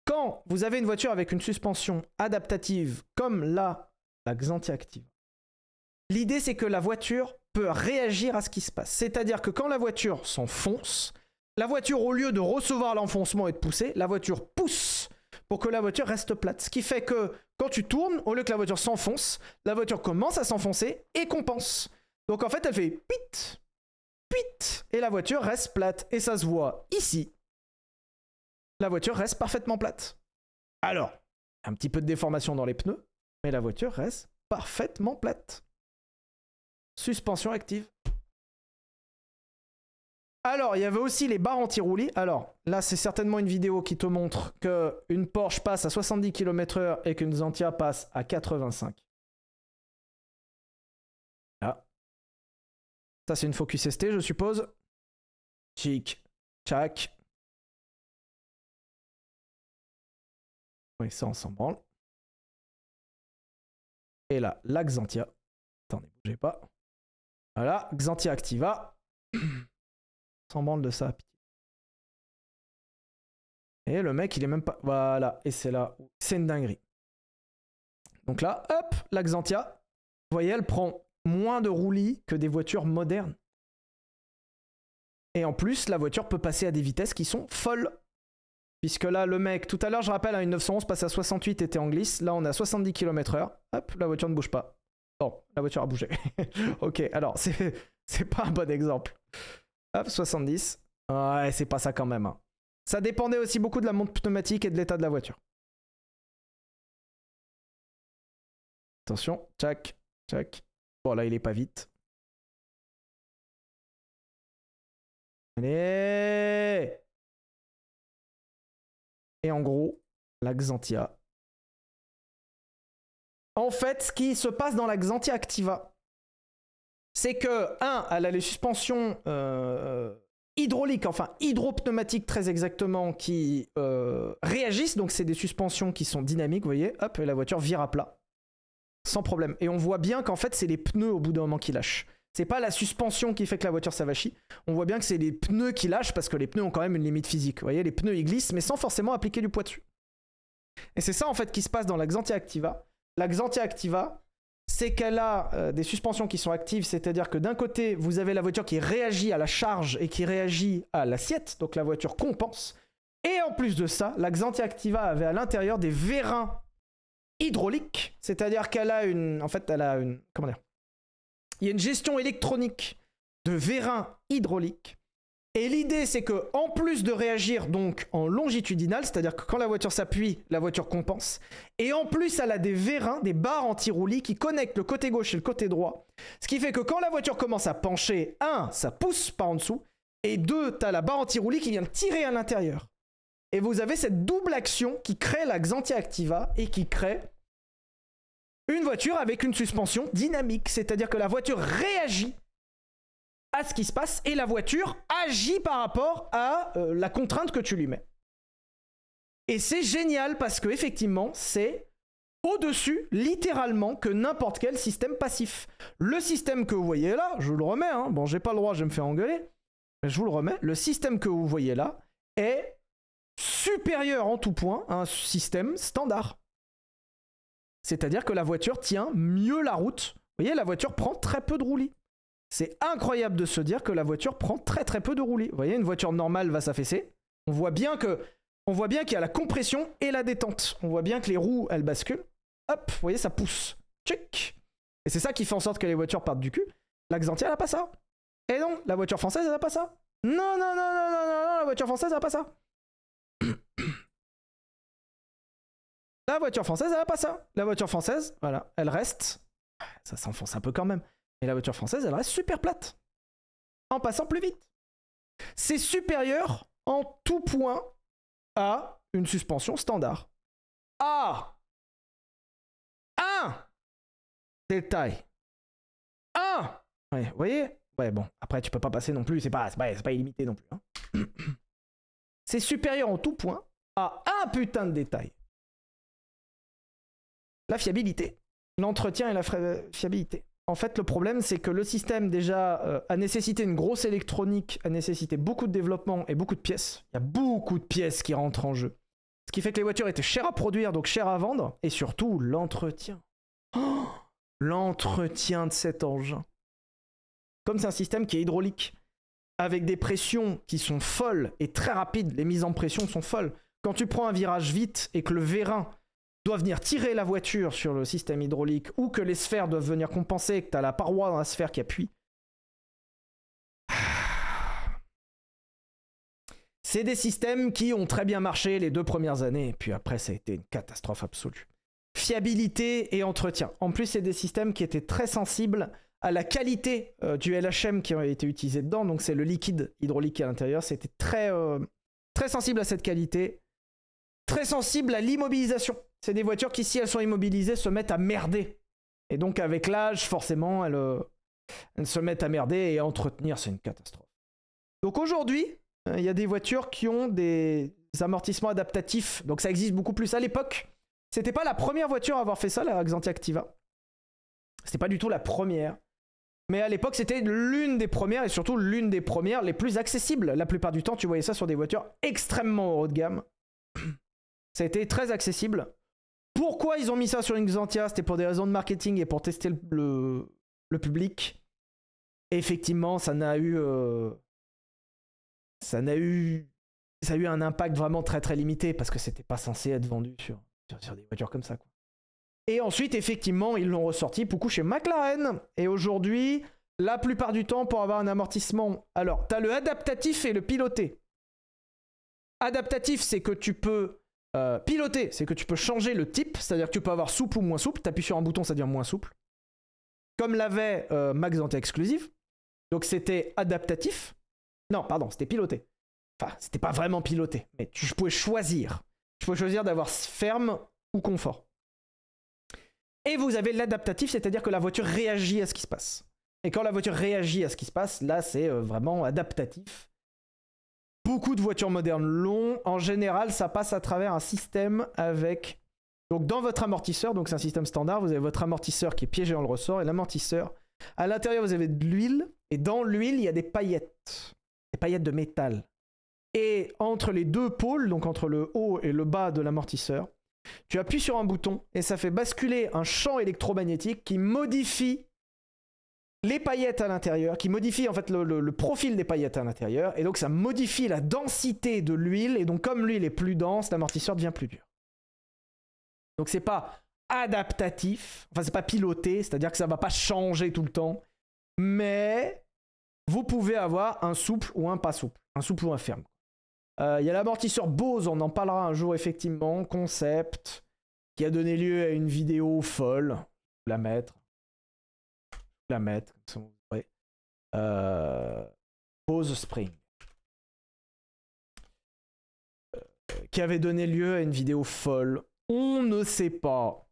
Quand vous avez une voiture avec une suspension adaptative comme la Xantia Active, l'idée c'est que la voiture peut réagir à ce qui se passe. C'est-à-dire que quand la voiture s'enfonce, la voiture, au lieu de recevoir l'enfoncement et de pousser, la voiture pousse pour que la voiture reste plate. Ce qui fait que quand tu tournes, au lieu que la voiture s'enfonce, la voiture commence à s'enfoncer et compense. Donc en fait, elle fait pit, pit, et la voiture reste plate. Et ça se voit ici. La voiture reste parfaitement plate. Alors, un petit peu de déformation dans les pneus, mais la voiture reste parfaitement plate. suspension active. Alors, il y avait aussi les barres anti-roulis. Alors, là, c'est certainement une vidéo qui te montre qu'une Porsche passe à 70 km/h et qu'une Xantia passe à 85. Là. Ça, c'est une Focus ST, je suppose. Chic. Tchac. Oui, ça, on s'en branle. Et là, la Xantia. Attendez, bougez pas. Voilà, Xantia Activa. S'en branle de ça. Et le mec, il est même pas. Voilà, et c'est là. C'est une dinguerie. Donc là, hop, la Xantia. Vous voyez, elle prend moins de roulis que des voitures modernes. Et en plus, la voiture peut passer à des vitesses qui sont folles. Puisque là, le mec, tout à l'heure, je rappelle, à une 911, passe à 68 était en glisse. Là, on est à 70 km/h. Hop, la voiture ne bouge pas. Bon, la voiture a bougé. ok, alors, c'est pas un bon exemple. Hop, 70. Ouais, c'est pas ça quand même. hein. Ça dépendait aussi beaucoup de la montre pneumatique et de l'état de la voiture. Attention, tchac, tchac. Bon, là, il est pas vite. Allez Et en gros, la Xantia. En fait, ce qui se passe dans la Xantia Activa, c'est que, un, elle a les suspensions euh, hydrauliques, enfin hydropneumatiques très exactement, qui euh, réagissent. Donc, c'est des suspensions qui sont dynamiques, vous voyez. Hop, et la voiture vire à plat. Sans problème. Et on voit bien qu'en fait, c'est les pneus au bout d'un moment qui lâchent. C'est pas la suspension qui fait que la voiture s'avachit. On voit bien que c'est les pneus qui lâchent parce que les pneus ont quand même une limite physique. Vous voyez, les pneus ils glissent, mais sans forcément appliquer du poids dessus. Et c'est ça en fait qui se passe dans la Xantia Activa. La Xantia Activa, c'est qu'elle a euh, des suspensions qui sont actives, c'est-à-dire que d'un côté, vous avez la voiture qui réagit à la charge et qui réagit à l'assiette, donc la voiture compense. Et en plus de ça, la Xantia Activa avait à l'intérieur des vérins hydrauliques, c'est-à-dire qu'elle a une, en fait, elle a une, comment dire, il y a une gestion électronique de vérins hydrauliques. Et l'idée, c'est que en plus de réagir donc en longitudinal, c'est-à-dire que quand la voiture s'appuie, la voiture compense, et en plus elle a des vérins, des barres anti-roulis qui connectent le côté gauche et le côté droit, ce qui fait que quand la voiture commence à pencher, un, ça pousse par en dessous, et deux, t'as la barre anti-roulis qui vient tirer à l'intérieur. Et vous avez cette double action qui crée la Xantia Activa et qui crée une voiture avec une suspension dynamique, c'est-à-dire que la voiture réagit à ce qui se passe et la voiture agit par rapport à euh, la contrainte que tu lui mets. Et c'est génial parce que effectivement, c'est au-dessus, littéralement, que n'importe quel système passif. Le système que vous voyez là, je vous le remets, hein, bon, j'ai pas le droit, je vais me faire engueuler, mais je vous le remets, le système que vous voyez là est supérieur en tout point à un système standard. C'est-à-dire que la voiture tient mieux la route. Vous voyez, la voiture prend très peu de roulis. C'est incroyable de se dire que la voiture prend très très peu de roulis. Vous voyez, une voiture normale va s'affaisser. On voit bien que, on voit bien qu'il y a la compression et la détente. On voit bien que les roues, elles basculent. Hop, vous voyez, ça pousse. Tchic. Et c'est ça qui fait en sorte que les voitures partent du cul. La Xantia, elle a pas ça. Et non, la voiture française, elle a pas ça. Non, non, non, non, non, non, non, la voiture française, elle a pas ça. La voiture française, elle a pas ça. La voiture française, voilà, elle reste. Ça s'enfonce un peu quand même. Et la voiture française, elle reste super plate. En passant plus vite. C'est supérieur en tout point à une suspension standard. Ah Un Détail. Un Ouais, vous voyez? Ouais, bon, après, tu peux pas passer non plus, c'est pas, pas, pas illimité non plus. hein. C'est supérieur en tout point à un putain de détail. La fiabilité. L'entretien et la fiabilité. En fait, le problème, c'est que le système, déjà, euh, a nécessité une grosse électronique, a nécessité beaucoup de développement et beaucoup de pièces. Il y a beaucoup de pièces qui rentrent en jeu. Ce qui fait que les voitures étaient chères à produire, donc chères à vendre, et surtout l'entretien. Oh l'entretien de cet engin. Comme c'est un système qui est hydraulique, avec des pressions qui sont folles et très rapides, les mises en pression sont folles. Quand tu prends un virage vite et que le vérin doit venir tirer la voiture sur le système hydraulique ou que les sphères doivent venir compenser, que tu la paroi dans la sphère qui appuie. C'est des systèmes qui ont très bien marché les deux premières années, puis après ça a été une catastrophe absolue. Fiabilité et entretien. En plus, c'est des systèmes qui étaient très sensibles à la qualité euh, du LHM qui a été utilisé dedans. Donc c'est le liquide hydraulique à l'intérieur. C'était très, euh, très sensible à cette qualité. Très sensible à l'immobilisation. C'est des voitures qui, si elles sont immobilisées, se mettent à merder. Et donc avec l'âge, forcément, elles, euh, se mettent à merder et à entretenir, c'est une catastrophe. Donc aujourd'hui, euh, il y a des voitures qui ont des amortissements adaptatifs. Donc ça existe beaucoup plus. À l'époque, c'était pas la première voiture à avoir fait ça, la Xantia Activa. C'était pas du tout la première. Mais à l'époque, c'était l'une des premières et surtout l'une des premières les plus accessibles. La plupart du temps, tu voyais ça sur des voitures extrêmement haut de gamme. Ça a été très accessible. Pourquoi ils ont mis ça sur Xantia C'était pour des raisons de marketing et pour tester le, le- public. Effectivement, ça n'a eu. euh, ça n'a eu. Ça a eu un impact vraiment très très limité parce que c'était pas censé être vendu sur, sur, des voitures comme ça. Et ensuite, effectivement, ils l'ont ressorti beaucoup chez McLaren. Et aujourd'hui, la plupart du temps, pour avoir un amortissement. Alors, tu as le adaptatif et le piloté. Adaptatif, c'est que tu peux. Euh, piloter, c'est que tu peux changer le type, c'est-à-dire que tu peux avoir souple ou moins souple. Tu appuies sur un bouton, ça devient moins souple. Comme l'avait euh, Max Zante Exclusive. Donc c'était adaptatif. Non, pardon, c'était piloté. Enfin, c'était pas vraiment piloté, mais tu pouvais choisir. Tu pouvais choisir d'avoir ferme ou confort. Et vous avez l'adaptatif, c'est-à-dire que la voiture réagit à ce qui se passe. Et quand la voiture réagit à ce qui se passe, là, c'est euh, vraiment adaptatif. Beaucoup de voitures modernes l'ont. En général, ça passe à travers un système avec. Donc, dans votre amortisseur, donc c'est un système standard, vous avez votre amortisseur qui est piégé dans le ressort et l'amortisseur. À l'intérieur, vous avez de l'huile. Et dans l'huile, il y a des paillettes. Des paillettes de métal. Et entre les deux pôles, donc entre le haut et le bas de l'amortisseur, tu appuies sur un bouton et ça fait basculer un champ électromagnétique qui modifie les paillettes à l'intérieur, qui modifie en fait le, profil des paillettes à l'intérieur, et donc ça modifie la densité de l'huile, et donc comme l'huile est plus dense, l'amortisseur devient plus dur. Donc c'est pas adaptatif, enfin c'est pas piloté, c'est-à-dire que ça va pas changer tout le temps, mais vous pouvez avoir un souple ou un pas souple, un souple ou un ferme. Euh, Il y a l'amortisseur Bose, on en parlera un jour effectivement, concept, qui a donné lieu à une vidéo folle. La mettre. La mettre, verrez. Euh, Spring. Euh, qui avait donné lieu à une vidéo folle. On ne sait pas.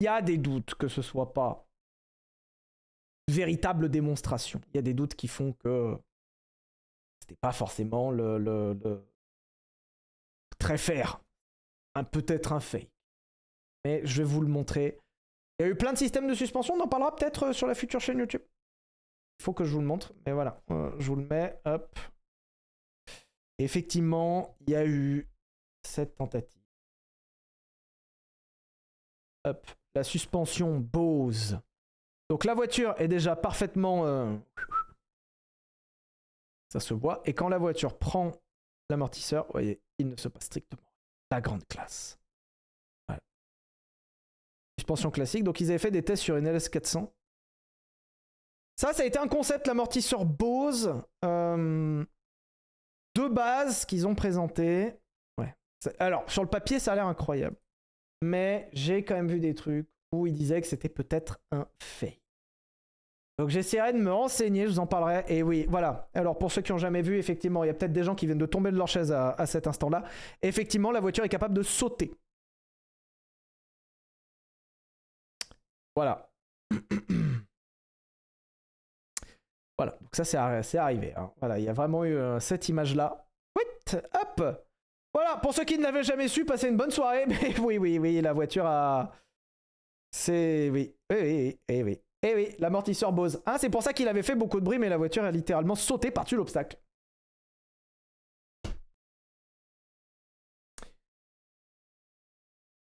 Il y a des doutes que ce soit pas véritable démonstration. Il y a des doutes qui font que c'était pas forcément le, le- très fair. Un- Peut-être un fake. Mais je vais vous le montrer. Il y a eu plein de systèmes de suspension, on en parlera peut-être euh, sur la future chaîne YouTube. Il faut que je vous le montre, mais voilà, euh, je vous le mets, hop. Effectivement, il y a eu cette tentative. Hop, la suspension Bose. Donc la voiture est déjà parfaitement... euh, Ça se voit. Et quand la voiture prend l'amortisseur, vous voyez, il ne se passe strictement la grande classe. Suspension classique. Donc ils avaient fait des tests sur une LS400. Ça, ça a été un concept, l'amortisseur Bose. euh, de base qu'ils ont présenté. Ouais. Alors, sur le papier, ça a l'air incroyable. Mais j'ai quand même vu des trucs où ils disaient que c'était peut-être un fake. Donc j'essaierai de me renseigner, je vous en parlerai. Et oui, voilà. Alors pour ceux qui n'ont jamais vu, effectivement, il y a peut-être des gens qui viennent de tomber de leur chaise à cet instant-là. Effectivement, la voiture est capable de sauter. Voilà. voilà, donc ça c'est arri- c'est arrivé. hein. Voilà, il y a vraiment eu euh, cette image-là. Hop Voilà, pour ceux qui ne l'avaient jamais su, passez une bonne soirée. Mais oui, oui, oui, la voiture a... C'est... Oui, oui, oui, oui, oui. Eh oui, l'amortisseur Bose. C'est pour ça qu'il avait fait beaucoup de bruit, mais la voiture a littéralement sauté par-dessus l'obstacle.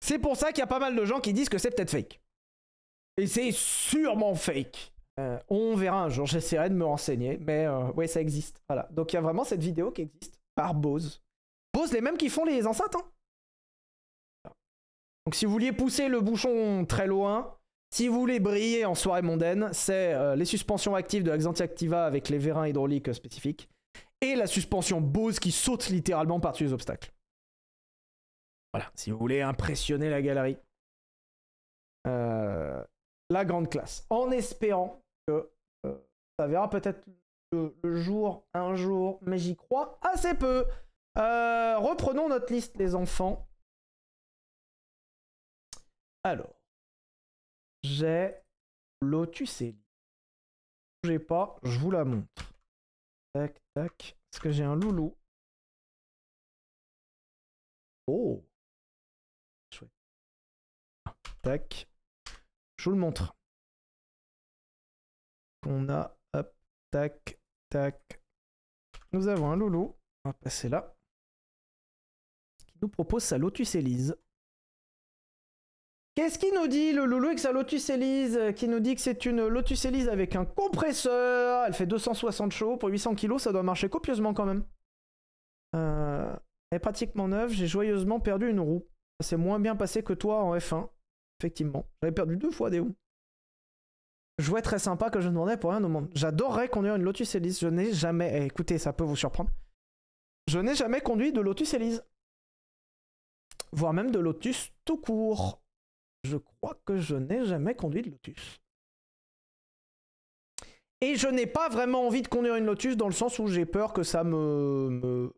C'est pour ça qu'il y a pas mal de gens qui disent que c'est peut-être fake. Et c'est sûrement fake. Euh, on verra un jour, j'essaierai de me renseigner, mais euh, ouais, ça existe. Voilà. Donc il y a vraiment cette vidéo qui existe par Bose. Bose, les mêmes qui font les enceintes. hein. Donc si vous vouliez pousser le bouchon très loin, si vous voulez briller en soirée mondaine, c'est euh, les suspensions actives de Xantia Activa avec les vérins hydrauliques spécifiques et la suspension Bose qui saute littéralement par-dessus les obstacles. Voilà, si vous voulez impressionner la galerie. Euh, la grande classe. En espérant que euh, ça verra peut-être le, jour, un jour, mais j'y crois assez peu. Euh, reprenons notre liste, les enfants. Alors, j'ai Lotus Elise. Bougez pas, je vous la montre. Tac, tac. Est-ce que j'ai un loulou? Oh. Tac. Je vous le montre. On a, hop, tac, tac. Nous avons un loulou. On va passer là. Qui nous propose sa Lotus Elise. Qu'est-ce qu'il nous dit le loulou avec sa Lotus Elise Qui nous dit que c'est une Lotus Elise avec un compresseur? Elle fait 260 chevaux pour 800 kg. Ça doit marcher copieusement quand même. Euh, elle est pratiquement neuve. J'ai joyeusement perdu une roue. Ça s'est moins bien passé que toi en F1. Effectivement. J'avais perdu deux fois des roues. Jouet très sympa que je demandais pour rien au monde. J'adorerais conduire une Lotus Elise. Je n'ai jamais. eh, écoutez, ça peut vous surprendre. Je n'ai jamais conduit de Lotus Elise. Voire même de Lotus tout court. Je crois que je n'ai jamais conduit de Lotus. Et je n'ai pas vraiment envie de conduire une Lotus dans le sens où j'ai peur que ça me, me,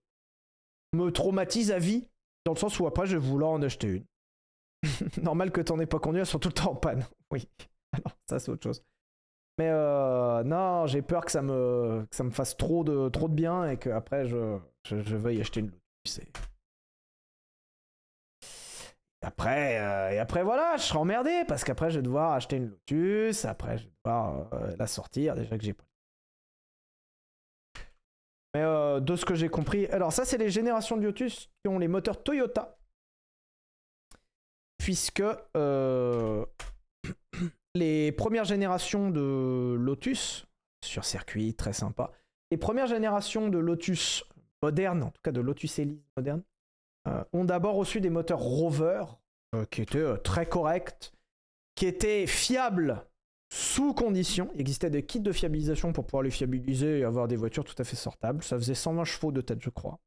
me traumatise à vie. Dans le sens où après je vais vouloir en acheter une. Normal que t'en aies pas conduit, elles sont tout le temps en panne. Oui. Alors ça c'est autre chose. Mais euh, non, j'ai peur que ça me, que fasse trop de, bien et qu'après je, je, veuille acheter une Lotus. Après, euh, après voilà, je serai emmerdé parce qu'après je vais devoir acheter une Lotus, après je vais devoir euh, la sortir, déjà que j'ai pas. Mais de ce que j'ai compris, alors ça c'est les générations de Lotus qui ont les moteurs Toyota. Puisque euh, les premières générations de Lotus, sur circuit, très sympa, les premières générations de Lotus modernes, en tout cas de Lotus Elise moderne, euh, ont d'abord reçu des moteurs Rover euh, qui étaient très corrects, qui étaient fiables sous condition. Il existait des kits de fiabilisation pour pouvoir les fiabiliser et avoir des voitures tout à fait sortables. Ça faisait 120 chevaux de tête, je crois.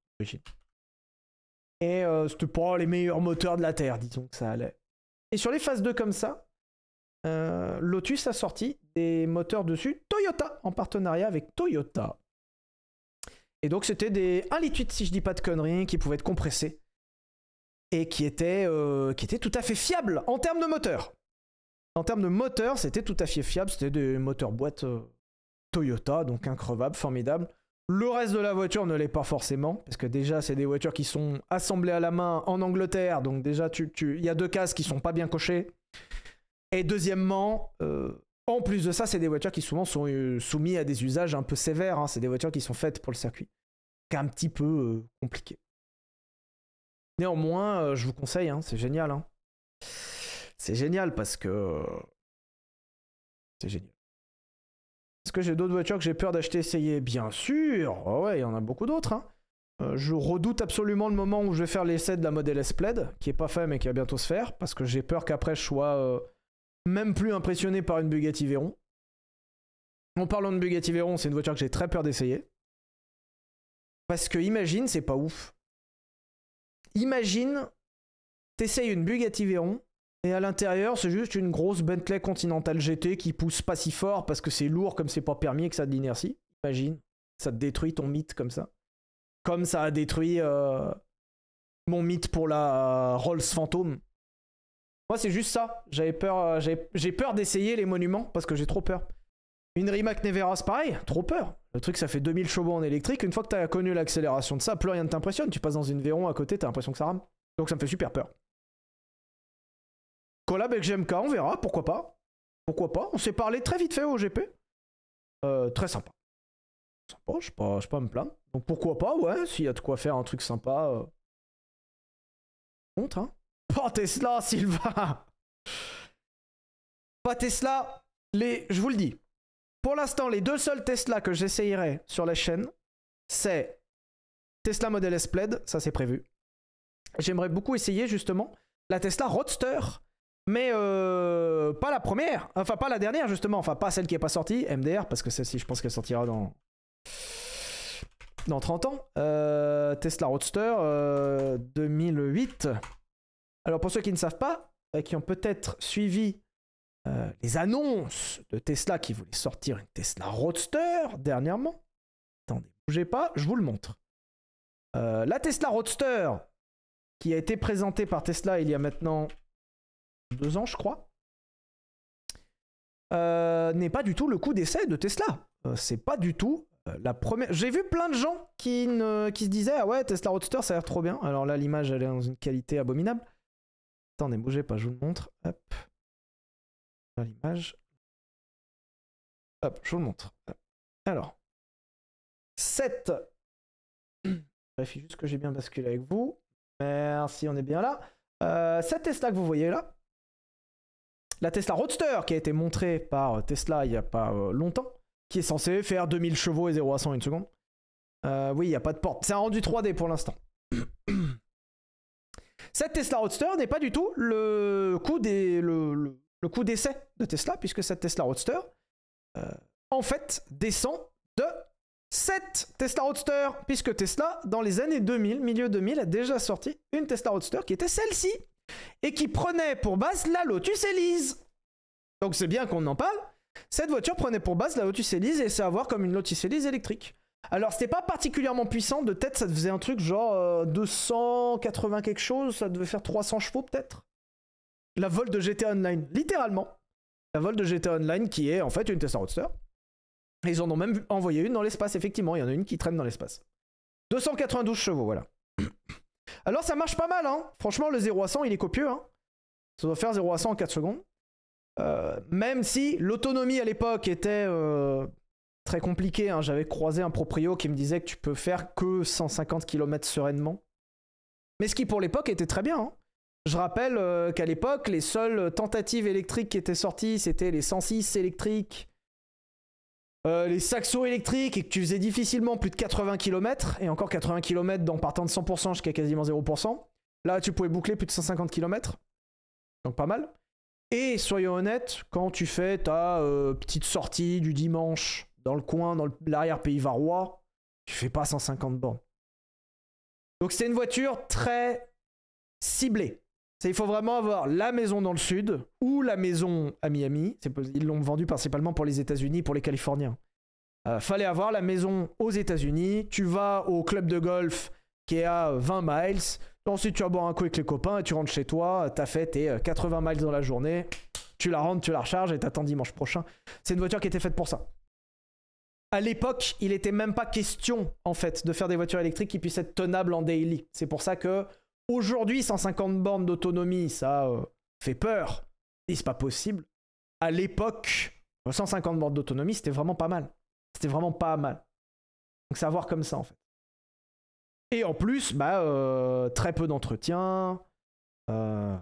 Et euh, c'était pas les meilleurs moteurs de la Terre, disons que ça allait. Et sur les phases 2 comme ça, euh, Lotus a sorti des moteurs dessus Toyota, en partenariat avec Toyota. Et donc c'était des 1 litre 8 si je dis pas de conneries, qui pouvaient être compressés. Et qui étaient, euh, qui étaient tout à fait fiables en termes de moteur. En termes de moteur, c'était tout à fait fiable. C'était des moteurs boîte Toyota, donc increvables, formidables. Le reste de la voiture ne l'est pas forcément, parce que déjà, c'est des voitures qui sont assemblées à la main en Angleterre, donc déjà, tu, tu- il y a deux cases qui sont pas bien cochées. Et deuxièmement, euh, en plus de ça, c'est des voitures qui souvent sont euh, soumises à des usages un peu sévères. hein. C'est des voitures qui sont faites pour le circuit. C'est un petit peu euh, compliqué. Néanmoins, euh, je vous conseille, hein, c'est génial. hein. C'est génial parce que. C'est génial. Est-ce que j'ai d'autres voitures que j'ai peur d'acheter essayer? Bien sûr Oh Ouais, il y en a beaucoup d'autres. hein. Euh, je redoute absolument le moment où je vais faire l'essai de la modèle S-Plaid, qui est pas fait mais qui va bientôt se faire, parce que j'ai peur qu'après je sois euh, même plus impressionné par une Bugatti Veyron. En parlant de Bugatti Veyron, c'est une voiture que j'ai très peur d'essayer. Parce que imagine, c'est pas ouf. Imagine, t'essayes une Bugatti Veyron, et à l'intérieur, c'est juste une grosse Bentley Continental GT qui pousse pas si fort parce que c'est lourd comme c'est pas permis et que ça a de l'inertie. Imagine, ça te détruit ton mythe comme ça. Comme ça a détruit euh, mon mythe pour la Rolls Phantom. Moi, c'est juste ça. J'avais peur, euh, j'ai peur d'essayer les monuments parce que j'ai trop peur. Une Rimac Nevera, pareil, trop peur. Le truc, ça fait 2000 chevaux en électrique. Une fois que t'as connu l'accélération de ça, plus rien ne t'impressionne. Tu passes dans une Véron à côté, t'as l'impression que ça rame. Donc ça me fait super peur. Avec GMK, on verra, pourquoi pas. Pourquoi pas On s'est parlé très vite fait au GP. Euh, très sympa. Sympa, je pas, pas me plaindre. Donc pourquoi pas, ouais, s'il y a de quoi faire un truc sympa. Euh... Contre, hein. Pas Tesla, Sylvain Pas Tesla, les... je vous le dis. Pour l'instant, les deux seuls Tesla que j'essayerai sur la chaîne, c'est Tesla Model S Plaid, ça c'est prévu. J'aimerais beaucoup essayer justement la Tesla Roadster, mais euh, pas la première, enfin pas la dernière justement, enfin pas celle qui est pas sortie, MDR, parce que celle-ci je pense qu'elle sortira dans dans 30 ans. Euh, Tesla Roadster euh, 2008. Alors pour ceux qui ne savent pas, euh, qui ont peut-être suivi les annonces de Tesla qui voulait sortir une Tesla Roadster dernièrement. Attendez, bougez pas, je vous le montre. La Tesla Roadster, qui a été présentée par Tesla il y a maintenant deux ans, je crois, euh, n'est pas du tout le coup d'essai de Tesla. Euh, c'est pas du tout euh, la première. J'ai vu plein de gens qui, ne... qui se disaient Ah ouais, Tesla Roadster, ça a l'air trop bien. Alors là, l'image, elle est dans une qualité abominable. Attendez, bougez pas, je vous le montre. Hop. L'image. Hop, je vous le montre. Alors. Cette. Vérifie juste que j'ai bien basculé avec vous. Merci, on est bien là. Cette Tesla que vous voyez là, la Tesla Roadster qui a été montrée par Tesla il n'y a pas euh, longtemps, qui est censée faire 2000 chevaux et 0 à 100 en une seconde. Euh, oui, il n'y a pas de porte. C'est un rendu 3D pour l'instant. Cette Tesla Roadster n'est pas du tout le coup d'essai de Tesla, puisque cette Tesla Roadster, euh, en fait, descend de cette Tesla Roadster, puisque Tesla, dans les années 2000, milieu 2000, a déjà sorti une Tesla Roadster qui était celle-ci, et qui prenait pour base la Lotus Elise. Donc c'est bien qu'on en parle. Cette voiture prenait pour base la Lotus Elise et c'est à voir comme une Lotus Elise électrique. Alors c'était pas particulièrement puissant, de tête ça faisait un truc genre euh, 280 quelque chose, ça devait faire 300 chevaux peut-être. La vol de GTA Online, littéralement. La vol de GTA Online qui est en fait une Tesla Roadster. Ils en ont même envoyé une dans l'espace, effectivement, il y en a une qui traîne dans l'espace. 292 chevaux, voilà. Alors ça marche pas mal, hein. Franchement, le 0 à 100, il est copieux, hein. Ça doit faire 0 à 100 en 4 secondes. Euh, même si l'autonomie à l'époque était euh, très compliquée, hein. j'avais croisé un proprio qui me disait que tu peux faire que 150 km sereinement. Mais ce qui pour l'époque était très bien. hein. Je rappelle euh, qu'à l'époque, les seules tentatives électriques qui étaient sorties, c'était les 106 électriques, euh, les saxos électriques, et que tu faisais difficilement plus de 80 km, et encore 80 km dans partant de 100% jusqu'à quasiment 0%. Là, tu pouvais boucler plus de 150 km. Donc pas mal. Et soyons honnêtes, quand tu fais ta euh, petite sortie du dimanche dans le coin, dans l'arrière-pays varois, tu fais pas 150 bornes. Donc c'est une voiture très ciblée. Il faut vraiment avoir la maison dans le sud ou la maison à Miami. Ils l'ont vendu principalement pour les États-Unis, pour les Californiens. Euh, fallait avoir la maison aux États-Unis. Tu vas au club de golf qui est à 20 miles. Ensuite, tu vas boire un coup avec les copains et tu rentres chez toi. T'as fait tes euh, 80 miles dans la journée. Tu la rentres, tu la recharges et t'attends dimanche prochain. C'est une voiture qui était faite pour ça. À l'époque, il était même pas question, en fait, de faire des voitures électriques qui puissent être tenables en daily. C'est pour ça que aujourd'hui, 150 bornes d'autonomie, ça euh, fait peur. Et c'est pas possible. À l'époque, 150 bornes d'autonomie, c'était vraiment pas mal. C'était vraiment pas mal. Donc c'est à voir comme ça, en fait. Et en plus, bah, euh, très peu d'entretien. euh,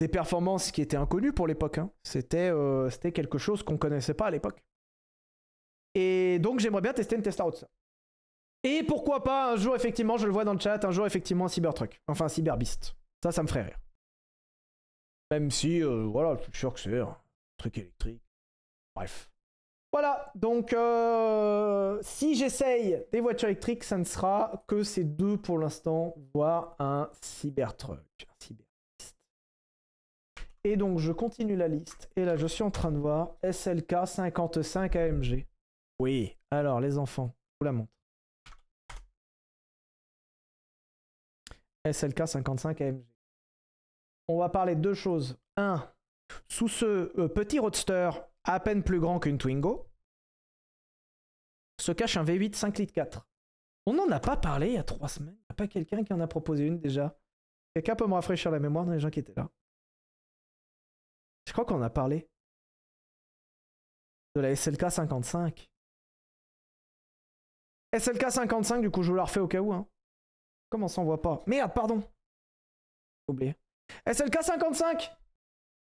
des performances qui étaient inconnues pour l'époque. hein. C'était quelque chose qu'on connaissait pas à l'époque. Et donc j'aimerais bien tester une Tesla Roadster. Et pourquoi pas un jour, effectivement, je le vois dans le chat, un jour, effectivement, un Cybertruck. Enfin, un Cyberbeast. Ça, ça me ferait rire. Même si, euh, voilà, je suis sûr que c'est un truc électrique. Bref. Voilà, donc euh, si j'essaye des voitures électriques, ça ne sera que ces deux pour l'instant, voire un Cybertruck. Un Cyberbeast. Et donc je continue la liste, et là je suis en train de voir SLK 55 AMG. Oui, alors les enfants, vous la montre. SLK 55 AMG. On va parler de deux choses. Un, sous ce euh, petit roadster à peine plus grand qu'une Twingo, se cache un V8 5 litres 4. On n'en a pas parlé il y a trois semaines. Il n'y a pas quelqu'un qui en a proposé une déjà. Quelqu'un peut me rafraîchir la mémoire dans les gens qui étaient là. Je crois qu'on a parlé de la SLK 55. SLK 55, du coup, je vous la refais au cas où. Hein. Comment ça, on voit pas? Merde, pardon. Oublié. SLK 55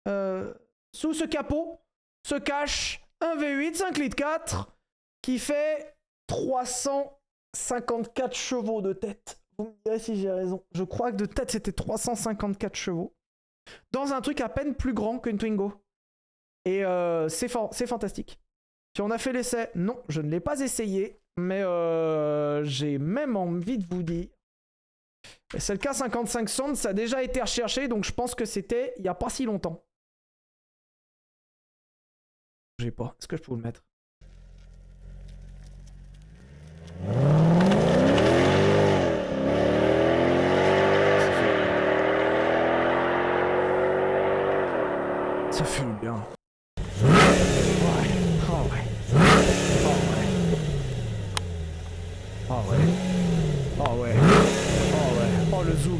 euh, Sous ce capot se cache un V8 5 litres 4 qui fait 354 chevaux de tête. Vous me direz si j'ai raison. Je crois que de tête c'était 354 chevaux. Dans un truc à peine plus grand qu'une Twingo. Et euh, c'est c'est fantastique. Si on a fait l'essai, non, je ne l'ai pas essayé. Mais euh, j'ai même envie de vous dire. C'est le cas 55 sondes, ça a déjà été recherché, donc je pense que c'était il n'y a pas si longtemps. J'ai pas. Est-ce que je peux vous le mettre?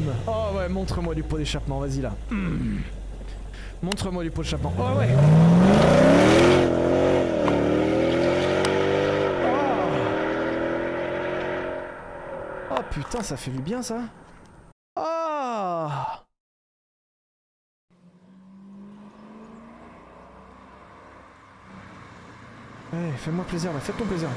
Oh. Oh ouais, montre-moi du pot d'échappement, vas-y là. Hmm. Montre-moi du pot d'échappement. Oh ouais. Oh. Oh putain, ça fait du bien ça. Ah. Ouais, fais-moi plaisir fais ton plaisir.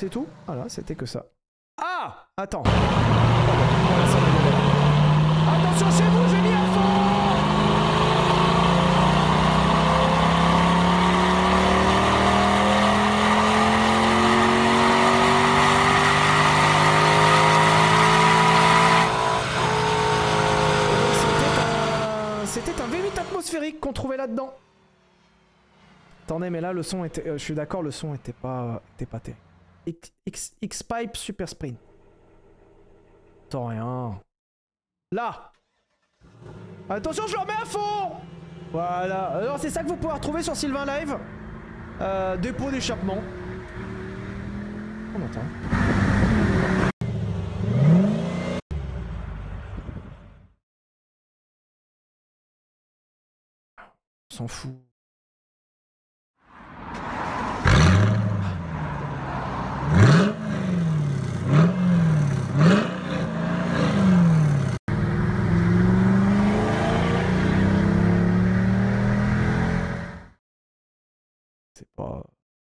C'est tout Voilà, c'était que ça. Ah Attends. Attention chez vous, j'ai mis à fond C'était un- C'était un V8 atmosphérique qu'on trouvait là-dedans. Attendez, mais là, le son était... euh, je suis d'accord, le son était pas... était pas terrible. X-Pipe Super Sprint. Attends, rien. Là Attention, je le remets à fond Voilà. Alors, c'est ça que vous pouvez retrouver sur Sylvain Live. Euh, dépôt d'échappement. On entend. On s'en fout.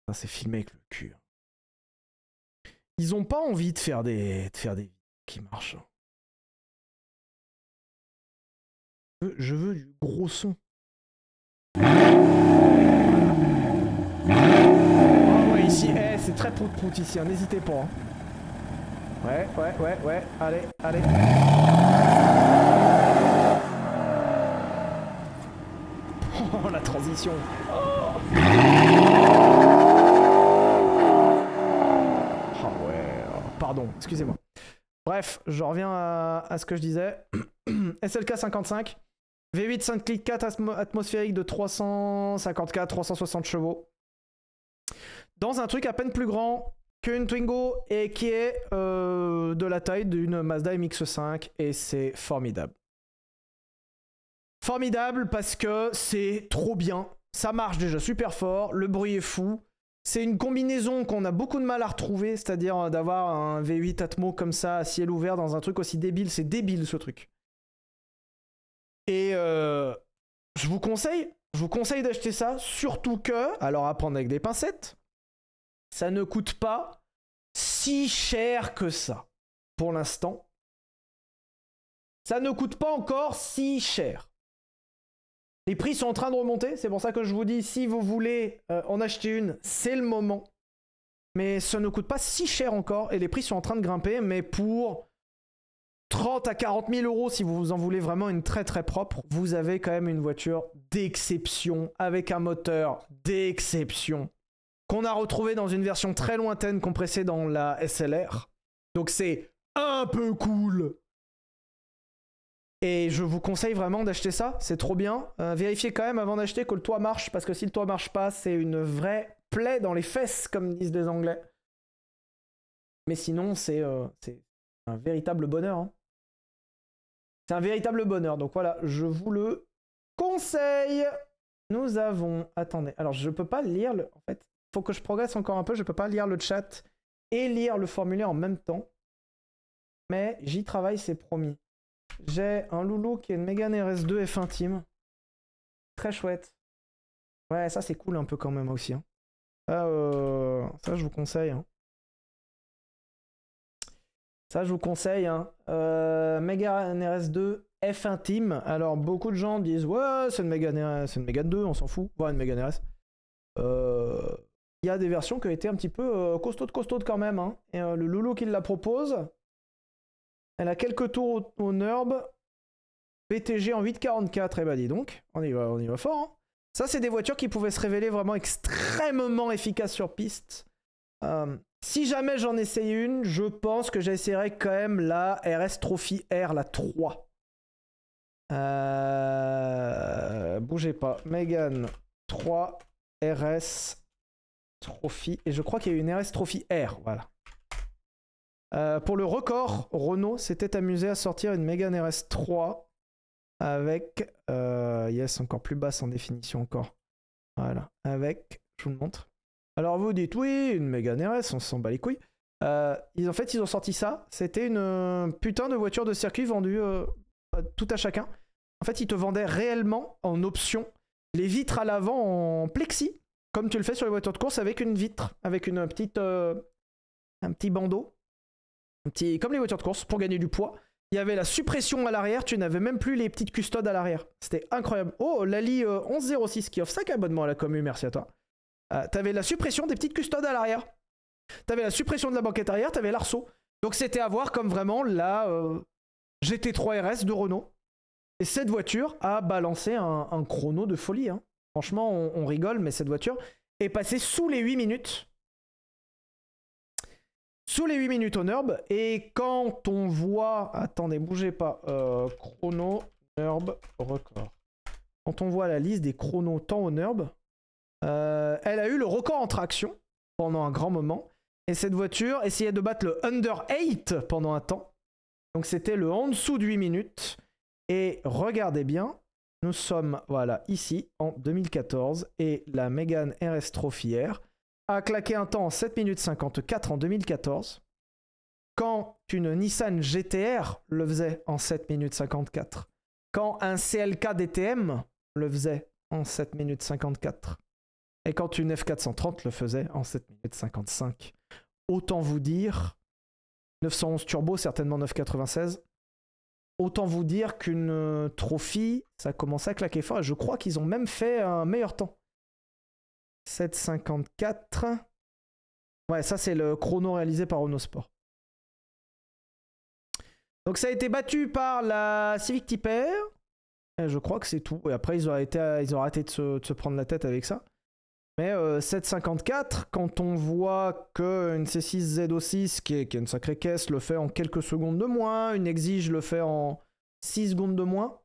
Ça, c'est filmé avec le cul. hein. Ils ont pas envie de faire des. de faire des qui marchent. hein. Je veux- du gros son. Ah ouais, ici, eh, c'est très prout prout ici, hein, n'hésitez pas. Ouais, ouais, ouais, ouais, allez, allez. Oh, la transition. Ah ouais, oh, pardon, excusez-moi. Bref, je reviens à, ce que je disais. SLK 55, V8 5 click 4 atmo- atmosphérique de 354, 360 chevaux. Dans un truc à peine plus grand qu'une Twingo et qui est euh, de la taille d'une Mazda MX5 et c'est formidable. Formidable parce que c'est trop bien. Ça marche déjà super fort, le bruit est fou. C'est une combinaison qu'on a beaucoup de mal à retrouver, c'est-à-dire euh, d'avoir un V8 Atmo comme ça à ciel ouvert dans un truc aussi débile. C'est débile ce truc. Et euh, je vous conseille, je vous conseille d'acheter ça, surtout que, alors à prendre avec des pincettes, ça ne coûte pas si cher que ça. Pour l'instant, ça ne coûte pas encore si cher. Les prix sont en train de remonter, c'est pour ça que je vous dis, si vous voulez euh, en acheter une, c'est le moment. Mais ça ne coûte pas si cher encore, et les prix sont en train de grimper, mais pour 30 à 40 000 euros, si vous en voulez vraiment une très très propre, vous avez quand même une voiture d'exception, avec un moteur d'exception, qu'on a retrouvé dans une version très lointaine compressée dans la SLR. Donc c'est un peu cool. Et je vous conseille vraiment d'acheter ça, c'est trop bien. Euh, vérifiez quand même avant d'acheter que le toit marche, parce que si le toit marche pas, c'est une vraie plaie dans les fesses, comme disent les Anglais. Mais sinon, c'est euh, un véritable bonheur. hein. C'est un véritable bonheur. Donc voilà, je vous le conseille. Nous avons. Attendez, alors je peux pas lire le. En fait, faut que je progresse encore un peu. Je peux pas lire le chat et lire le formulaire en même temps. Mais j'y travaille, c'est promis. J'ai un loulou qui est une Mégane RS2 F1 Team. Très chouette. Ouais, ça c'est cool un peu quand même aussi. hein. Ça, euh, ça je vous conseille. hein. Ça, je vous conseille. Hein. Euh, Mégane RS2 F1 Team. Alors, beaucoup de gens disent Ouais, c'est une Mégane c'est une Mégane 2, on s'en fout. Ouais, une Mégane RS. Euh, Il y a des versions qui ont été un petit peu euh, costaudes, costaudes quand même. hein. Et le Loulou qui la propose, elle a quelques tours au, au NURB. PTG en 844, eh ben dis donc, on y va, on y va fort. hein. Ça, c'est des voitures qui pouvaient se révéler vraiment extrêmement efficaces sur piste. Euh, si jamais j'en essayais une, je pense que j'essaierais quand même la RS Trophy R, la 3. Euh, Bougez pas. Megan 3 RS Trophy. Et je crois qu'il y a une RS Trophy R, voilà. Euh, pour le record, Renault s'était amusé à sortir une Mégane RS3 avec, euh, yes, encore plus basse en définition encore. Voilà, avec, je vous le montre. Alors vous dites oui, une Mégane RS, on s'en bat les couilles. Euh, ils, en fait, ils ont sorti ça. C'était une putain de voiture de circuit vendue tout à chacun. En fait, ils te vendaient réellement en option les vitres à l'avant en plexi, comme tu le fais sur les voitures de course avec une vitre, avec une petite, un petit bandeau comme les voitures de course, pour gagner du poids. Il y avait la suppression à l'arrière, tu n'avais même plus les petites custodes à l'arrière. C'était incroyable. Oh, Lali euh, 1106 qui offre 5 abonnements à la commune, merci à toi. Euh, t'avais la suppression des petites custodes à l'arrière. T'avais la suppression de la banquette arrière, t'avais l'arceau. Donc c'était à voir comme vraiment la euh, GT3 RS de Renault. Et cette voiture a balancé un, un chrono de folie. hein. Franchement, on, on rigole, mais cette voiture est passée sous les 8 minutes sous les 8 minutes au NURB. Et quand on voit. Attendez, bougez pas. Euh, chrono, NURB, record. Quand on voit la liste des chronos temps au NURB, euh, elle a eu le record en traction pendant un grand moment. Et cette voiture essayait de battre le under 8 pendant un temps. Donc c'était le en dessous de 8 minutes. Et regardez bien, nous sommes voilà ici en 2014 et la Mégane RS Trophy a claqué un temps en 7 minutes 54 en 2014, quand une Nissan GTR le faisait en 7 minutes 54, quand un CLK DTM le faisait en 7 minutes 54, et quand une F430 le faisait en 7 minutes 55. Autant vous dire, 911 Turbo, certainement 996, autant vous dire qu'une Trophy, ça commençait à claquer fort, et je crois qu'ils ont même fait un meilleur temps. 7,54. Ouais, ça c'est le chrono réalisé par Renault. Donc ça a été battu par la Civic Type R. Et je crois que c'est tout. Et après, ils ont, été, arrêté de se, prendre la tête avec ça. Mais euh, 7,54, quand on voit qu'une C6 ZO6, qui est, qui est une sacrée caisse, le fait en quelques secondes de moins, une Exige le fait en 6 secondes de moins,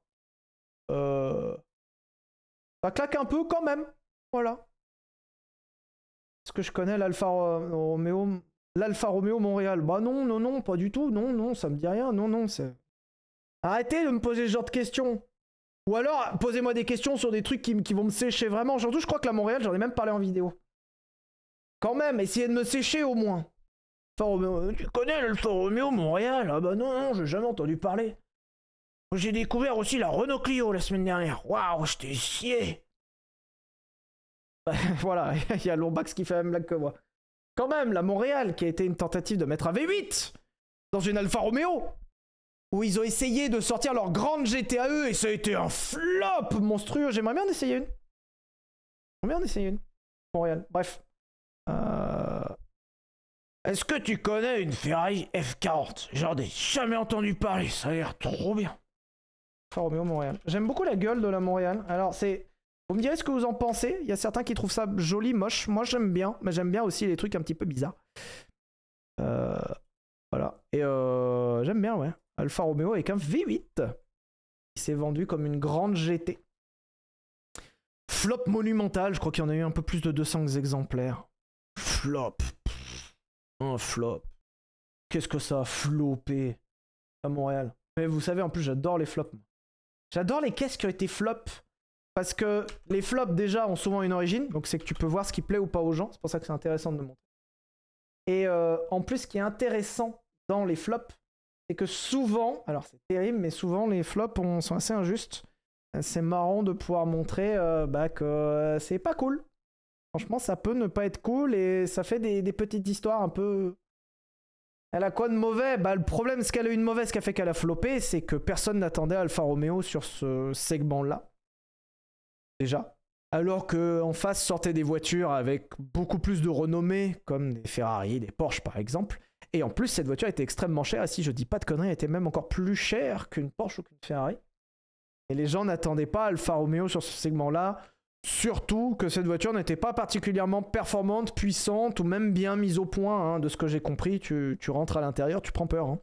euh, ça claque un peu quand même. Voilà. Est-ce que je connais l'Alfa Ro- Romeo L'Alfa Romeo Montréal? Bah non, non, non, pas du tout. Non, non, ça me dit rien. Non, non, c'est. Arrêtez de me poser ce genre de questions. Ou alors, posez-moi des questions sur des trucs qui, vont me sécher vraiment. Surtout, je crois que la Montréal, j'en ai même parlé en vidéo. Quand même, essayez de me sécher au moins. Romeo, tu connais l'Alfa Romeo Montréal? Ah bah non, non, j'ai jamais entendu parler. J'ai découvert aussi la Renault Clio la semaine dernière. Waouh, j'étais scié. voilà, il y a Lombax qui fait la même blague que moi. Quand même, la Montréal, qui a été une tentative de mettre un V8 dans une Alfa Romeo, où ils ont essayé de sortir leur grande GTAE et ça a été un flop monstrueux. J'aimerais bien en essayer une. J'aimerais bien en essayer une. Montréal, bref. Euh, Est-ce que tu connais une Ferrari F40 J'en ai jamais entendu parler, ça a l'air trop bien. Alfa Romeo Montréal. J'aime beaucoup la gueule de la Montréal. Alors, c'est. Vous me direz ce que vous en pensez. Il y a certains qui trouvent ça joli, moche. Moi, j'aime bien. Mais j'aime bien aussi les trucs un petit peu bizarres. Euh, Voilà. Et euh, j'aime bien, ouais. Alfa Romeo avec un V8. Il s'est vendu comme une grande GT. Flop monumental. Je crois qu'il y en a eu un peu plus de 200 exemplaires. Flop. Un flop. Qu'est-ce que ça a flopé à Montréal Mais vous savez, en plus, j'adore les flops. J'adore les caisses qui ont été flop. Parce que les flops, déjà, ont souvent une origine. Donc, c'est que tu peux voir ce qui plaît ou pas aux gens. C'est pour ça que c'est intéressant de le montrer. Et euh, en plus, ce qui est intéressant dans les flops, c'est que souvent, alors c'est terrible, mais souvent, les flops on- sont assez injustes. Euh, C'est marrant de pouvoir montrer euh, bah, que c'est pas cool. Franchement, ça peut ne pas être cool et ça fait des, petites histoires un peu. Elle a quoi de mauvais? Bah, le problème, ce qu'elle a eu de mauvais, ce qui a fait qu'elle a floppé, c'est que personne n'attendait Alfa Romeo sur ce segment-là. Déjà. Alors que en face sortaient des voitures avec beaucoup plus de renommée, comme des Ferrari, des Porsche par exemple. Et en plus, cette voiture était extrêmement chère. Et si je dis pas de conneries, elle était même encore plus chère qu'une Porsche ou qu'une Ferrari. Et les gens n'attendaient pas Alfa Romeo sur ce segment-là. Surtout que cette voiture n'était pas particulièrement performante, puissante ou même bien mise au point. hein, de ce que j'ai compris, tu, tu rentres à l'intérieur, tu prends peur. hein.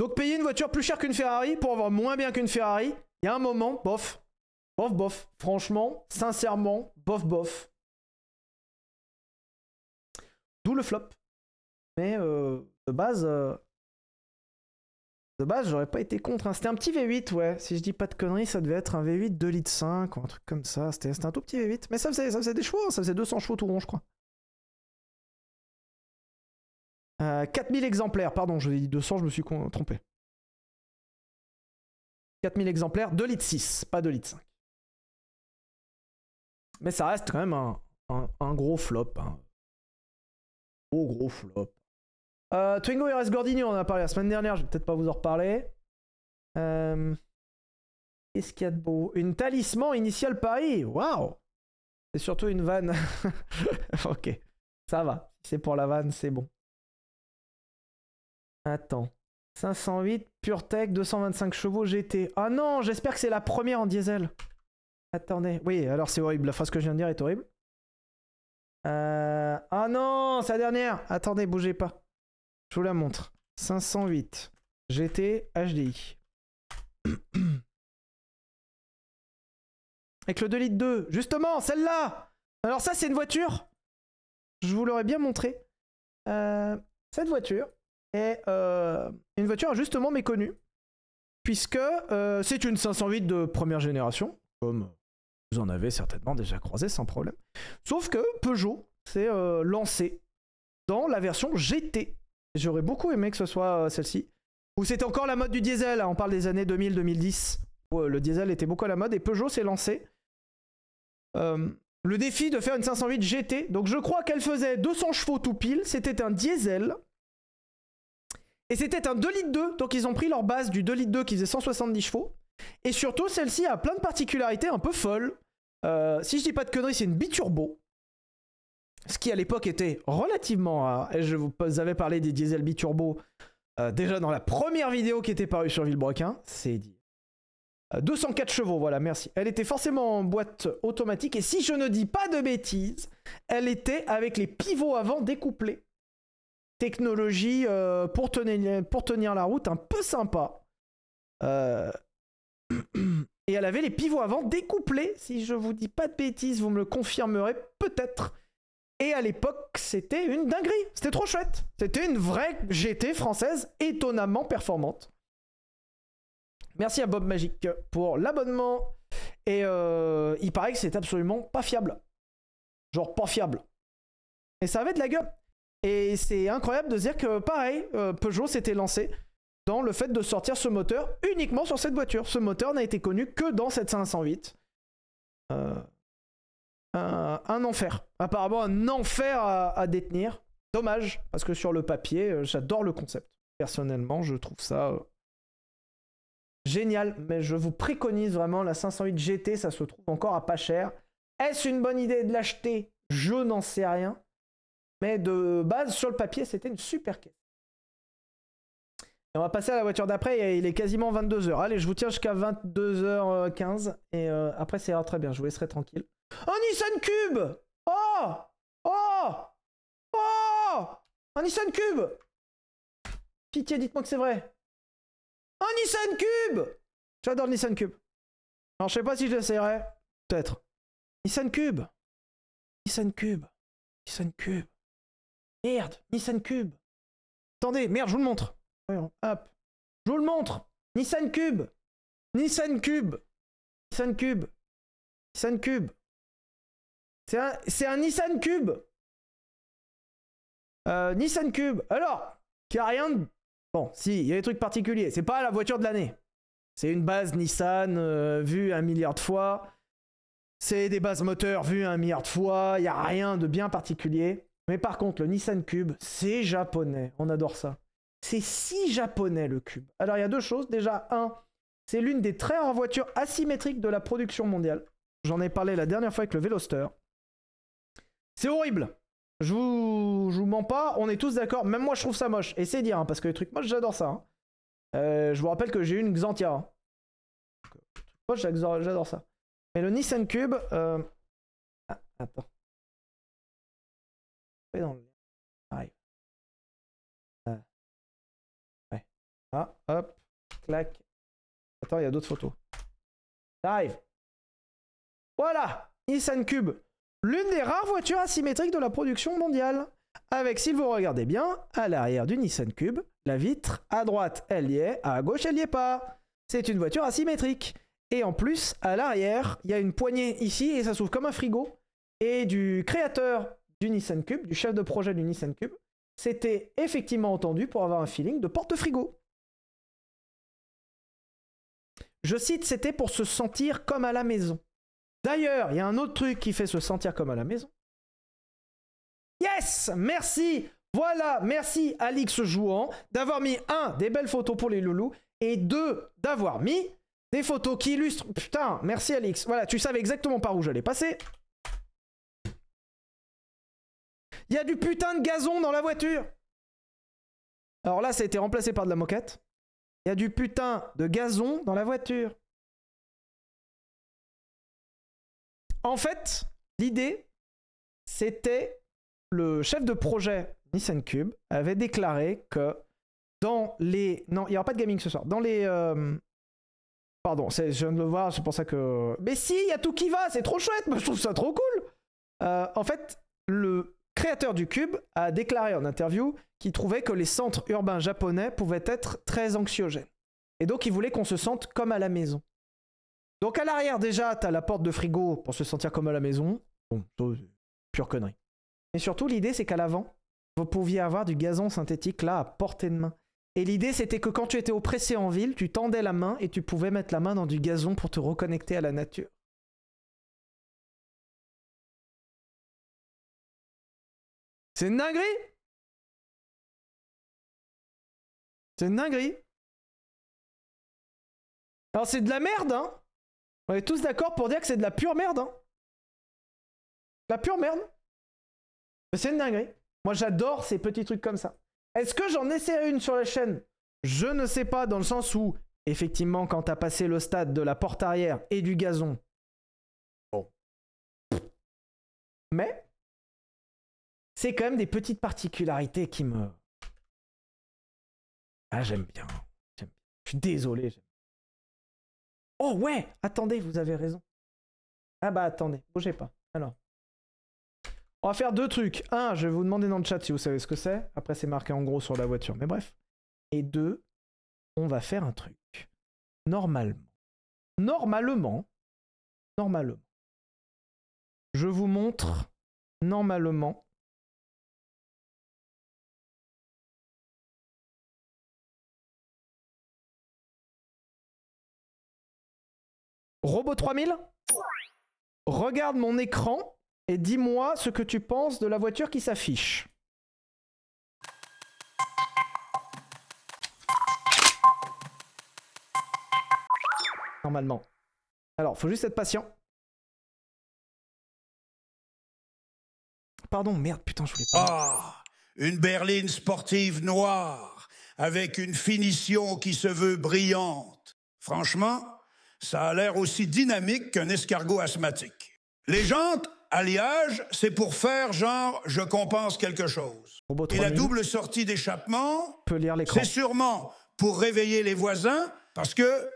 Donc payer une voiture plus chère qu'une Ferrari pour avoir moins bien qu'une Ferrari, il y a un moment, bof. Bof, bof. Franchement, sincèrement, bof, bof. D'où le flop. Mais euh, de base, euh, de base, j'aurais pas été contre. hein. C'était un petit V8, ouais. Si je dis pas de conneries, ça devait être un V8 2 litres 5 ou un truc comme ça. C'était un tout petit V8. Mais ça faisait, des chevaux, hein. ça faisait 200 chevaux tout rond, je crois. Euh, 4000 exemplaires, pardon, je dit 200, je me suis trompé. 4000 exemplaires, 2 litres 6, pas 2 litres 5. Mais ça reste quand même un, un- gros flop. hein. Gros gros flop. Euh, Twingo RS Gordini, on en a parlé la semaine dernière, je vais peut-être pas vous en reparler. Euh, Qu'est-ce qu'il y a de beau? Une talisman initial Paris, waouh C'est surtout une vanne. ok, ça va. C'est pour la vanne, c'est bon. Attends. 508, PureTech, 225 chevaux GT. Ah non, j'espère que c'est la première en diesel. Attendez. Oui, alors c'est horrible. La phrase que je viens de dire est horrible. Euh... Ah non, c'est la dernière. Attendez, bougez pas. Je vous la montre. 508 GT HDI. Avec le 2 litres 2. Justement, celle-là Alors ça, c'est une voiture. Je vous l'aurais bien montré. Euh, cette voiture est euh, une voiture injustement méconnue. Puisque c'est une 508 de première génération. Comme vous en avez certainement déjà croisé sans problème. Sauf que Peugeot s'est euh, lancé dans la version GT. J'aurais beaucoup aimé que ce soit euh, celle-ci. Où c'était encore la mode du diesel. hein, On parle des années 2000-2010. Où euh, le diesel était beaucoup à la mode. Et Peugeot s'est lancé. le défi de faire une 508 GT. Donc je crois qu'elle faisait 200 chevaux tout pile. C'était un diesel. Et c'était un 2 litres 2. Donc ils ont pris leur base du 2 litres 2 qui faisait 170 chevaux. Et surtout, celle-ci a plein de particularités un peu folles. Euh, si je dis pas de conneries, c'est une biturbo. Ce qui à l'époque était relativement rare. Et je vous avais parlé des diesel biturbo euh, déjà dans la première vidéo qui était parue sur Villebrequin. C'est dit. Euh, 204 chevaux, voilà, merci. Elle était forcément en boîte automatique. Et si je ne dis pas de bêtises, elle était avec les pivots avant découplés. Technologie euh, pour, tenir, pour tenir la route un peu sympa. Euh, Et elle avait les pivots avant découplés. Si je vous dis pas de bêtises, vous me le confirmerez peut-être. Et à l'époque, c'était une dinguerie. C'était trop chouette. C'était une vraie GT française étonnamment performante. Merci à Bob Magic pour l'abonnement. Et euh, il paraît que c'est absolument pas fiable. Genre pas fiable. Et ça avait de la gueule. Et c'est incroyable de dire que pareil, euh, Peugeot s'était lancé dans le fait de sortir ce moteur uniquement sur cette voiture. Ce moteur n'a été connu que dans cette 508. Euh, un, enfer. Apparemment un enfer à, à détenir. Dommage, parce que sur le papier, euh, j'adore le concept. Personnellement, je trouve ça euh, génial. Mais je vous préconise vraiment la 508 GT, ça se trouve encore à pas cher. Est-ce une bonne idée de l'acheter? Je n'en sais rien. Mais de base, sur le papier, c'était une super caisse. Et on va passer à la voiture d'après, il est quasiment 22h. Allez, je vous tiens jusqu'à 22h15, et euh, après ira très bien, je vous laisserai tranquille. Un Nissan Cube Oh Oh Oh Un Nissan Cube Pitié, dites-moi que c'est vrai. Un Nissan Cube J'adore le Nissan Cube. Alors je sais pas si je l'essayerai. Peut-être. Nissan Cube Nissan Cube Nissan Cube Merde Nissan Cube Attendez, merde, je vous le montre. Voyons, hop. Je vous le montre. Nissan Cube. Nissan Cube. Nissan Cube. Nissan Cube. C'est un, Nissan Cube. Euh, Nissan Cube. Alors, qui a rien de... Bon, si, il y a des trucs particuliers. C'est pas la voiture de l'année. C'est une base Nissan euh, vue un milliard de fois. C'est des bases moteurs vues un milliard de fois. Il n'y a rien de bien particulier. Mais par contre, le Nissan Cube, c'est japonais. On adore ça. C'est si japonais le cube. Alors il y a deux choses. Déjà, un, c'est l'une des très rares voitures asymétriques de la production mondiale. J'en ai parlé la dernière fois avec le Veloster. C'est horrible. Je vous, je vous mens pas, on est tous d'accord. Même moi, je trouve ça moche. Et c'est dire, hein, parce que les trucs moches, j'adore ça. hein. Euh, je vous rappelle que j'ai une Xantia. hein. Moi, j'adore ça. Mais le Nissan Cube. euh, Ah, attends. Ah, hop. Clac. Attends, il y a d'autres photos. J'arrive. Voilà. Nissan Cube. L'une des rares voitures asymétriques de la production mondiale. Avec, si vous regardez bien, à l'arrière du Nissan Cube, la vitre, à droite, elle y est, à gauche, elle y est pas. C'est une voiture asymétrique. Et en plus, à l'arrière, il y a une poignée ici et ça s'ouvre comme un frigo. Et du créateur du Nissan Cube, du chef de projet du Nissan Cube, c'était effectivement entendu pour avoir un feeling de porte-frigo. Je cite, c'était pour se sentir comme à la maison. D'ailleurs, il y a un autre truc qui fait se sentir comme à la maison. Yes Merci Voilà, merci Alix Jouan d'avoir mis un, des belles photos pour les loulous, et deux, d'avoir mis des photos qui illustrent. Putain, merci Alix. Voilà, tu savais exactement par où j'allais passer. Il y a du putain de gazon dans la voiture. Alors là, ça a été remplacé par de la moquette. Il y a du putain de gazon dans la voiture. En fait, l'idée, c'était le chef de projet Nissan Cube avait déclaré que dans les... Non, il n'y aura pas de gaming ce soir. Dans les... euh, Pardon, je viens de le voir, c'est pour ça que... Mais si, il y a tout qui va, c'est trop chouette, moi je trouve ça trop cool. Euh, en fait, le créateur du cube a déclaré en interview qu'il trouvait que les centres urbains japonais pouvaient être très anxiogènes. Et donc il voulait qu'on se sente comme à la maison. Donc à l'arrière déjà, t'as la porte de frigo pour se sentir comme à la maison. Bon, pure connerie. Et surtout, l'idée c'est qu'à l'avant, vous pouviez avoir du gazon synthétique là à portée de main. Et l'idée c'était que quand tu étais oppressé en ville, tu tendais la main et tu pouvais mettre la main dans du gazon pour te reconnecter à la nature. C'est une dinguerie. C'est une dinguerie. Alors c'est de la merde, hein. On est tous d'accord pour dire que c'est de la pure merde, hein. La pure merde. Mais c'est une dinguerie. Moi j'adore ces petits trucs comme ça. Est-ce que j'en essaierai une sur la chaîne? Je ne sais pas, dans le sens où, effectivement, quand t'as passé le stade de la porte arrière et du gazon, bon. Mais, c'est quand même des petites particularités qui me... Ah, j'aime bien. Je suis désolé. Oh ouais Attendez, vous avez raison. Ah bah attendez, bougez pas. Alors. On va faire deux trucs. Un, je vais vous demander dans le chat si vous savez ce que c'est. Après, c'est marqué en gros sur la voiture. Mais bref. Et deux, on va faire un truc. Normalement. Normalement. Normalement. Je vous montre normalement Robot 3000 Regarde mon écran et dis-moi ce que tu penses de la voiture qui s'affiche. Normalement. Alors, faut juste être patient. Pardon, merde, putain, je voulais pas. Ah, une berline sportive noire avec une finition qui se veut brillante. Franchement, ça a l'air aussi dynamique qu'un escargot asthmatique. Les jantes, alliage, c'est pour faire genre je compense quelque chose. Et la 3000 double sortie d'échappement, c'est sûrement pour réveiller les voisins parce que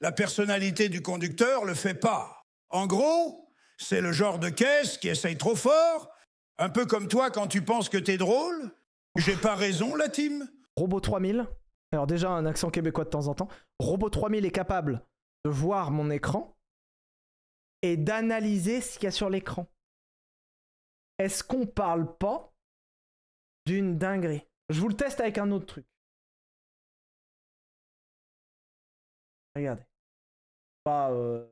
la personnalité du conducteur le fait pas. En gros, c'est le genre de caisse qui essaye trop fort, un peu comme toi quand tu penses que t'es drôle. J'ai pas raison, la team Robot 3000. Alors déjà un accent québécois de temps en temps. Robot 3000 est capable de voir mon écran et d'analyser ce qu'il y a sur l'écran. Est-ce qu'on parle pas d'une dinguerie? Je vous le teste avec un autre truc. Regardez. Euh,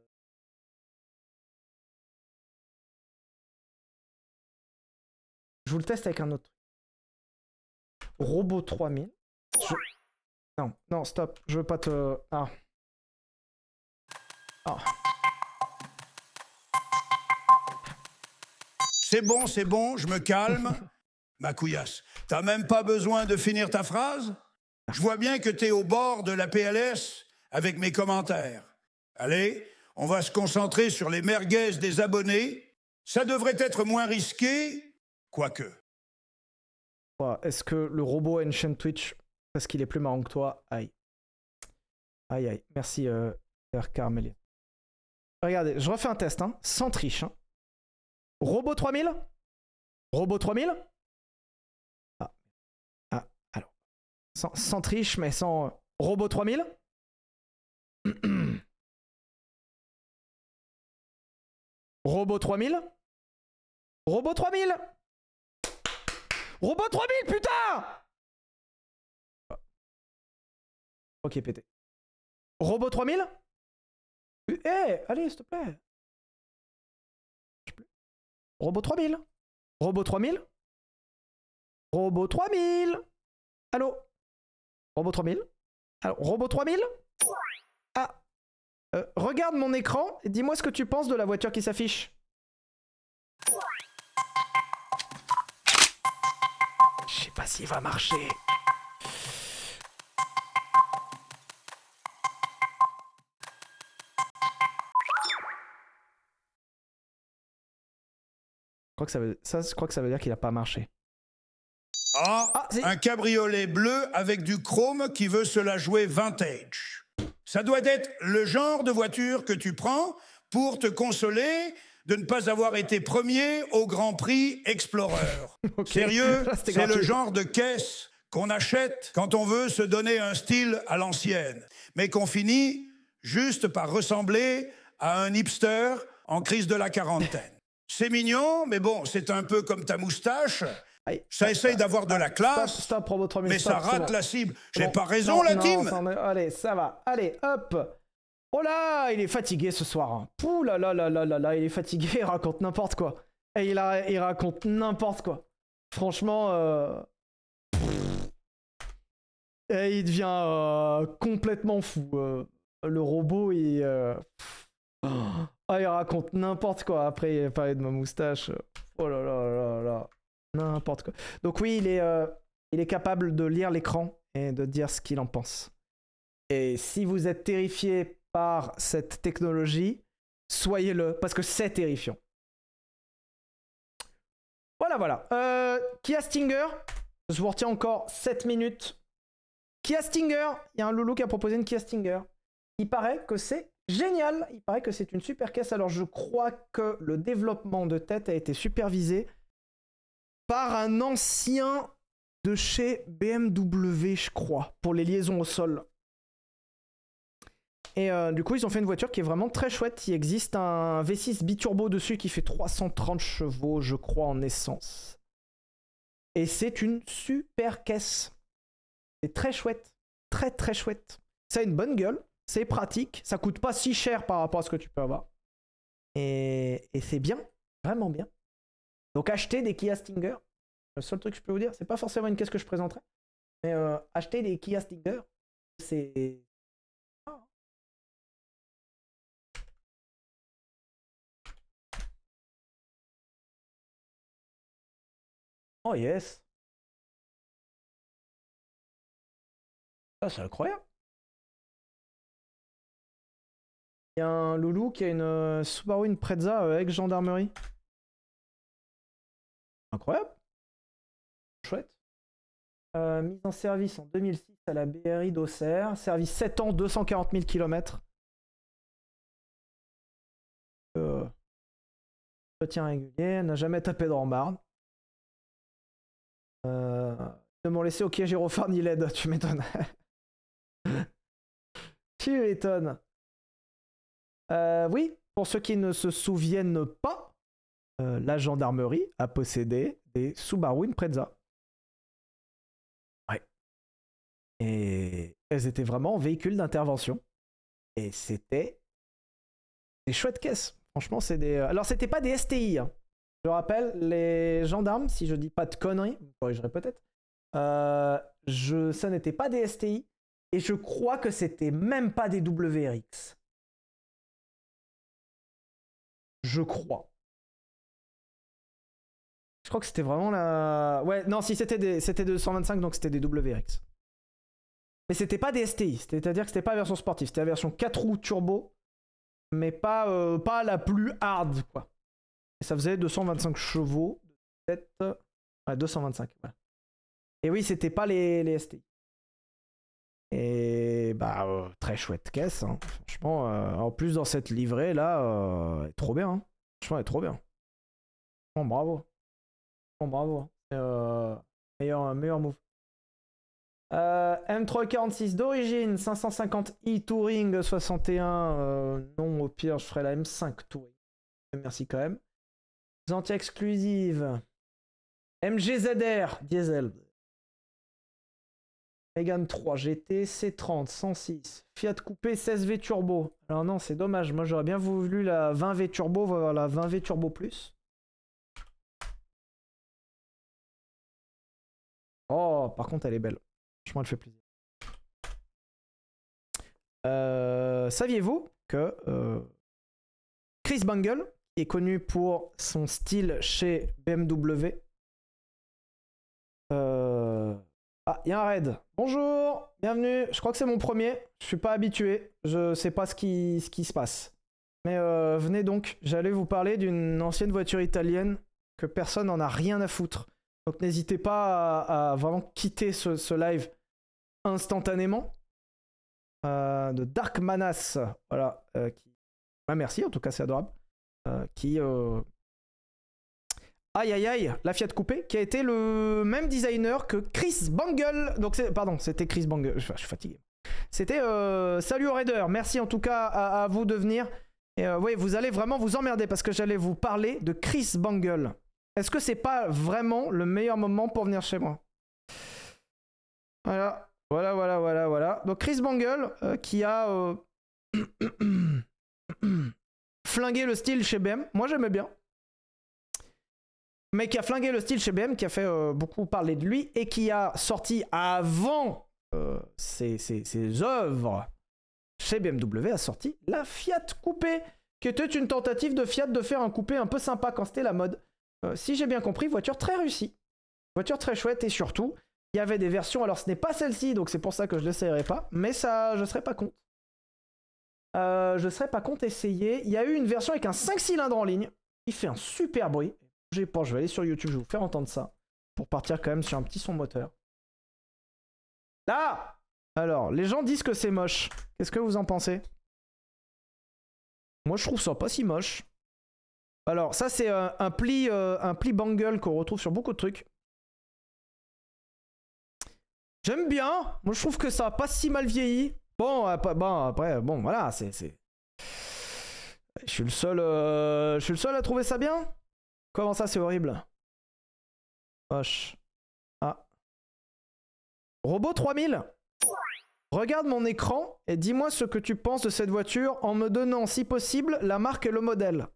Je vous le teste avec un autre truc. Robot 3000. Je- Non, non, stop. Je veux pas te. Ah. Ah. C'est bon, c'est bon, je me calme. Ma couillasse, t'as même pas besoin de finir ta phrase? Je vois bien que t'es au bord de la PLS avec mes commentaires. Allez, on va se concentrer sur les merguez des abonnés. Ça devrait être moins risqué, quoique. Est-ce que le robot a une chaîne Twitch? Parce qu'il est plus marrant que toi Aïe. Aïe aïe. Merci, euh, Père Carmélier. Regardez, je refais un test, hein, sans triche. hein. Robot 3000 Robot 3000 Ah. Ah, alors. Sans, sans triche, mais sans. euh, Robot 3000 Robot 3000 Robot 3000 Robot 3000, putain Ok, pété. Robot 3000 Eh, allez, s'il te plaît. Robot 3000 Robot 3000 Robot 3000 Allô? Robot 3000 Alors, Robot 3000 Ah Euh, Regarde mon écran et dis-moi ce que tu penses de la voiture qui s'affiche. Je sais pas s'il va marcher. Crois que ça veut, ça, je crois que ça veut dire qu'il a pas marché. Ah, Ah, un cabriolet bleu avec du chrome qui veut se la jouer vintage. Ça doit être le genre de voiture que tu prends pour te consoler de ne pas avoir été premier au Grand Prix Explorer. Sérieux, C'était c'est le genre de caisse qu'on achète quand on veut se donner un style à l'ancienne, mais qu'on finit juste par ressembler à un hipster en crise de la quarantaine. C'est mignon, mais bon, c'est un peu comme ta moustache. Aïe. Ça essaye d'avoir de la Stop, classe, stop, Robot 3000. mais stop, ça rate la cible. J'ai bon. pas raison, Non, la non, team Allez, ça va. Allez, hop. Oh là, il est fatigué ce soir. hein. Pouh là là là là là là, il est fatigué, il raconte n'importe quoi. Et il, a- il raconte n'importe quoi. Franchement, euh... Et il devient euh, complètement fou. euh. Le robot, il... euh, Ah, il raconte n'importe quoi. Après, il a parlé de ma moustache. Oh là là là là. N'importe quoi. Donc oui, il est, euh, il est capable de lire l'écran et de dire ce qu'il en pense. Et si vous êtes terrifié par cette technologie, soyez-le, parce que c'est terrifiant. Voilà, voilà. Euh, Kia Stinger, je vous retiens encore 7 minutes. Kia Stinger, il y a un loulou qui a proposé une Kia Stinger. Il paraît que c'est génial, il paraît que c'est une super caisse. Alors je crois que le développement de tête a été supervisé par un ancien de chez BMW, je crois, pour les liaisons au sol. Et euh, du coup, ils ont fait une voiture qui est vraiment très chouette. Il existe un V6 biturbo dessus qui fait 330 chevaux, je crois, en essence. Et c'est une super caisse. C'est très chouette. Très très chouette. Ça a une bonne gueule. C'est pratique. Ça coûte pas si cher par rapport à ce que tu peux avoir. Et, c'est bien. Vraiment bien. Donc achetez des Kia Stinger. Le seul truc que je peux vous dire, c'est pas forcément une caisse que je présenterai. Mais euh, acheter des Kia Stinger, c'est. Oh yes. Ça, c'est incroyable. Il y a un loulou qui a une euh, Subaru Impreza euh, avec gendarmerie. Incroyable. Chouette. Euh, mise en service en 2006 à la BRI d'Auxerre. Service 7 ans, 240 000 km. Euh, entretien régulier, n'a jamais tapé dans marne. Euh, m'ont laissé aucun gyrophare ni LED, tu m'étonnes. tu m'étonnes. Euh, oui, pour ceux qui ne se souviennent pas, euh, la gendarmerie a possédé des Subaru Impreza. Ouais. Et elles étaient vraiment véhicules d'intervention. Et c'était des chouettes caisses. Franchement, c'est des. Alors, c'était pas des STI. hein. Je rappelle, les gendarmes, si je dis pas de conneries, vous corrigerez peut-être, euh, je... ça n'était pas des STI. Et je crois que c'était même pas des WRX. Je crois. Je crois que c'était vraiment la. Ouais, non, si c'était des... c'était de 125, donc c'était des WRX. Mais c'était pas des STI, c'est-à-dire que c'était pas version sportive, c'était la version 4 roues turbo mais pas, euh, pas la plus hard, quoi. Et ça faisait 225 chevaux. Peut-être. Ouais, 225. Voilà. Et oui, c'était pas les, les STI. Et bah, euh, très chouette caisse. hein. Franchement, euh, en plus dans cette livrée là, euh, trop bien. hein. Franchement, elle est trop bien. Bon, bravo. Bon, bravo. Euh, meilleur, meilleur move. Euh, M346 d'origine, 550i Touring 61. euh, non, au pire, je ferai la M5 Touring. Merci quand même. Anti-exclusive. MGZR diesel. Megane 3 GT, C30, 106. Fiat Coupé 16V Turbo. Alors non, c'est dommage. Moi, j'aurais bien voulu la 20V Turbo, voir la 20V Turbo Plus. Oh, par contre, elle est belle. Franchement, elle fait plaisir. Euh, Saviez-vous que euh, Chris Bangle, est connu pour son style chez BMW, euh, ah, il y a un raid. Bonjour, bienvenue. Je crois que c'est mon premier. Je suis pas habitué. Je sais pas ce qui, se passe. Mais euh, venez donc. J'allais vous parler d'une ancienne voiture italienne que personne n'en a rien à foutre. Donc n'hésitez pas à, vraiment quitter ce, live instantanément. Euh, de Dark Manas. Voilà. euh, qui... Ah, merci, en tout cas, c'est adorable. Qui. Aïe aïe aïe, la Fiat Coupé, qui a été le même designer que Chris Bangle. Donc pardon, c'était Chris Bangle. Je, suis fatigué. C'était euh, salut aux raiders. Merci en tout cas à, vous de venir. Et euh, oui, vous allez vraiment vous emmerder parce que j'allais vous parler de Chris Bangle. Est-ce que c'est pas vraiment le meilleur moment pour venir chez moi? Voilà, voilà, voilà, voilà, voilà. Donc Chris Bangle euh, qui a flingué le style chez BM. Moi j'aimais bien mais qui a flingué le style chez BM, qui a fait euh, beaucoup parler de lui, et qui a sorti avant euh, ses, œuvres chez BMW, a sorti la Fiat Coupé, qui était une tentative de Fiat de faire un coupé un peu sympa quand c'était la mode. Euh, si j'ai bien compris, voiture très réussie. Voiture très chouette, et surtout, il y avait des versions, alors ce n'est pas celle-ci, donc c'est pour ça que je ne l'essayerai pas, mais ça, je serais pas. Euh, je serais pas contre essayer. Il y a eu une version avec un 5 cylindres en ligne, qui fait un super bruit. Pas, je vais aller sur YouTube, je vais vous faire entendre ça. Pour partir quand même sur un petit son moteur. Là Alors, les gens disent que c'est moche. Qu'est-ce que vous en pensez? Moi, je trouve ça pas si moche. Alors, ça, c'est euh, un pli, euh, un pli bangle qu'on retrouve sur beaucoup de trucs. J'aime bien. Moi, je trouve que ça a pas si mal vieilli. Bon, après, bon, voilà, c'est, c'est. Je suis le seul, euh, je suis le seul à trouver ça bien. Comment ça, c'est horrible? Moche. Ah. Robot 3000 Regarde mon écran et dis-moi ce que tu penses de cette voiture en me donnant, si possible, la marque et le modèle.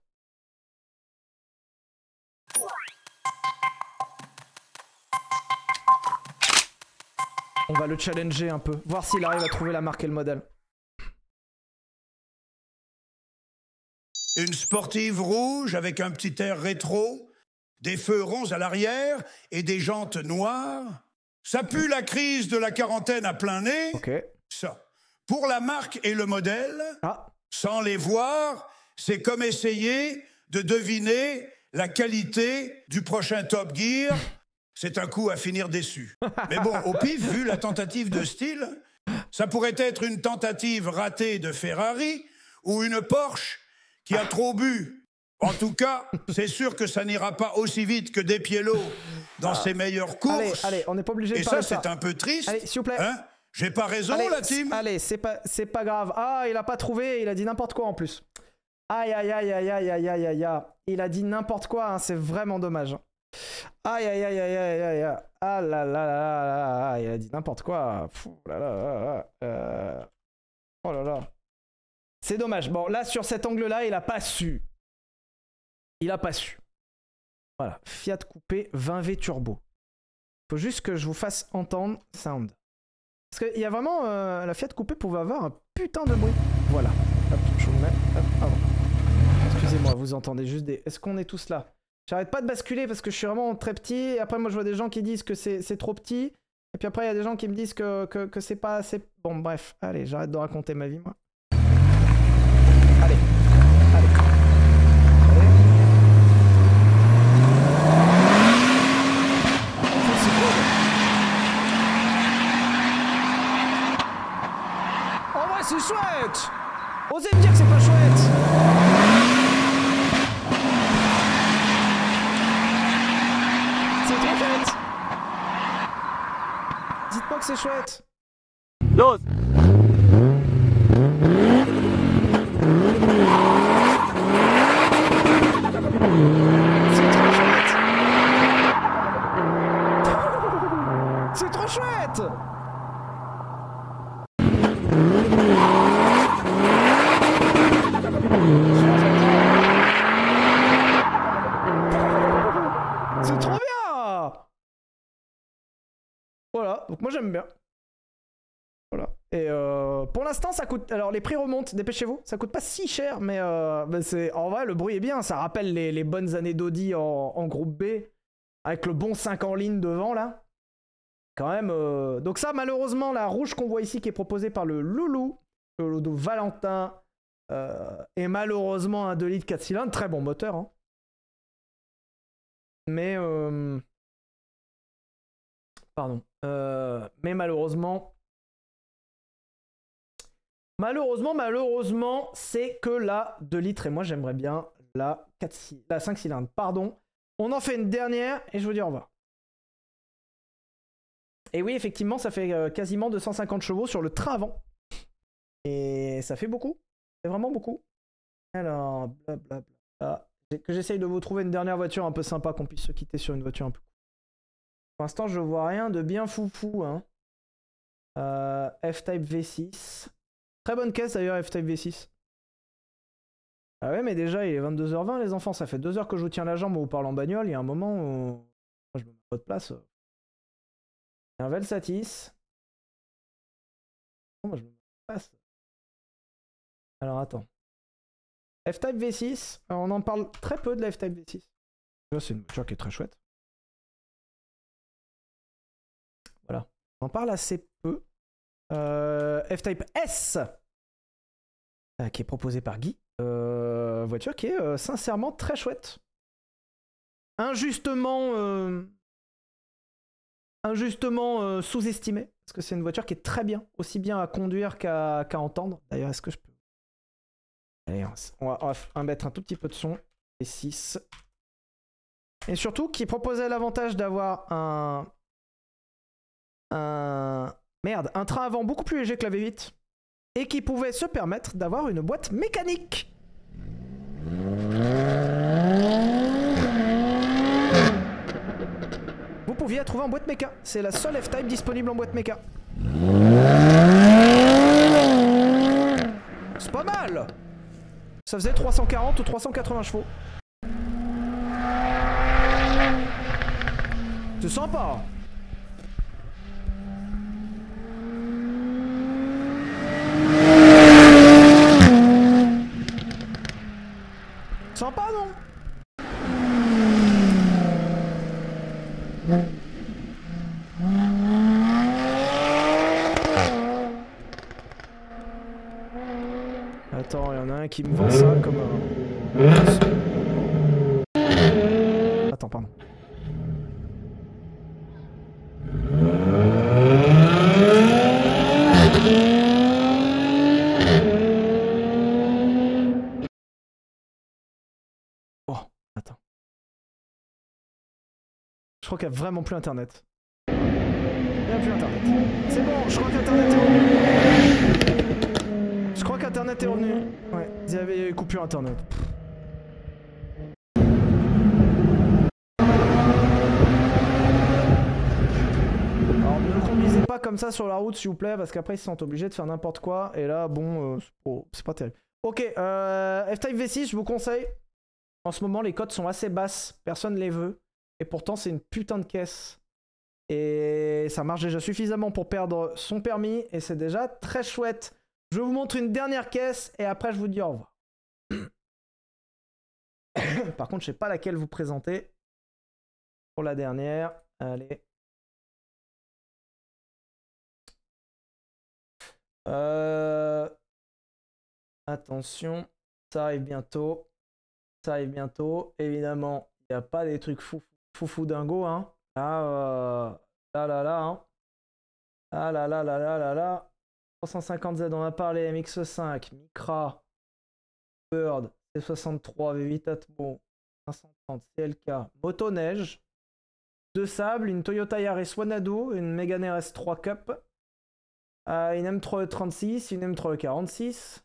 On va le challenger un peu, voir s'il arrive à trouver la marque et le modèle. Une sportive rouge avec un petit air rétro, des feux ronds à l'arrière et des jantes noires. Ça pue la crise de la quarantaine à plein nez. Ça. Pour la marque et le modèle, Ah, sans les voir, c'est comme essayer de deviner la qualité du prochain Top Gear. C'est un coup à finir déçu. Mais bon, au pif, vu la tentative de style, ça pourrait être une tentative ratée de Ferrari ou une Porsche qui a trop bu. En tout cas, c'est sûr que ça n'ira pas aussi vite que des Pielo dans ses meilleures courses. allez, allez, on n'est pas obligé de Et parler ça, de c'est un peu triste. Allez, s'il vous plaît. Hein J'ai pas raison, allez, la team Allez, c'est pas, c'est pas grave. Ah, il a pas trouvé, il a dit n'importe quoi en plus. Aïe, aïe, aïe, aïe, aïe, aïe, aïe, aïe, aïe. Il a dit n'importe quoi, hein, c'est vraiment dommage. Aïe, aïe, aïe, aïe, aïe, aïe, aïe. Ah là là là là là il a dit n'importe quoi. Fou, là là là là. Euh, Oh là là. C'est dommage. Bon, là, sur cet angle-là, il a pas su. Il a pas su. Voilà. Fiat Coupé 20V Turbo. Faut juste que je vous fasse entendre sound. Parce qu'il y a vraiment. euh, la Fiat Coupé pouvait avoir un putain de bruit. Voilà. Hop, je vous mets. Hop. Excusez-moi, vous entendez juste des. Est-ce qu'on est tous là? J'arrête pas de basculer parce que je suis vraiment très petit. Et après, moi, je vois des gens qui disent que c'est trop petit. Et puis après, il y a des gens qui me disent que, que, que c'est pas assez. Bon, bref. Allez, j'arrête de raconter ma vie, moi. Allez. Chouette. Osez me dire que c'est pas chouette. C'est trop chouette. Dites-moi que c'est chouette. Dose. C'est trop chouette. C'est trop chouette C'est trop bien Voilà, donc moi j'aime bien. Voilà. Et euh, pour l'instant, ça coûte. Alors, les prix remontent, dépêchez-vous. Ça coûte pas si cher, mais, euh, c'est. En vrai, le bruit est bien. Ça rappelle les, bonnes années d'Audi en, groupe B. Avec le bon 5 en ligne devant, là. Quand même. euh, Donc, ça, malheureusement, la rouge qu'on voit ici, qui est proposée par le Loulou, le Loulou Valentin, euh, est malheureusement un 2 litres 4 cylindres. Très bon moteur, hein. Mais. Pardon. Euh, Mais malheureusement. Malheureusement, malheureusement, c'est que la 2 litres. Et moi, j'aimerais bien la, 4 cy- la 5 cylindres. Pardon. On en fait une dernière et je vous dis au revoir. Et oui, effectivement, ça fait euh, quasiment 250 chevaux sur le train avant. Et ça fait beaucoup. C'est vraiment beaucoup. Alors, blablabla. J'ai- Que j'essaye de vous trouver une dernière voiture un peu sympa, qu'on puisse se quitter sur une voiture un peu. Pour l'instant, je vois rien de bien foufou. Hein. Euh, F-Type V6. Très bonne caisse d'ailleurs, F-Type V6. Ah ouais, mais déjà, il est 22h20, les enfants. Ça fait deux heures que je vous tiens la jambe, on vous parle en bagnole. Il y a un moment où. Je me mets à votre place. Un Velsatis. Moi, je me place. Alors, attends. F-Type V6. Alors, on en parle très peu de la F-Type V6. Déjà, C'est une voiture qui est très chouette. On en parle assez peu. Euh, F-Type S, euh, qui est proposé par Guy. Euh, voiture qui est sincèrement très chouette. Injustement, injustement sous-estimée, parce que c'est une voiture qui est très bien, aussi bien à conduire qu'à entendre. D'ailleurs, est-ce que je peux... Allez, on va, on va mettre un tout petit peu de son. Et 6. Et surtout, qui proposait l'avantage d'avoir un... Un... Merde, un train avant beaucoup plus léger que la V8 et qui pouvait se permettre d'avoir une boîte mécanique. Vous pouviez la trouver en boîte méca. C'est la seule F-Type disponible en boîte méca. C'est pas mal Ça faisait 340 ou 380 chevaux. C'est sympa Sympa, non Attends, il y en a un qui me vend ça comme un... Attends, pardon. Oh, attends. Je crois qu'il n'y a vraiment plus internet. Il n'y a plus internet. C'est bon, je crois qu'internet est revenu. Je crois qu'internet est revenu. Ouais, il y avait coupure internet. Alors ne le conduisez pas comme ça sur la route s'il vous plaît parce qu'après ils se sentent obligés de faire n'importe quoi et là bon euh, c'est pas- terrible. Ok, euh, F-Type V6 je vous conseille. En ce moment les cotes sont assez basses, personne les veut et pourtant c'est une putain de caisse. Et ça marche déjà suffisamment pour perdre son permis et c'est déjà très chouette. Je vous montre une dernière caisse et après je vous dis au revoir. Par contre, je sais pas laquelle vous présenter pour la dernière. Allez. Euh, Attention, ça arrive bientôt. Ça arrive bientôt. Évidemment, il n'y a pas des trucs fou fou, fou dingo. Hein. Là, euh, là, là, là. Hein. Ah là là là là là là. 350Z, on a parlé, MX5, Micra, Bird, C63, V8 Atmo, 530, CLK, Motoneige, deux sables, une Toyota Yaris Wanado, une Megane RS3 Cup, euh, une M336, une M346.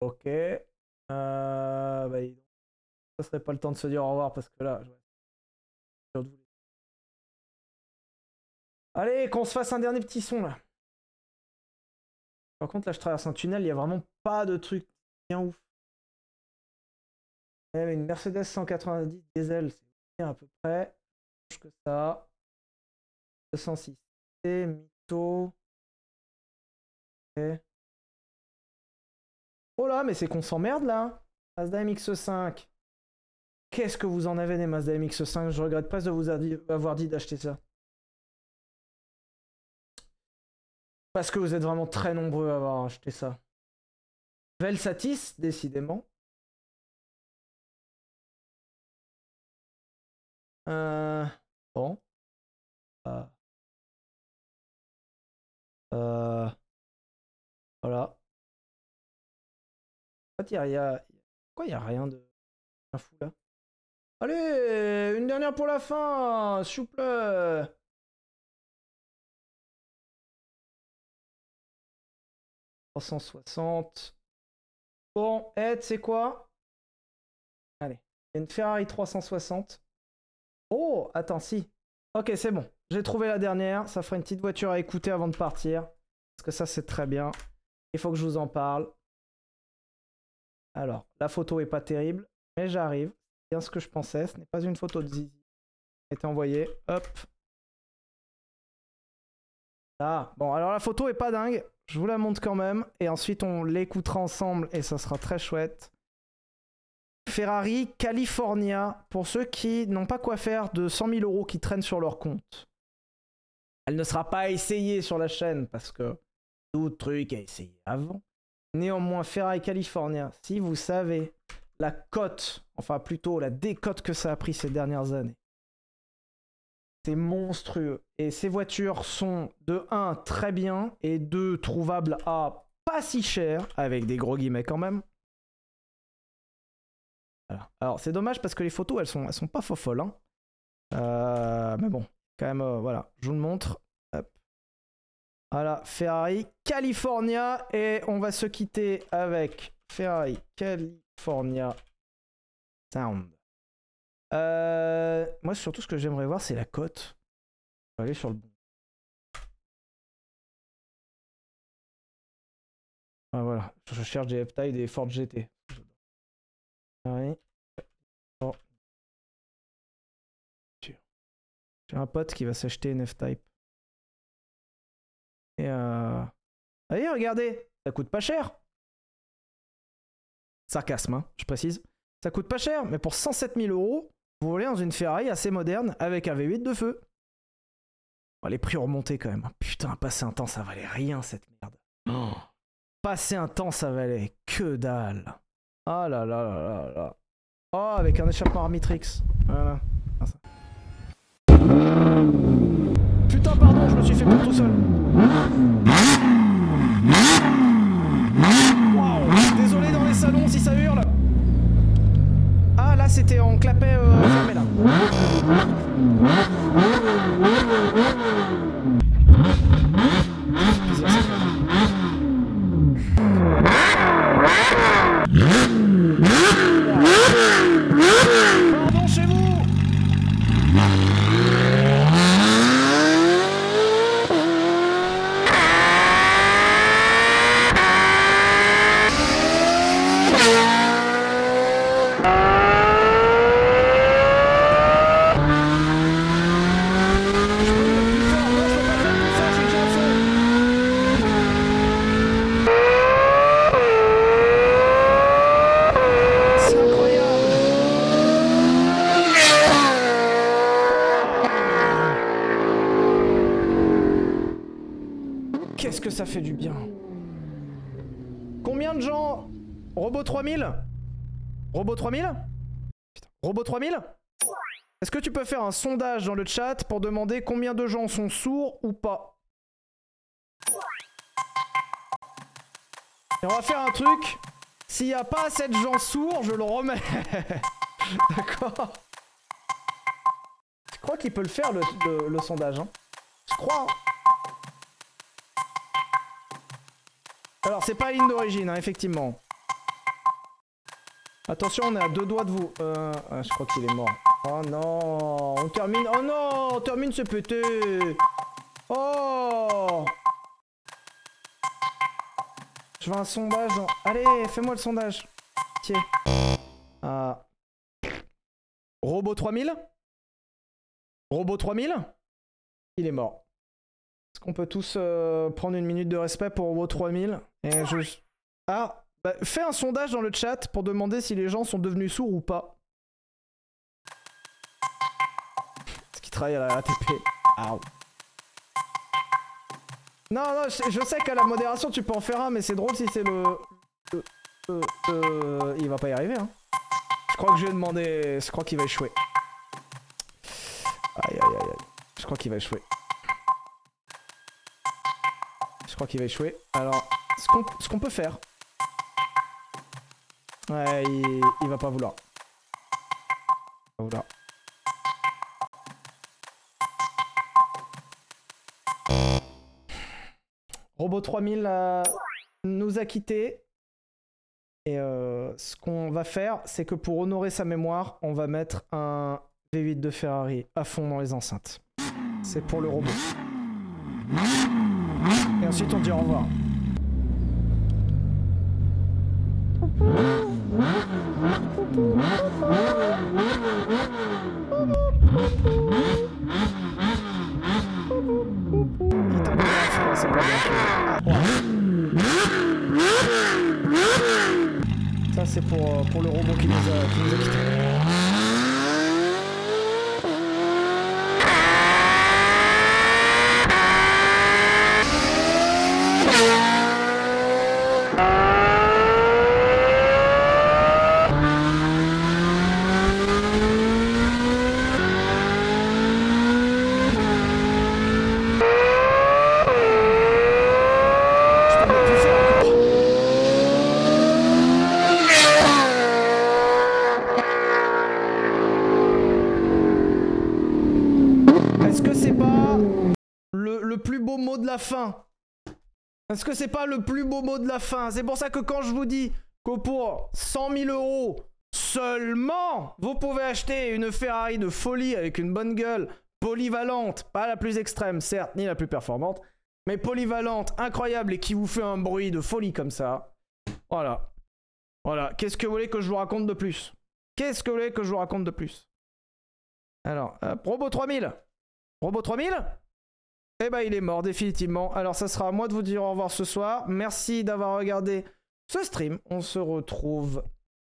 Ok. Euh, bah, ça serait pas le temps de se dire au revoir parce que là, je- Allez, qu'on se fasse un dernier petit son là. Par contre, là, je traverse un tunnel, il y a vraiment pas de truc bien ouf. Eh, mais une Mercedes 190 diesel, c'est bien à peu près. Que ça. 206 C, Mito. Ok. Oh là, mais c'est qu'on s'emmerde là. Mazda MX5. Qu'est-ce que vous en avez des Mazda MX5 Je regrette pas de vous avoir dit d'acheter ça. Parce que vous êtes vraiment très nombreux à avoir acheté ça. Velsatis, décidément. Euh, bon. Euh. Euh. Voilà. Fait, il y a, Pourquoi il n'y a rien de fou là? Allez, une dernière pour la fin, plaît. « 360. Bon, Ed, c'est quoi? Allez, il y a une Ferrari 360. Oh, attends, si. Ok, c'est bon. J'ai trouvé la dernière. Ça fera une petite voiture à écouter avant de partir. Parce que ça, c'est très bien. Il faut que je vous en parle. Alors, la photo est pas terrible, mais j'arrive. C'est bien ce que je pensais. Ce n'est pas une photo de Zizi. Elle envoyée. Hop. Ah, bon, alors la photo est pas dingue. Je vous la montre quand même. Et ensuite, on l'écoutera ensemble et ça sera très chouette. Ferrari California, pour ceux qui n'ont pas quoi faire de 100 000 euros qui traînent sur leur compte. Elle ne sera pas essayée sur la chaîne parce que d'autres trucs à essayer avant. Néanmoins, Ferrari California, si vous savez la cote, enfin plutôt la décote que ça a pris ces dernières années, c'est monstrueux. Et ces voitures sont de 1 très bien et 2 trouvables à pas si cher, avec des gros guillemets quand même. Alors c'est dommage parce que les photos elles sont, elles sont pas faux folles. hein. Euh, mais bon, quand même, euh, voilà, je vous le montre. Hop. Voilà, Ferrari California et on va se quitter avec Ferrari California Sound. Euh, moi surtout ce que j'aimerais voir c'est la cote. Je vais aller sur le bon. Ah, voilà, je cherche des F-Type, des Ford GT. Ferrari. Oh. J'ai un pote qui va s'acheter une F-Type. Et euh... Allez, regardez, ça coûte pas cher. Sarcasme, hein, je précise. Ça coûte pas cher, mais pour 107 000 euros, vous voulez dans une Ferrari assez moderne avec un V8 de feu. Les prix ont remonté quand même. hein. Putain, passer un temps, ça valait rien cette merde. Oh. Passer un temps, ça valait que dalle. Oh là là là là là. Oh, avec un échappement Armitrix. Voilà. Ah, ça. Putain, pardon, je me suis fait pour tout seul. Waouh, désolé dans les salons si ça hurle. Ah, là, c'était en clapet euh, fermé là. Bizarre, ça, quand même. Pardon chez vous Je peux le mettre plus fort, non, je peux pas le mettre plus fort, je suis déjà à fond. C'est incroyable Qu'est-ce que ça fait du bien Combien de gens Robot 3000 Robot 3000 Putain. Robot 3000 Est-ce que tu peux faire un sondage dans le chat pour demander combien de gens sont sourds ou pas Et on va faire un truc. S'il n'y a pas assez de gens sourds, je le remets. D'accord Je crois qu'il peut le faire, le, le- le sondage. hein. Je crois. hein. Alors, c'est pas la ligne d'origine, hein, effectivement. Attention, on est à deux doigts de vous. Euh, ah, je crois qu'il est mort. Oh non, on termine. Oh non, on termine ce pété. Oh. Je veux un sondage. dans- Allez, fais-moi le sondage. Tiens. Ah. Robot 3000 Robot 3000 Il est mort. Est-ce qu'on peut tous euh, prendre une minute de respect pour Robot 3000 Et je... Ah, bah, fais un sondage dans le chat pour demander si les gens sont devenus sourds ou pas. Est-ce qu'ils travaillent à la ATP Aouh. Non, non, je, sais qu'à la modération tu peux en faire un, mais c'est drôle si c'est le... le- le- le- Il va pas y arriver, hein. Je crois que je vais demander... Je crois qu'il va échouer. Aïe, aïe, aïe, aïe. Je crois qu'il va échouer. Je crois qu'il va échouer. Alors, ce ce qu'on peut faire... Ouais, il, va pas vouloir. Il va vouloir. Robot 3000 euh, nous a quittés. Et euh, ce qu'on va faire, c'est que pour honorer sa mémoire, on va mettre un V8 de Ferrari à fond dans les enceintes. C'est pour le robot. Et ensuite, on dit au revoir. Ça, c'est pour, euh, pour le robot qui nous a, qui. Je peux me pousser encore. Est-ce que c'est pas le, le plus beau mot de la Est-ce que c'est pas le plus beau mot de la fin C'est pour ça que quand je vous dis que pour 100 000 euros seulement, vous pouvez acheter une Ferrari de folie avec une bonne gueule, polyvalente, pas la plus extrême certes, ni la plus performante, mais polyvalente, incroyable et qui vous fait un bruit de folie comme ça. Voilà. Voilà. Qu'est-ce que vous voulez que je vous raconte de plus? Qu'est-ce que vous voulez que je vous raconte de plus? Alors, hop, Robot 3000 Robot 3000 Eh ben, il est mort, définitivement. Alors, ça sera à moi de vous dire au revoir ce soir. Merci d'avoir regardé ce stream. On se retrouve.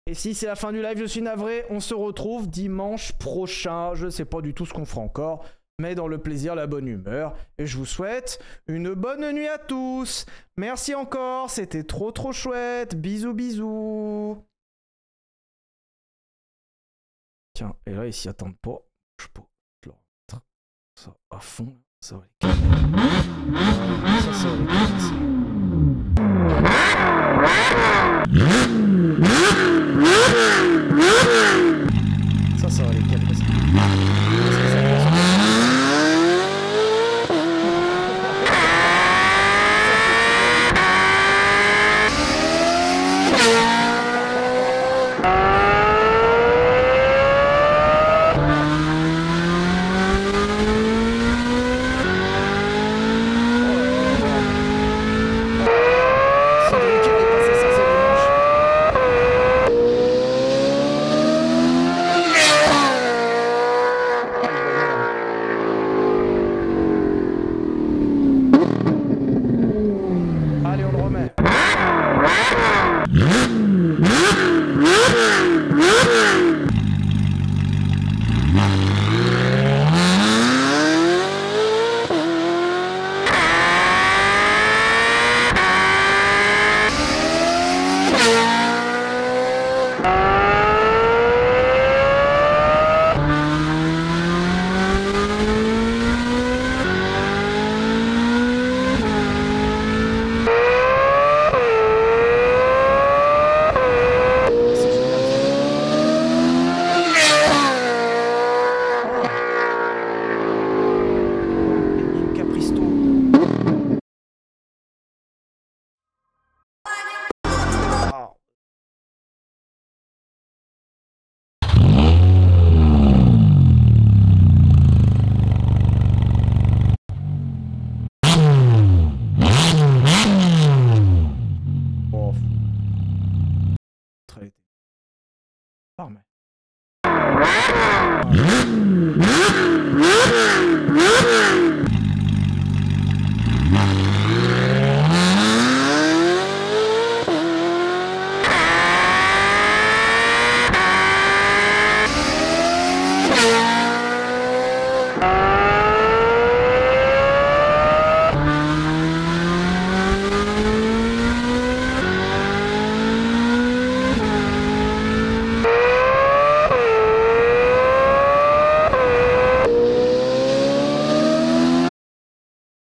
Et si c'est la fin du live, je suis navré. On se retrouve dimanche prochain. Je sais pas du tout ce qu'on fera encore. Mais dans le plaisir, la bonne humeur. Et je vous souhaite une bonne nuit à tous. Merci encore. C'était trop trop chouette. Bisous, bisous. Tiens, et là, ils s'y attendent pas. Je peux leur mettre ça à fond. Ça va les calmer. Ça, ça va